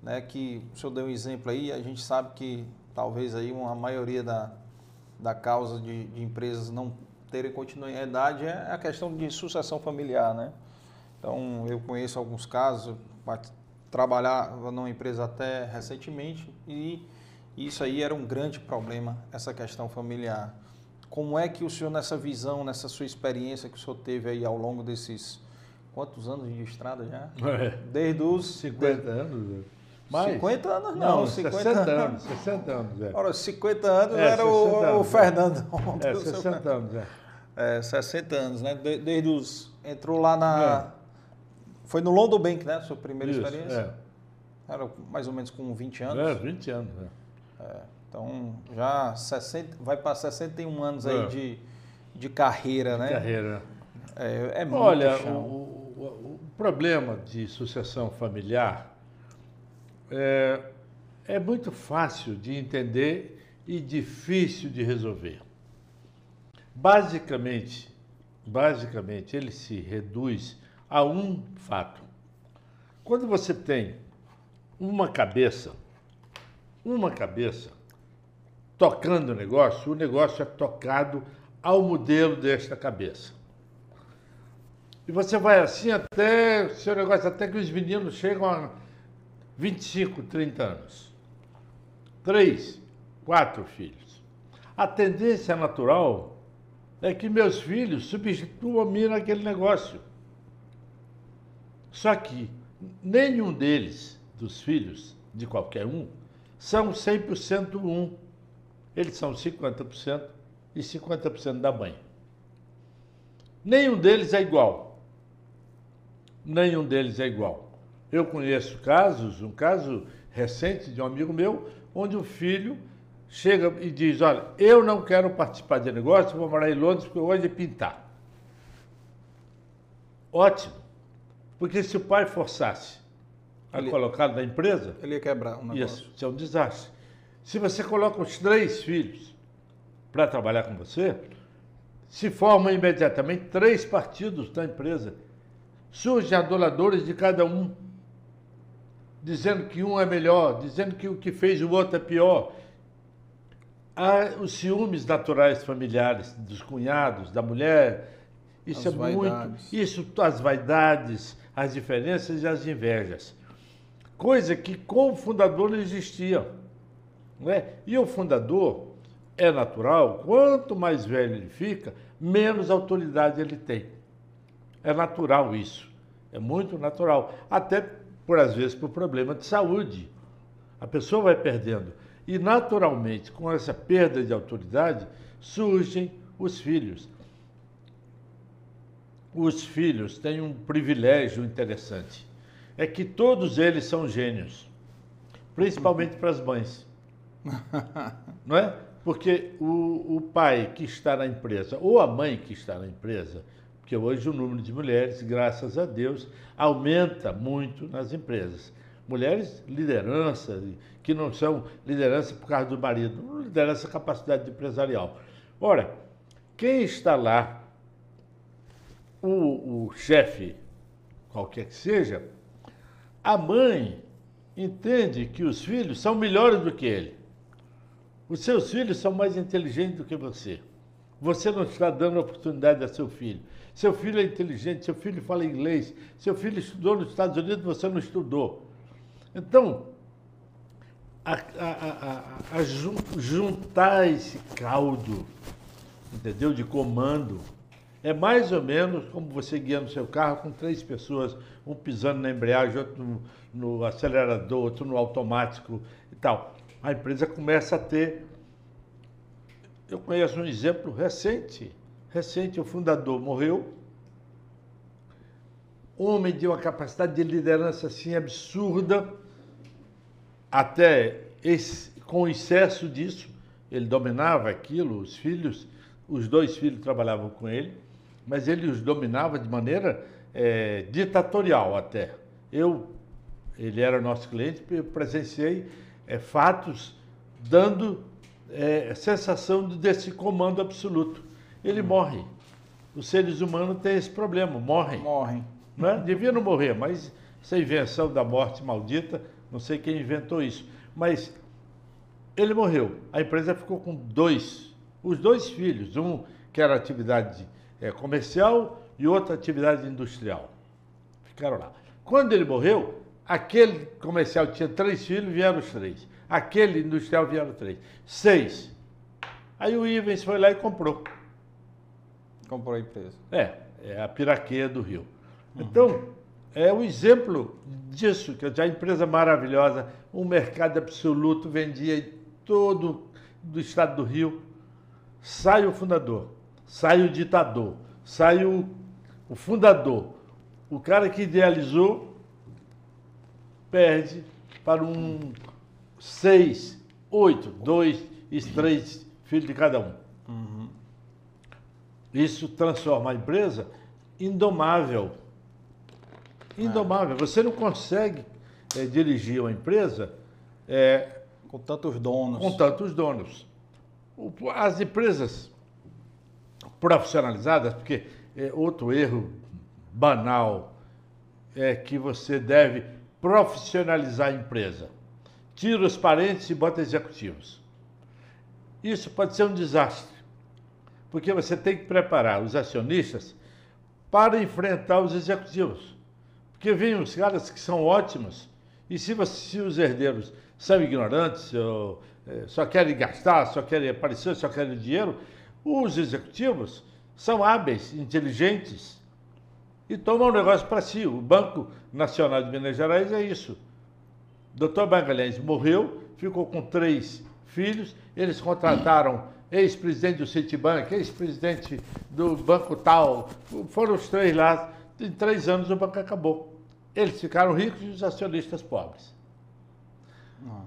né, que o senhor deu um exemplo aí, a gente sabe que talvez aí uma maioria da, da causa de, de empresas não terem continuidade é a questão de sucessão familiar, né? Então, eu conheço alguns casos, trabalhava numa empresa até recentemente e isso aí era um grande problema, essa questão familiar. Como é que o senhor, nessa visão, nessa sua experiência que o senhor teve aí ao longo desses quantos anos de estrada já? É. Desde os 50 de... anos. Mais? 50 anos não, não 50 60 anos. 60 anos, é. Ora, 50 anos é, era o, anos, o, Fernando. É, 60 anos, é. É, 60 anos, né? Desde os. Entrou lá na. É. Foi no London Bank, né? Sua primeira Isso, experiência? É. Era mais ou menos com 20 anos. É, 20 anos, é. é então, já 60, vai para 61 anos aí é. de, de carreira, de né? Carreira. É, é muito Olha, o, o, problema de sucessão familiar é, é muito fácil de entender e difícil de resolver. Basicamente, basicamente ele se reduz a um fato. Quando você tem uma cabeça, uma cabeça tocando o negócio, o negócio é tocado ao modelo desta cabeça. E você vai assim até, seu negócio, até que os meninos chegam a 25, 30 anos. Três, quatro filhos. A tendência natural é que meus filhos substituam a mim naquele negócio. Só que nenhum deles, dos filhos de qualquer um, são 100% um. Eles são 50% e 50% da mãe. Nenhum deles é igual nenhum deles é igual. Eu conheço casos, um caso recente de um amigo meu, onde o filho chega e diz: Olha, eu não quero participar de negócio, vou morar em Londres porque hoje é pintar. Ótimo, porque se o pai forçasse a ele, colocar na empresa. Ele ia quebrar um negócio. Isso, isso é um desastre. Se você coloca os três filhos para trabalhar com você, se formam imediatamente três partidos da empresa surgem aduladores de cada um, dizendo que um é melhor, dizendo que o que fez o outro é pior. Há os ciúmes naturais familiares dos cunhados, da mulher. Isso as é vaidades. muito. Isso, as vaidades, as diferenças e as invejas. Coisa que com o fundador não existia. Não é? E o fundador é natural, quanto mais velho ele fica, menos autoridade ele tem. É natural isso. É muito natural. Até, por às vezes, por problema de saúde. A pessoa vai perdendo. E, naturalmente, com essa perda de autoridade, surgem os filhos. Os filhos têm um privilégio interessante. É que todos eles são gênios, principalmente para as mães. Não é? Porque o, o pai que está na empresa, ou a mãe que está na empresa, porque hoje o número de mulheres, graças a Deus, aumenta muito nas empresas. Mulheres liderança, que não são liderança por causa do marido, liderança capacidade empresarial. Ora, quem está lá, o, o chefe, qualquer que seja, a mãe entende que os filhos são melhores do que ele. Os seus filhos são mais inteligentes do que você. Você não está dando oportunidade a seu filho. Seu filho é inteligente, seu filho fala inglês, seu filho estudou nos Estados Unidos, você não estudou. Então, a, a, a, juntar esse caldo, entendeu? De comando, é mais ou menos como você guiando seu carro com três pessoas, um pisando na embreagem, outro no, no acelerador, outro no automático e tal. A empresa começa a ter. Eu conheço um exemplo recente recente, o fundador morreu. Homem de uma capacidade de liderança assim absurda, até esse, com excesso disso, ele dominava aquilo, os filhos, os dois filhos trabalhavam com ele, mas ele os dominava de maneira é, ditatorial até. Eu, ele era nosso cliente, eu presenciei é, fatos dando é, sensação desse comando absoluto ele morre. Os seres humanos têm esse problema, morrem. Morrem. Né? Devia não morrer, mas essa invenção da morte maldita, não sei quem inventou isso. Mas ele morreu. A empresa ficou com dois, os dois filhos, um que era atividade é, comercial e outra atividade industrial. Ficaram lá. Quando ele morreu, aquele comercial tinha três filhos, vieram os três. Aquele industrial vieram três. Seis. Aí o Ivens foi lá e comprou. Comprou a empresa. É, é a Piraqueia do Rio. Uhum. Então, é o um exemplo disso, que é a empresa maravilhosa, um mercado absoluto, vendia em todo o estado do Rio. Sai o fundador, sai o ditador, sai o, o fundador. O cara que idealizou perde para um seis, oito, dois e três filhos de cada um. Uhum. Isso transforma a empresa indomável. Indomável. Você não consegue é, dirigir uma empresa é, com tantos donos. Com tantos donos. As empresas profissionalizadas, porque é outro erro banal é que você deve profissionalizar a empresa. Tira os parentes e bota executivos. Isso pode ser um desastre porque você tem que preparar os acionistas para enfrentar os executivos. Porque vêm os caras que são ótimos, e se, você, se os herdeiros são ignorantes, ou, é, só querem gastar, só querem aparecer, só querem dinheiro, os executivos são hábeis, inteligentes e tomam o negócio para si. O Banco Nacional de Minas Gerais é isso. Dr. Magalhães morreu, ficou com três filhos, eles contrataram ex-presidente do Citibank, ex-presidente do banco tal, foram os três lá, em três anos o banco acabou. Eles ficaram ricos e os acionistas pobres. Ah.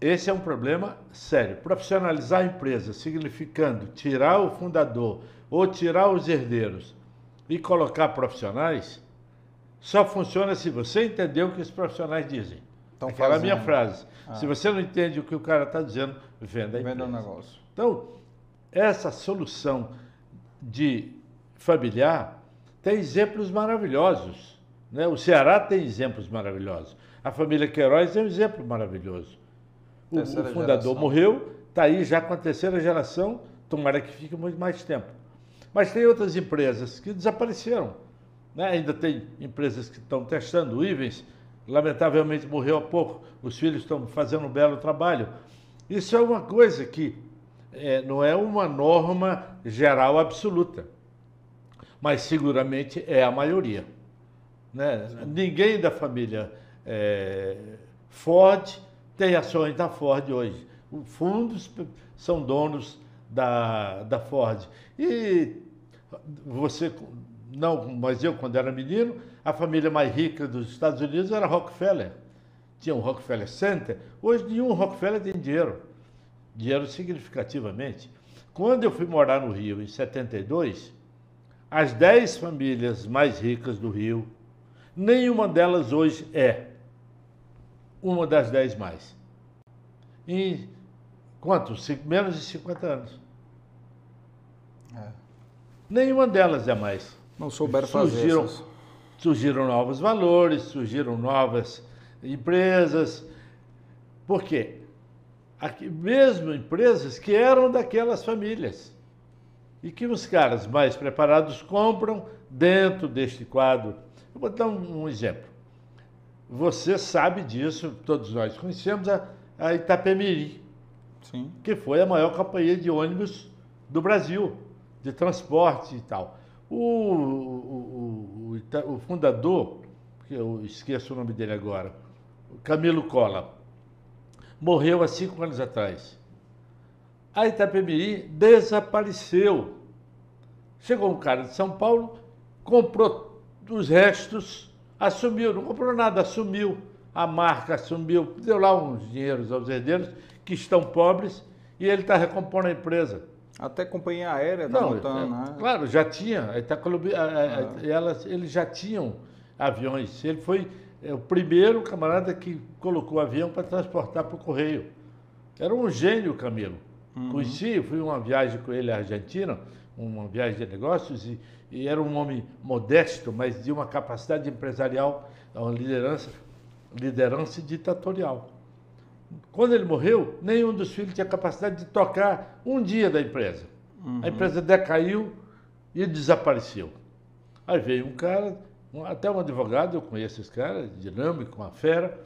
Esse é um problema sério. Profissionalizar a empresa, significando tirar o fundador ou tirar os herdeiros e colocar profissionais, só funciona se você entender o que os profissionais dizem. Então, Aquela é a minha frase. Ah. Se você não entende o que o cara está dizendo, venda a empresa. Venda o negócio. Então, essa solução de familiar tem exemplos maravilhosos. Né? O Ceará tem exemplos maravilhosos. A família Queiroz é um exemplo maravilhoso. O, o fundador geração. morreu, está aí já com a terceira geração, tomara que fique muito mais tempo. Mas tem outras empresas que desapareceram. Né? Ainda tem empresas que estão testando. O Ivens, lamentavelmente, morreu há pouco. Os filhos estão fazendo um belo trabalho. Isso é uma coisa que é, não é uma norma geral absoluta, mas seguramente é a maioria. Né? Ninguém da família é, Ford tem ações da Ford hoje. fundos são donos da, da Ford. E você, não, mas eu, quando era menino, a família mais rica dos Estados Unidos era Rockefeller. Tinha um Rockefeller Center. Hoje, nenhum Rockefeller tem dinheiro. Dinheiro significativamente. Quando eu fui morar no Rio, em 72, as 10 famílias mais ricas do Rio, nenhuma delas hoje é uma das 10 mais. Em quanto? Menos de 50 anos. É. Nenhuma delas é mais. Não souberam surgiram, fazer essas... Surgiram novos valores, surgiram novas empresas. Por quê? Aqui, mesmo empresas que eram daquelas famílias. E que os caras mais preparados compram dentro deste quadro. Eu vou dar um, um exemplo. Você sabe disso, todos nós conhecemos a, a Itapemirim, Sim. que foi a maior companhia de ônibus do Brasil, de transporte e tal. O, o, o, o fundador, que eu esqueço o nome dele agora, Camilo Cola, morreu há cinco anos atrás. A Itapemirim desapareceu. Chegou um cara de São Paulo, comprou os restos, assumiu, não comprou nada, assumiu a marca, assumiu, deu lá uns dinheiros aos herdeiros que estão pobres e ele está recompondo a empresa. Até companhia aérea está montando, é, né? Claro, já tinha. Tá, ah. elas, eles já tinham aviões. Ele foi é, o primeiro camarada que colocou avião para transportar para o correio. Era um gênio, Camilo. Uhum. Conheci, fui uma viagem com ele à Argentina, uma viagem de negócios, e, e era um homem modesto, mas de uma capacidade empresarial, uma liderança, liderança ditatorial. Quando ele morreu, nenhum dos filhos tinha capacidade de tocar um dia da empresa. Uhum. A empresa decaiu e desapareceu. Aí veio um cara, até um advogado, eu conheço esse cara, dinâmico, uma fera,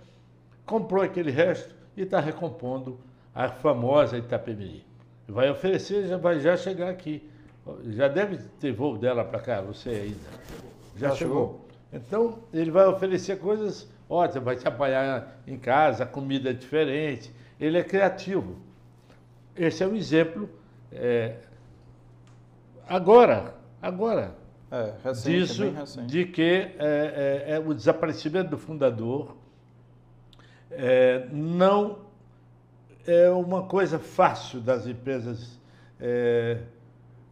comprou aquele resto e está recompondo a famosa Itapemirim. Vai oferecer, já vai já chegar aqui. Já deve ter voo dela para cá, você ainda. Já, já chegou. chegou. Então, ele vai oferecer coisas ótimas, vai te apanhar em casa, comida diferente. Ele é criativo. Esse é um exemplo. É, agora, agora, é, recente, disso, de que é, é, é, o desaparecimento do fundador é, não é uma coisa fácil das empresas é,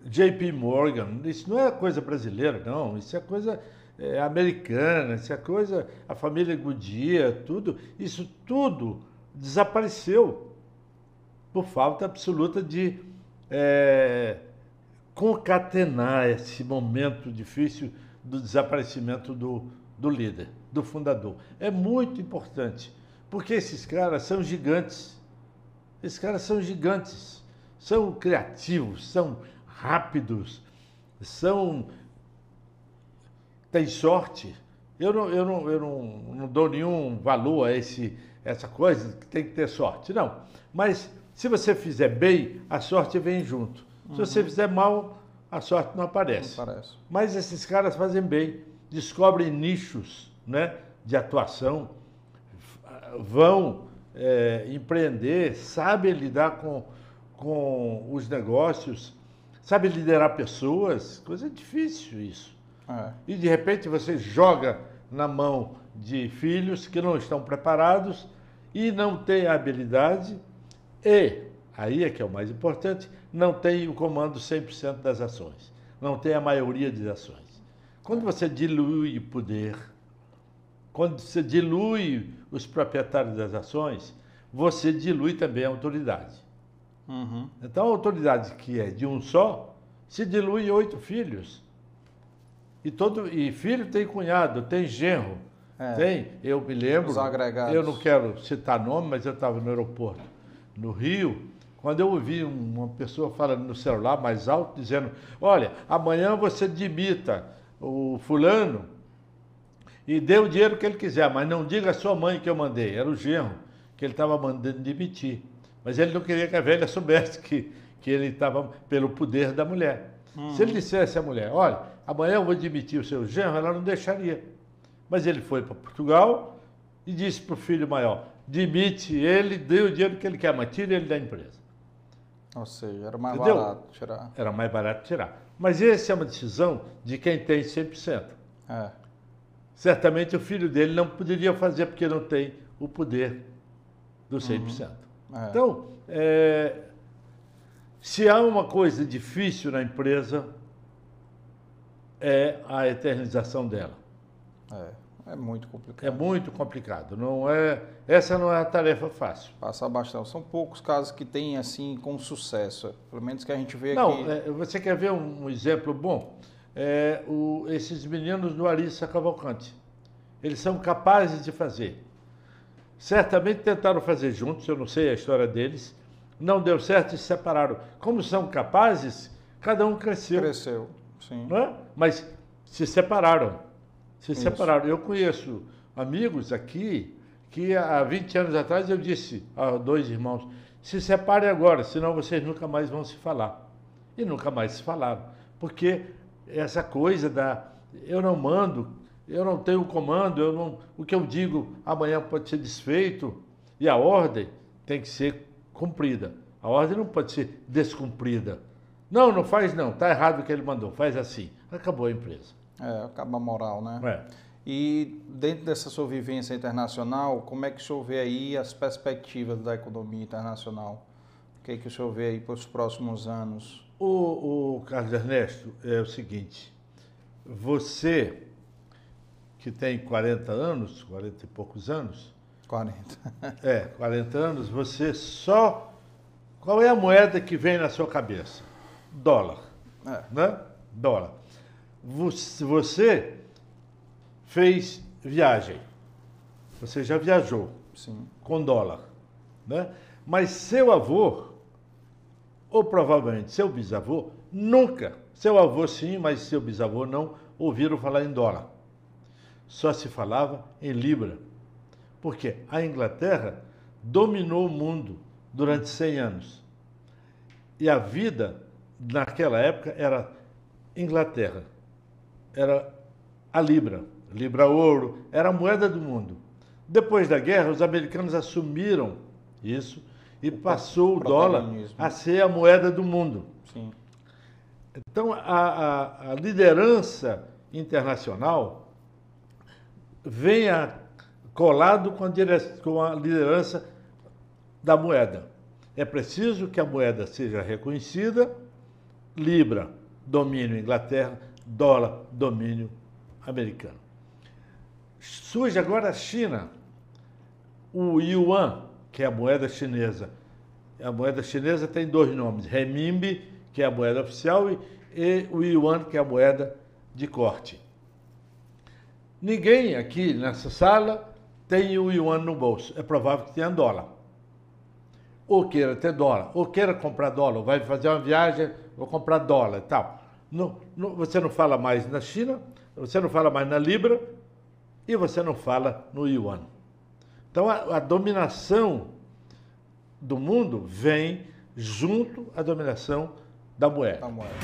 JP Morgan. Isso não é coisa brasileira, não. Isso é coisa é, americana, isso é coisa. A família Goodyear, tudo. Isso tudo desapareceu por falta absoluta de é, concatenar esse momento difícil do desaparecimento do, do líder, do fundador. É muito importante, porque esses caras são gigantes. Esses caras são gigantes, são criativos, são rápidos, são. têm sorte. Eu não, eu não, eu não, não dou nenhum valor a esse, essa coisa que tem que ter sorte. Não. Mas se você fizer bem, a sorte vem junto. Se uhum. você fizer mal, a sorte não aparece. não aparece. Mas esses caras fazem bem, descobrem nichos né, de atuação, vão é, empreender, sabem lidar com, com os negócios, sabem liderar pessoas, coisa difícil isso. É. E de repente você joga na mão de filhos que não estão preparados e não têm a habilidade e, aí é que é o mais importante, não tem o comando 100% das ações, não tem a maioria das ações. Quando você dilui o poder, quando você dilui os proprietários das ações, você dilui também a autoridade. Uhum. Então, a autoridade que é de um só, se dilui em oito filhos. E, todo, e filho tem cunhado, tem genro, é. tem. Eu me lembro, eu não quero citar nome, mas eu estava no aeroporto, no Rio, quando eu ouvi uma pessoa falando no celular mais alto, dizendo, olha, amanhã você demita o fulano e dê o dinheiro que ele quiser, mas não diga a sua mãe que eu mandei, era o genro que ele estava mandando demitir. Mas ele não queria que a velha soubesse que, que ele estava pelo poder da mulher. Hum. Se ele dissesse à mulher, olha, amanhã eu vou demitir o seu genro, ela não deixaria. Mas ele foi para Portugal e disse para o filho maior, demite ele, dê o dinheiro que ele quer, mas tire ele da empresa. Ou seja, era mais Entendeu? barato tirar. Era mais barato tirar. Mas essa é uma decisão de quem tem 100%. É. Certamente o filho dele não poderia fazer porque não tem o poder do 100%. É. Então, é, se há uma coisa difícil na empresa, é a eternização dela. É, é muito complicado. É muito complicado. Não é, essa não é a tarefa fácil. Passar bastante. São poucos casos que tem assim com sucesso. Pelo menos que a gente vê Não, aqui. é, você quer ver um, exemplo bom? É, o- esses meninos do Arissa Cavalcante. Eles são capazes de fazer. Certamente tentaram fazer juntos, eu não sei a história deles. Não deu certo e se separaram. Como são capazes, cada um cresceu. Cresceu. Sim. não é? Mas se separaram. Se Isso. separaram. Eu conheço amigos aqui que há 20 anos atrás eu disse a dois irmãos: se separem agora, senão vocês nunca mais vão se falar. E nunca mais se falaram. Porque essa coisa da eu não mando, eu não tenho comando, eu não, o que eu digo amanhã pode ser desfeito e a ordem tem que ser cumprida. A ordem não pode ser descumprida. Não, não faz não, está errado o que ele mandou, faz assim. Acabou a empresa. É, acaba a moral, né? É. E dentro dessa sua vivência internacional, como é que o senhor vê aí as perspectivas da economia internacional? O que, é que o senhor vê aí para os próximos anos? O, o Carlos Ernesto é o seguinte, você que tem 40 anos, 40 e poucos anos, 40. é, 40 anos, você só. Qual é a moeda que vem na sua cabeça? Dólar. É. né? Dólar. Você, fez viagem. Você já viajou Sim. com dólar, né? Mas seu avô, ou provavelmente seu bisavô, nunca, seu avô sim, mas seu bisavô não ouviram falar em dólar. Só se falava em libra. Porque a Inglaterra dominou o mundo durante 100 anos. E a vida naquela época era Inglaterra. Era a libra, libra ouro, era a moeda do mundo. Depois da guerra, os americanos assumiram isso e passou o dólar a ser a moeda do mundo. Sim. Então, a, a- a liderança internacional vem a- colado com a, dire- com a liderança da moeda. É preciso que a moeda seja reconhecida, Libra, domínio Inglaterra, dólar, domínio americano. Surge agora a China, o Yuan, que é a moeda chinesa. A moeda chinesa tem dois nomes: renminbi, que é a moeda oficial, e, e o yuan, que é a moeda de corte. Ninguém aqui nessa sala tem o yuan no bolso. É provável que tenha dólar. Ou queira ter dólar, ou queira comprar dólar, vai fazer uma viagem, vou comprar dólar e tal. Não- você não fala mais na China, você não fala mais na Libra e você não fala no yuan. Então a, a dominação do mundo vem junto à dominação da moeda. Da moeda.